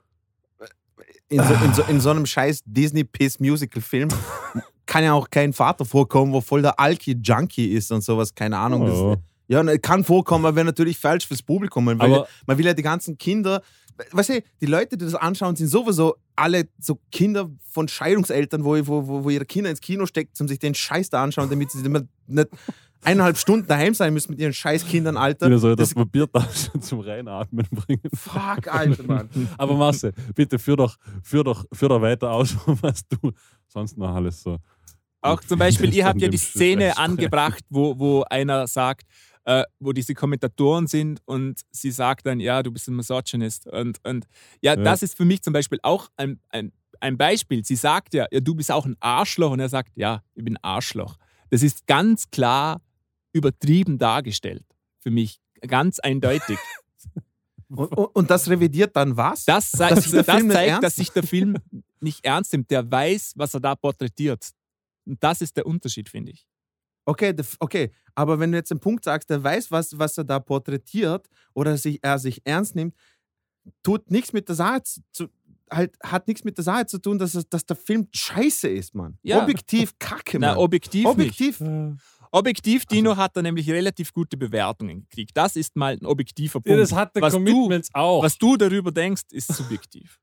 in so, in so, in so einem scheiß Disney-Piss-Musical-Film kann ja auch kein Vater vorkommen, wo voll der Alki-Junkie ist und sowas, keine Ahnung. Oh. Das, ja, und kann vorkommen, aber wäre natürlich falsch fürs Publikum. Man will, Aber- man will ja die ganzen Kinder, weißt du, die Leute, die das anschauen, sind sowieso alle so Kinder von Scheidungseltern, wo, wo, wo, wo ihre Kinder ins Kino stecken, um sich den Scheiß da anschauen, damit sie immer nicht eineinhalb Stunden daheim sein müssen mit ihren Scheißkindern, Alter. Wieder soll das Das- Papiertaschen zum Reinatmen bringen. Fuck, Alter, Mann. Aber Marcel, bitte führ doch, führ doch, führ doch weiter aus, was du sonst noch alles so. Auch zum Beispiel, ihr habt ja die Szene angebracht, wo, wo einer sagt, äh, wo diese Kommentatoren sind und sie sagt dann, ja, du bist ein Misogynist. Und, und ja, Ja. das ist für mich zum Beispiel auch ein, ein, ein Beispiel. Sie sagt ja, ja, du bist auch ein Arschloch. Und er sagt, ja, ich bin ein Arschloch. Das ist ganz klar übertrieben dargestellt. Für mich ganz eindeutig. Und, und, das revidiert dann was? Das, das nicht zeigt, dass sich der Film nicht ernst nimmt. Der weiß, was er da porträtiert. Und das ist der Unterschied, finde ich. Okay, okay, aber wenn du jetzt den Punkt sagst, der weiß, was, was er da porträtiert oder sich, er sich ernst nimmt, tut nichts mit der Sache zu, halt, hat nichts mit der Sache zu tun, dass, es, dass der Film scheiße ist, Mann. Ja. Objektiv kacke, Na, Mann. objektiv, nicht. Objektiv. Objektiv, Dino hat da nämlich relativ gute Bewertungen gekriegt. Das ist mal ein objektiver Punkt. Ja, das hat der was, du, Commitments auch. was du darüber denkst, ist subjektiv.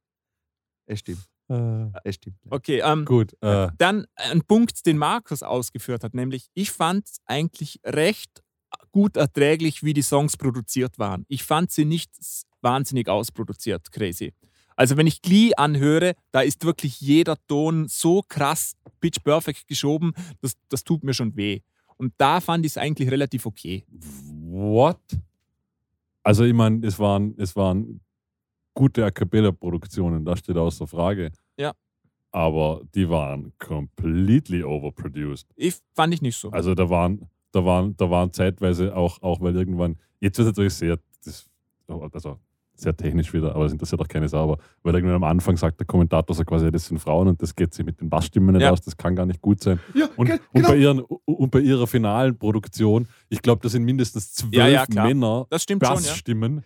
Es stimmt, Äh, es stimmt. Okay, ähm, gut. Äh, dann ein Punkt, den Markus ausgeführt hat, nämlich ich fand es eigentlich recht gut erträglich, wie die Songs produziert waren. Ich fand sie nicht wahnsinnig ausproduziert, crazy. Also wenn ich Glee anhöre, da ist wirklich jeder Ton so krass pitch perfect geschoben, das, das tut mir schon weh. Und da fand ich es eigentlich relativ okay. What? Also, ich meine, es waren, es waren gute A Cappella-Produktionen, da steht außer Frage. Ja. Aber die waren completely overproduced. Ich fand ich nicht so. Also da waren, da waren, da waren zeitweise auch, auch weil irgendwann, jetzt wird es natürlich sehr, das, also sehr technisch wieder, aber es interessiert auch keine Sau, aber weil irgendwann am Anfang sagt der Kommentator so quasi, das sind Frauen und das geht sich mit den Bassstimmen nicht Ja. aus, das kann gar nicht gut sein. Ja, Und, ge- und, genau. bei ihren, und bei ihrer finalen Produktion, ich glaube, da sind mindestens zwölf Ja. Männer das stimmt schon, ja. Bassstimmen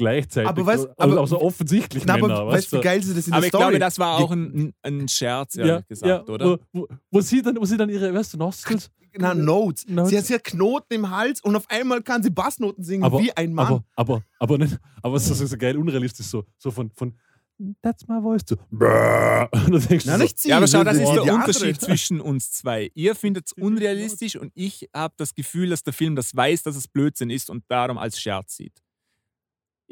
gleichzeitig. Aber weißt- also, aber- also offensichtlich Na, Männer. aber weißt du, wie geil sie das in Aber der ich Story? glaube, das war auch ein, ein Scherz, ehrlich gesagt, oder? Wo, wo, wo, sie dann, wo sie dann ihre, weißt du, Nostrils Na, Notes. Notes. Sie hat hat Knoten im Hals und auf einmal kann sie Bassnoten singen aber, wie ein Mann. Aber, aber, aber, nicht, aber es ist so, so geil unrealistisch, so, so von, von That's my voice du Na, so, nicht sie. Ja, aber schau, das ist der. Unterschied zwischen uns zwei. Ihr findet es unrealistisch und ich habe das Gefühl, dass der Film das weiß, dass es Blödsinn ist und darum als Scherz sieht.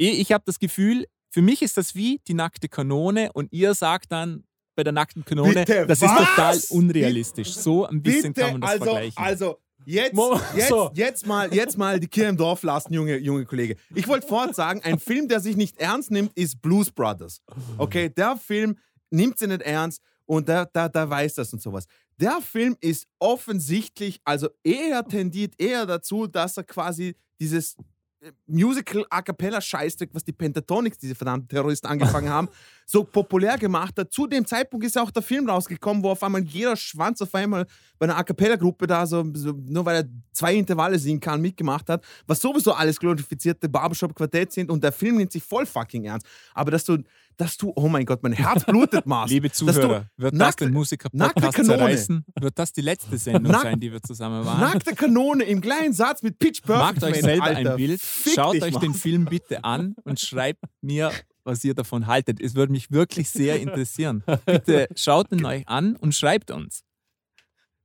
Ich, habe das Gefühl, für mich ist das wie die nackte Kanone und ihr sagt dann bei der nackten Kanone, Bitte, das ist was? total unrealistisch. So ein bisschen Bitte, kann man das also, vergleichen. also jetzt, jetzt, jetzt, mal, jetzt mal die Kirche im Dorf lassen, junge, junge Kollege. Ich wollte vorhin sagen, ein Film, der sich nicht ernst nimmt, ist Blues Brothers. Okay, der Film nimmt sie nicht ernst und der, der, der weiß das und sowas. Der Film ist offensichtlich, also eher tendiert eher dazu, dass er quasi dieses Musical A Cappella Scheißdreck, was die Pentatonics, diese verdammten Terroristen angefangen haben, so populär gemacht hat. Zu dem Zeitpunkt ist ja auch der Film rausgekommen, wo auf einmal jeder Schwanz auf einmal bei einer A Cappella Gruppe da so, so nur weil er zwei Intervalle singen kann, mitgemacht hat, was sowieso alles glorifizierte Barbershop Quartett sind und der Film nimmt sich voll fucking ernst. Aber dass du, dass du, oh mein Gott, mein Herz blutet, Mars. Liebe Zuhörer, wird das nackte- den nackte Musiker-Podcast zerreißen? Wird das die letzte Sendung Nack- sein, die wir zusammen waren? Nackte Kanone im kleinen Satz mit Pitch Perfect. Macht euch selber Alter. ein Bild, schaut dich, euch Mann. den Film bitte an und schreibt mir, was ihr davon haltet. Es würde mich wirklich sehr interessieren. Bitte schaut ihn euch an und schreibt uns.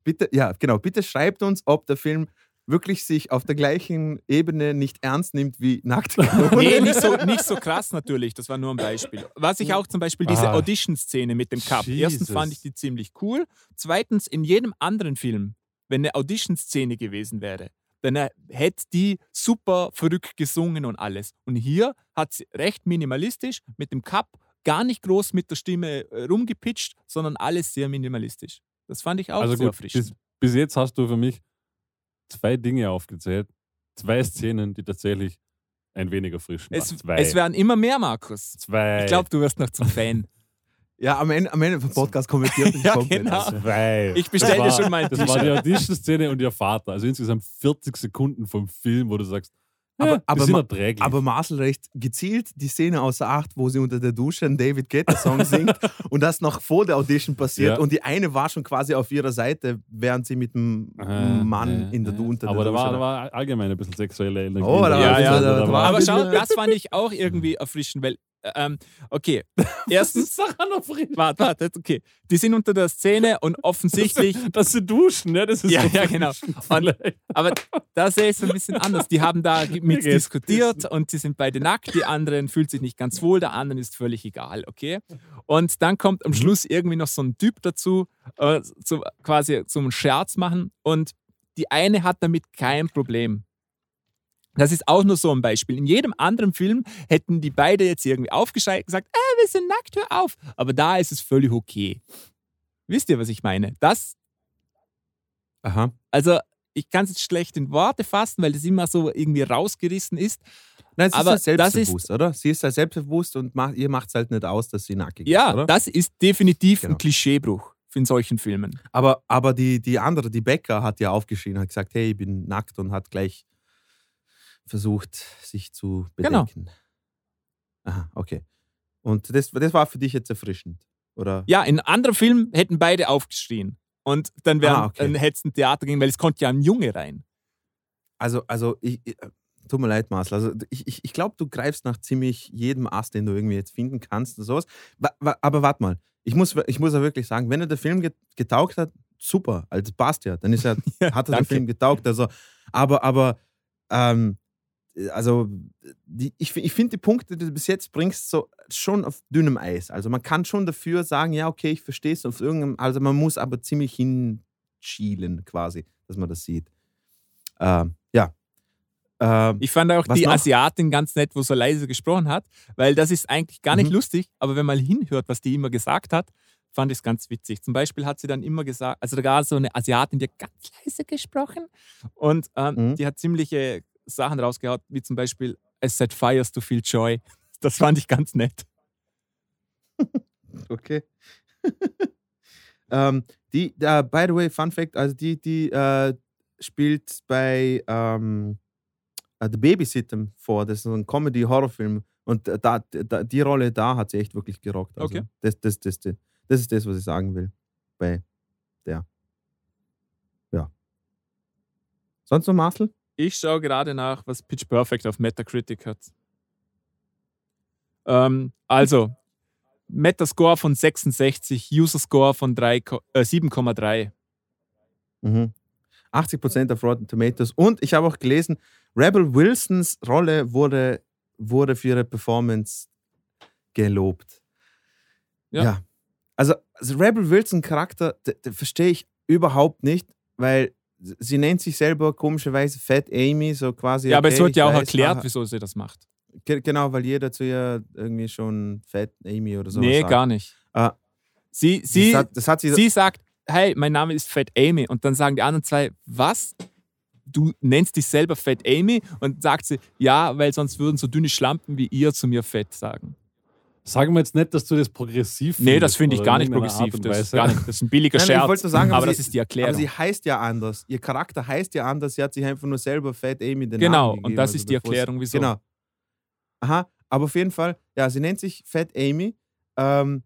Bitte, ja, genau. Bitte schreibt uns, ob der Film wirklich sich auf der gleichen Ebene nicht ernst nimmt wie Kanone. Nee, nicht so, nicht so krass natürlich, das war nur ein Beispiel. Was ich auch zum Beispiel diese Ah. Audition-Szene mit dem Cup. Erstens Jesus. fand ich die ziemlich cool. Zweitens, in jedem anderen Film, wenn eine Audition-Szene gewesen wäre, dann äh, hätte die super verrückt gesungen und alles. Und hier hat sie recht minimalistisch mit dem Cup gar nicht groß mit der Stimme äh, rumgepitcht, sondern alles sehr minimalistisch. Das fand ich auch also sehr gut, erfrischend. bis, bis jetzt hast du für mich zwei Dinge aufgezählt, zwei Szenen, die tatsächlich ein wenig erfrischen Es. Zwei. es werden immer mehr, Markus. zwei. Ich glaube, du wirst noch zum Fan. Ja, am Ende, am Ende vom Podcast kommentiert Ja, komplett. genau. Zwei. Ich bestell Das dir schon mal ein Das war die. Audition-Szene und ihr Vater. Also insgesamt 40 Sekunden vom Film, wo du sagst, Aber- ja, aber ma-. Aber Marcel recht gezielt die Szene außer Acht, wo sie unter der Dusche einen David Guetta-Song singt und das noch vor der Audition passiert Ja. und die eine war schon quasi auf ihrer Seite, während sie mit dem Äh, Mann äh, in der äh. Unter Aber der da Dusche war, da war allgemein ein bisschen sexuelle Energie. Oh, da war- Ja, ja, da war- Aber schau, das fand ich auch irgendwie erfrischend, weil, ähm, okay, erstens, warte, warte, okay, die sind unter der Szene und offensichtlich, Dass sie duschen, ja, das ist Ja, so ja, genau. Und, aber da sehe ich es ein bisschen anders. Die haben da mit diskutiert und sie sind beide nackt, die anderen fühlt sich nicht ganz wohl, der anderen ist völlig egal, okay? Und dann kommt am Schluss irgendwie noch so ein Typ dazu, äh, so, quasi zum Scherz machen. Und die eine hat damit kein Problem. Das ist auch nur so ein Beispiel. In jedem anderen Film hätten die beide jetzt irgendwie aufgeschreit und gesagt, äh, wir sind nackt, hör auf. Aber da ist es völlig okay. Wisst ihr, was ich meine? Das, Aha. also ich kann es jetzt schlecht in Worte fassen, weil das immer so irgendwie rausgerissen ist. Nein, sie Aber ist halt das selbstbewusst, oder? Sie ist halt selbstbewusst und macht, ihr macht es halt nicht aus, dass sie nackig Ja, ist, oder? das ist definitiv Genau. ein Klischeebruch in solchen Filmen. Aber, aber die, die andere, die Becker, hat ja aufgeschrien, hat gesagt, hey, ich bin nackt und hat gleich versucht, sich zu Genau. bedecken. Aha, okay. Und das, das war für dich jetzt erfrischend, oder? Ja, in anderen Filmen hätten beide aufgeschrien. Und dann, wären, Ah, okay. ein Theater gegeben, weil es konnte ja ein Junge rein. Also, also ich, ich, äh, tut mir leid, Marcel. Also ich, ich, ich glaube, du greifst nach ziemlich jedem Ast, den du irgendwie jetzt finden kannst und sowas. Wa- wa- Aber warte mal, ich muss, ich muss ja wirklich sagen, wenn er der Film get- getaugt hat, super, also passt ja. Dann ist er, Ja, hat er der. Film getaugt. Also, aber, aber ähm, also die, ich, ich finde die Punkte, die du bis jetzt bringst, so schon auf dünnem Eis. Also man kann schon dafür sagen, ja, okay, ich verstehe es auf irgendeinem, also man muss aber ziemlich hinschielen quasi, dass man das sieht. Ähm, ja. Ähm, Ich fand auch die noch? Asiatin ganz nett, wo so leise gesprochen hat, weil das ist eigentlich gar nicht Mhm. lustig, aber wenn man hinhört, was die immer gesagt hat, fand ich es ganz witzig. Zum Beispiel hat sie dann immer gesagt, also da gab es so eine Asiatin, die hat ganz leise gesprochen und ähm, Mhm. die hat ziemliche Sachen rausgehauen, wie zum Beispiel I set fires to feel joy. Das fand ich ganz nett. Okay. ähm, die, äh, by the way, Fun Fact, also die, die äh, spielt bei ähm, äh, The Babysitter vor. Das ist ein Comedy-Horrorfilm. Und äh, da, da, die Rolle da hat sie echt wirklich gerockt. Also Okay. das, das, das, das, das ist das, was ich sagen will. Bei der. Ja. Sonst noch, Marcel? Ich schaue gerade nach, was Pitch Perfect auf Metacritic hat. Ähm, also, Metascore von 66, User Score von 3 Ko- äh, 7,3. Mhm. 80% auf Rotten Tomatoes. Und ich habe auch gelesen, Rebel Wilsons Rolle wurde, wurde für ihre Performance gelobt. Ja. Also, also Rebel Wilson Charakter, verstehe ich überhaupt nicht, weil sie nennt sich selber komischerweise Fat Amy, so quasi. Ja, aber es wird ja auch weiß, erklärt, wieso sie das macht. ge- Genau, weil jeder zu ihr irgendwie schon Fat Amy oder so nee, sagt. gar nicht. Ah. Sie, sie, das, hat, das hat sie, sie sagt, hey, mein Name ist Fat Amy. Und dann sagen die anderen zwei, was? Du nennst dich selber Fat Amy? Und sagt sie, ja, weil sonst würden so dünne Schlampen wie ihr zu mir Fett sagen. Sagen wir jetzt nicht, dass du das progressiv Nee, das findest finde ich gar nicht progressiv. Und Das ist, gar nicht, das ist ein billiger Nein, Scherz. sagen, aber, aber das sie- ist die Erklärung. Aber sie heißt ja anders. Ihr Charakter heißt ja anders. Sie hat sich einfach nur selber Fat Amy den Genau, Namen und gegeben, das also ist die Erklärung, wieso. Genau. Aha, aber auf jeden Fall, ja, sie nennt sich Fat Amy ähm,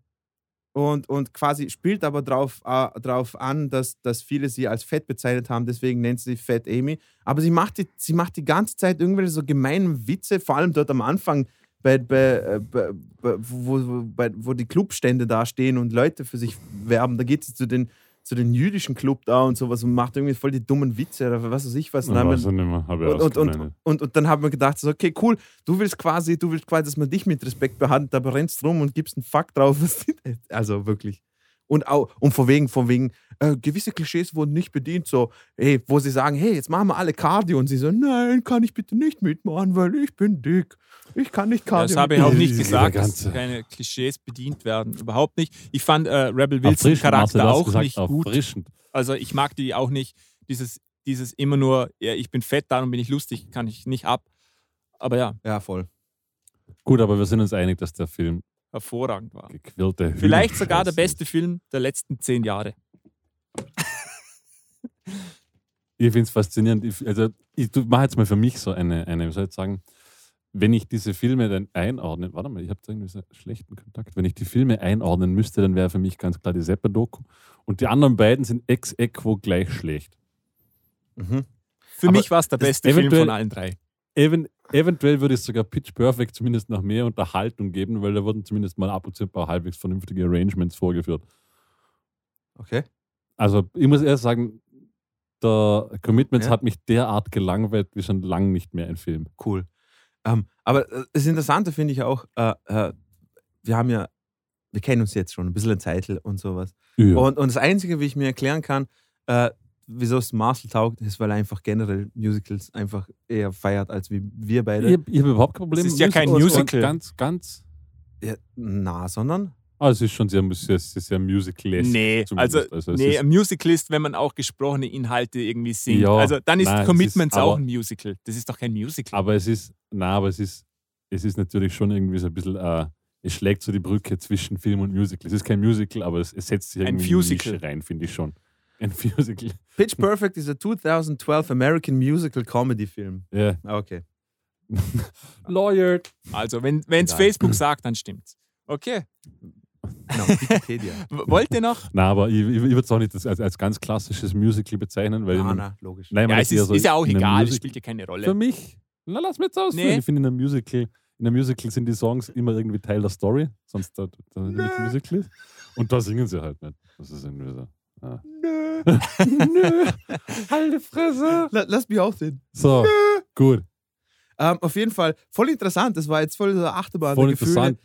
und, und quasi spielt aber drauf, äh, drauf an, dass, dass viele sie als fett bezeichnet haben, deswegen nennt sie sich Fat Amy. Aber sie macht die, sie macht die ganze Zeit irgendwelche so gemeinen Witze, vor allem dort am Anfang, bei, bei, äh, bei, bei, wo, wo, bei, wo die Clubstände da stehen und Leute für sich werben. Da geht sie zu den, zu den jüdischen Club da und sowas und macht irgendwie voll die dummen Witze oder was weiß ich was. Und dann haben wir- Weiß ich nicht mehr. Hab ich und, und, und, ausgeblendet. und, und dann haben wir gedacht, so, okay, cool, du willst quasi, du willst quasi, dass man dich mit Respekt behandelt, aber rennst rum und gibst einen Fuck drauf. was die- Also wirklich. Und auch, und von wegen, von wegen, äh, gewisse Klischees wurden nicht bedient, so, hey, wo sie sagen, hey, jetzt machen wir alle Cardio und sie so, nein, kann ich bitte nicht mitmachen, weil ich bin dick. Ich kann nicht Cardio. Das habe ich auch mitmachen." nicht gesagt, dass keine Klischees bedient werden. Überhaupt nicht. Ich fand äh, Rebel Wilson Charakter auch gesagt, nicht gut. Also ich mag die auch nicht. Dieses, dieses immer nur, ja, ich bin fett, darum bin ich lustig, kann ich nicht ab. Aber ja, Ja, voll. Gut, aber wir sind uns einig, dass der Film hervorragend war. gequirlte Vielleicht sogar der beste Film der letzten zehn Jahre. Ich finde es faszinierend. Ich, also, ich mache jetzt mal für mich so eine, eine, wie soll ich sagen, wenn ich diese Filme dann einordnen, warte mal, ich habe irgendwie so einen schlechten Kontakt. Wenn ich die Filme einordnen müsste, dann wäre für mich ganz klar die Seppa-Doku. Und die anderen beiden sind ex equo gleich schlecht. Mhm. Für Aber mich war es der beste Film von allen drei. Even, eventuell würde es sogar Pitch Perfect zumindest noch mehr Unterhaltung geben, weil da wurden zumindest mal ab und zu ein paar halbwegs vernünftige Arrangements vorgeführt. Okay. Also, ich muss erst sagen, der Commitments Ja. hat mich derart gelangweilt wie schon lange nicht mehr ein Film. Cool. Ähm, aber äh, das Interessante finde ich auch, äh, äh, wir haben ja, wir kennen uns jetzt schon ein bisschen Zeitl und sowas. Ja. Und, und das Einzige, wie ich mir erklären kann, äh, wieso es Marcel taugt, ist, weil er einfach generell Musicals einfach eher feiert, als wie wir beide. Ich habe hab überhaupt kein Problem Es ist ja kein. Musical. Ganz, ganz. Ja, na, sondern? Ah, es ist schon sehr, sehr, sehr, sehr musical Nee, also, also nee, ein Musical ist, wenn man auch gesprochene Inhalte irgendwie singt. Ja, also dann ist nein, Commitments ist auch aber- ein Musical. Das ist doch kein Musical. Aber es ist, na, aber es ist, es ist natürlich schon irgendwie so ein bisschen, äh, es schlägt so die Brücke zwischen Film und Musical. Es ist kein Musical, aber es, es setzt sich Ein irgendwie in die Fusical. Nische rein, finde ich schon. Ein Musical. Pitch Perfect ist ein 2012 American Musical Comedy Film. Ja. Ah, Okay. Lawyer. Also, wenn es. Facebook sagt, dann stimmt's. Okay. Genau, Wikipedia. Wollt ihr noch? Na, aber ich, ich, ich würde es auch nicht als, als, als ganz klassisches Musical bezeichnen, weil in na, einem- na, logisch. Nein, Ja, es ist, so ist ja auch egal, es spielt ja keine Für Rolle. mich, na, lass mir jetzt ausführen. Nee. Ich finde, in einem Musical, in einem Musical sind die Songs immer irgendwie Teil der Story, sonst da, da nicht Musical ist. Und da singen sie halt nicht. Das ist irgendwie so. Ah. Nö. Nö, halte Fresse. La- Lass mich auch sehen. So, Gut. Ähm, auf jeden Fall voll interessant. Das war jetzt voll so Achterbahn Voll der Gefühle. interessant.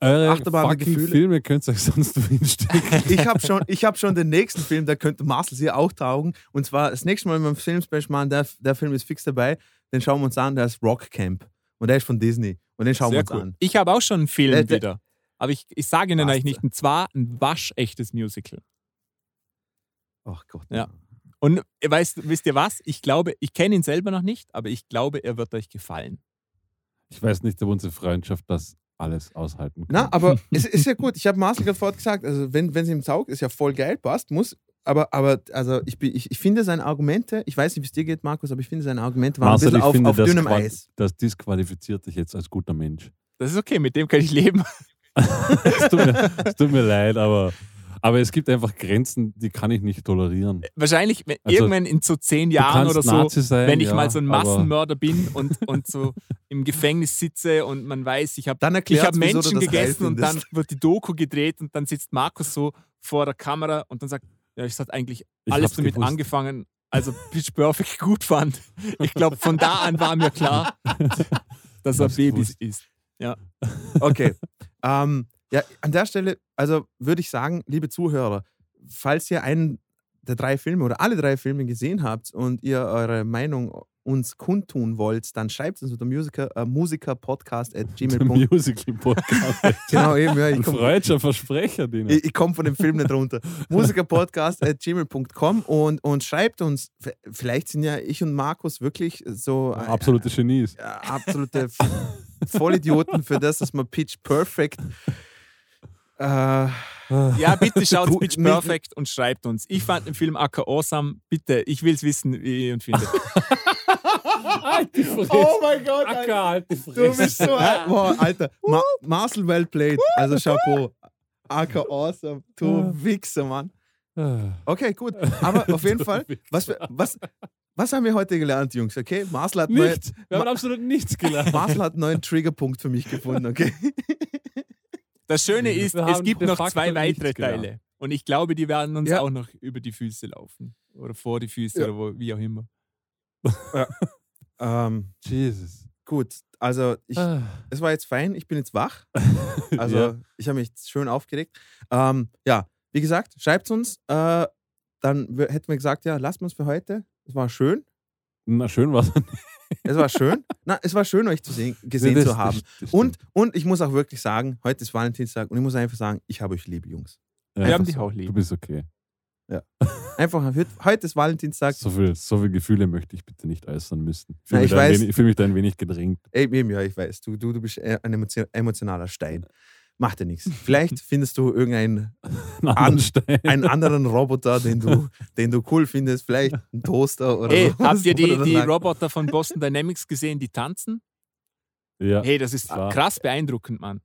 Äh, Eure Achterbahn der fucking Gefühle. Filme könnt ihr euch sonst wo hinstecken. ich habe schon, ich hab schon den nächsten Film, da könnte Marcel hier auch taugen. Und zwar das nächste Mal, wenn wir einen Film-Special machen, der, der Film ist fix dabei. Den schauen wir uns an, der ist Rock Camp. Und der ist von Disney. Und den schauen wir Sehr uns cool. an. Ich habe auch schon einen Film Der- der- wieder. Aber ich, ich sage Ihnen eigentlich nicht, und zwar ein waschechtes Musical. Ach Gott. Ja. Und ihr weißt, wisst ihr was? Ich glaube, ich kenne ihn selber noch nicht, aber ich glaube, er wird euch gefallen. Ich weiß nicht, ob unsere Freundschaft das alles aushalten kann. Na, aber es ist ja gut. Ich habe Marcel gerade vorhin gesagt, also wenn es ihm taugt, ist ja voll geil, passt, muss. Aber, aber also ich, bin- ich, ich finde seine Argumente, ich weiß nicht, wie es dir geht, Markus, aber ich finde seine Argumente waren Marcel, ein bisschen auf, finde, auf das, dünnem Eis. das disqualifiziert dich jetzt als guter Mensch. Das ist okay, mit dem kann ich leben. es, tut mir, es tut mir leid, aber, aber es gibt einfach Grenzen, die kann ich nicht tolerieren. Wahrscheinlich wenn- Also, irgendwann in so zehn Jahren oder so, sein, wenn ich ja, mal so ein Massenmörder bin und, und so im Gefängnis sitze und man weiß, ich habe hab Menschen gegessen und dann wird die Doku gedreht und dann sitzt Markus so vor der Kamera und dann sagt, ja, ich hat eigentlich Ich alles damit gewusst. angefangen, also Pitch Perfect gut fand. Ich glaube, von da an war mir klar, dass er Babys gewusst. isst. Okay. ähm, ja, an der Stelle, also würde ich sagen, liebe Zuhörer, falls ihr einen der drei Filme oder alle drei Filme gesehen habt und ihr eure Meinung uns kundtun wollt, dann schreibt uns unter Musiker, äh, musikerpodcast at gmail.com. Musical-Podcast. Genau, eben, ja, ich Ein komme freudscher Versprecher, den ich, ich komm von dem Film nicht runter. musikerpodcast at gmail.com und, und schreibt uns, vielleicht sind ja ich und Markus wirklich so äh, Absolute Genies. äh, absolute Vollidioten für das, dass man Pitch Perfect äh, Ja, bitte schaut Pitch Perfect und schreibt uns. Ich fand den Film Acker awesome. Bitte, ich will es wissen, wie ihr ihn findet. Fresse. Oh mein Gott, Acker, halt die Du bist so ein. Boah, Alter. Ma Marcel well played. Also Chapeau. Aka awesome. Du Wichser, Mann. Okay, gut. Aber auf jeden Fall, was, was, was haben wir heute gelernt, Jungs? Okay, Marcel hat, Nichts. Wir haben absolut nichts gelernt. Marcel hat einen neuen Triggerpunkt für mich gefunden, okay? Das Schöne ist, Wir es gibt noch zwei weitere. Teile. Und ich glaube, die werden uns Ja. auch noch über die Füße laufen. Oder vor die Füße Ja. oder wo, wie auch immer. ähm, Jesus. gut, also ich, Ah. es war jetzt fein, ich bin jetzt wach. Also Ja. ich habe mich schön aufgeregt. Ähm, ja, wie gesagt, schreibt uns. Äh, dann hätten wir gesagt, ja, lasst uns für heute. Es war schön. Na, schön war es. Es war schön. Na, es war schön, euch zu sehen, gesehen zu haben. Und, und ich muss auch wirklich sagen, heute ist Valentinstag und ich muss einfach sagen, ich habe euch lieb, Jungs. ja, Wir haben das- dich auch Du lieb. bist okay. Einfach, heute- heute ist Valentinstag. So viel, so viel Gefühle möchte ich bitte nicht äußern müssen. Ich fühle mich, ich da ein weiß- wenig- ich fühle mich da ein wenig gedrängt. Ey, eben, ja, ich weiß, du, du, du bist äh, ein emotio- emotionaler Stein. Macht dir nichts. Vielleicht findest du irgendeinen Einen anderen Stein. einen anderen Roboter, den du, den du cool findest. Vielleicht einen Toaster oder Hey, was, habt ihr die, die Roboter von Boston Dynamics gesehen, die tanzen? ja, Hey, das ist krass beeindruckend, Mann.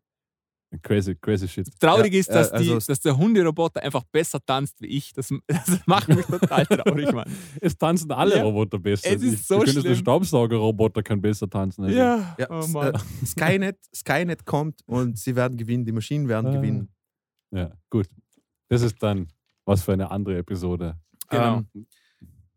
Crazy, crazy shit. Traurig Ja, ist, dass, äh, also- die, dass der Hunderoboter einfach besser tanzt wie ich. Das, das macht mich total traurig, Mann. Es tanzen alle Ja. Roboter besser. Es ist ich. so du schlimm. der Staubsaugerroboter kann besser tanzen. als ich. Ja, Ja, oh äh, Skynet, Skynet kommt und sie werden gewinnen, die Maschinen werden Ah. gewinnen. Ja, gut. Das ist dann was für eine andere Episode. Genau. Ähm,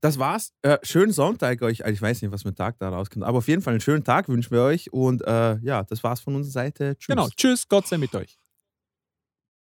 das war's. Äh, schönen Sonntag euch. Also Ich weiß nicht, was mit Tag da rauskommt, aber auf jeden Fall einen schönen Tag wünschen wir euch. Und äh, ja, das war's von unserer Seite. Tschüss. Genau. Tschüss, Gott sei mit euch.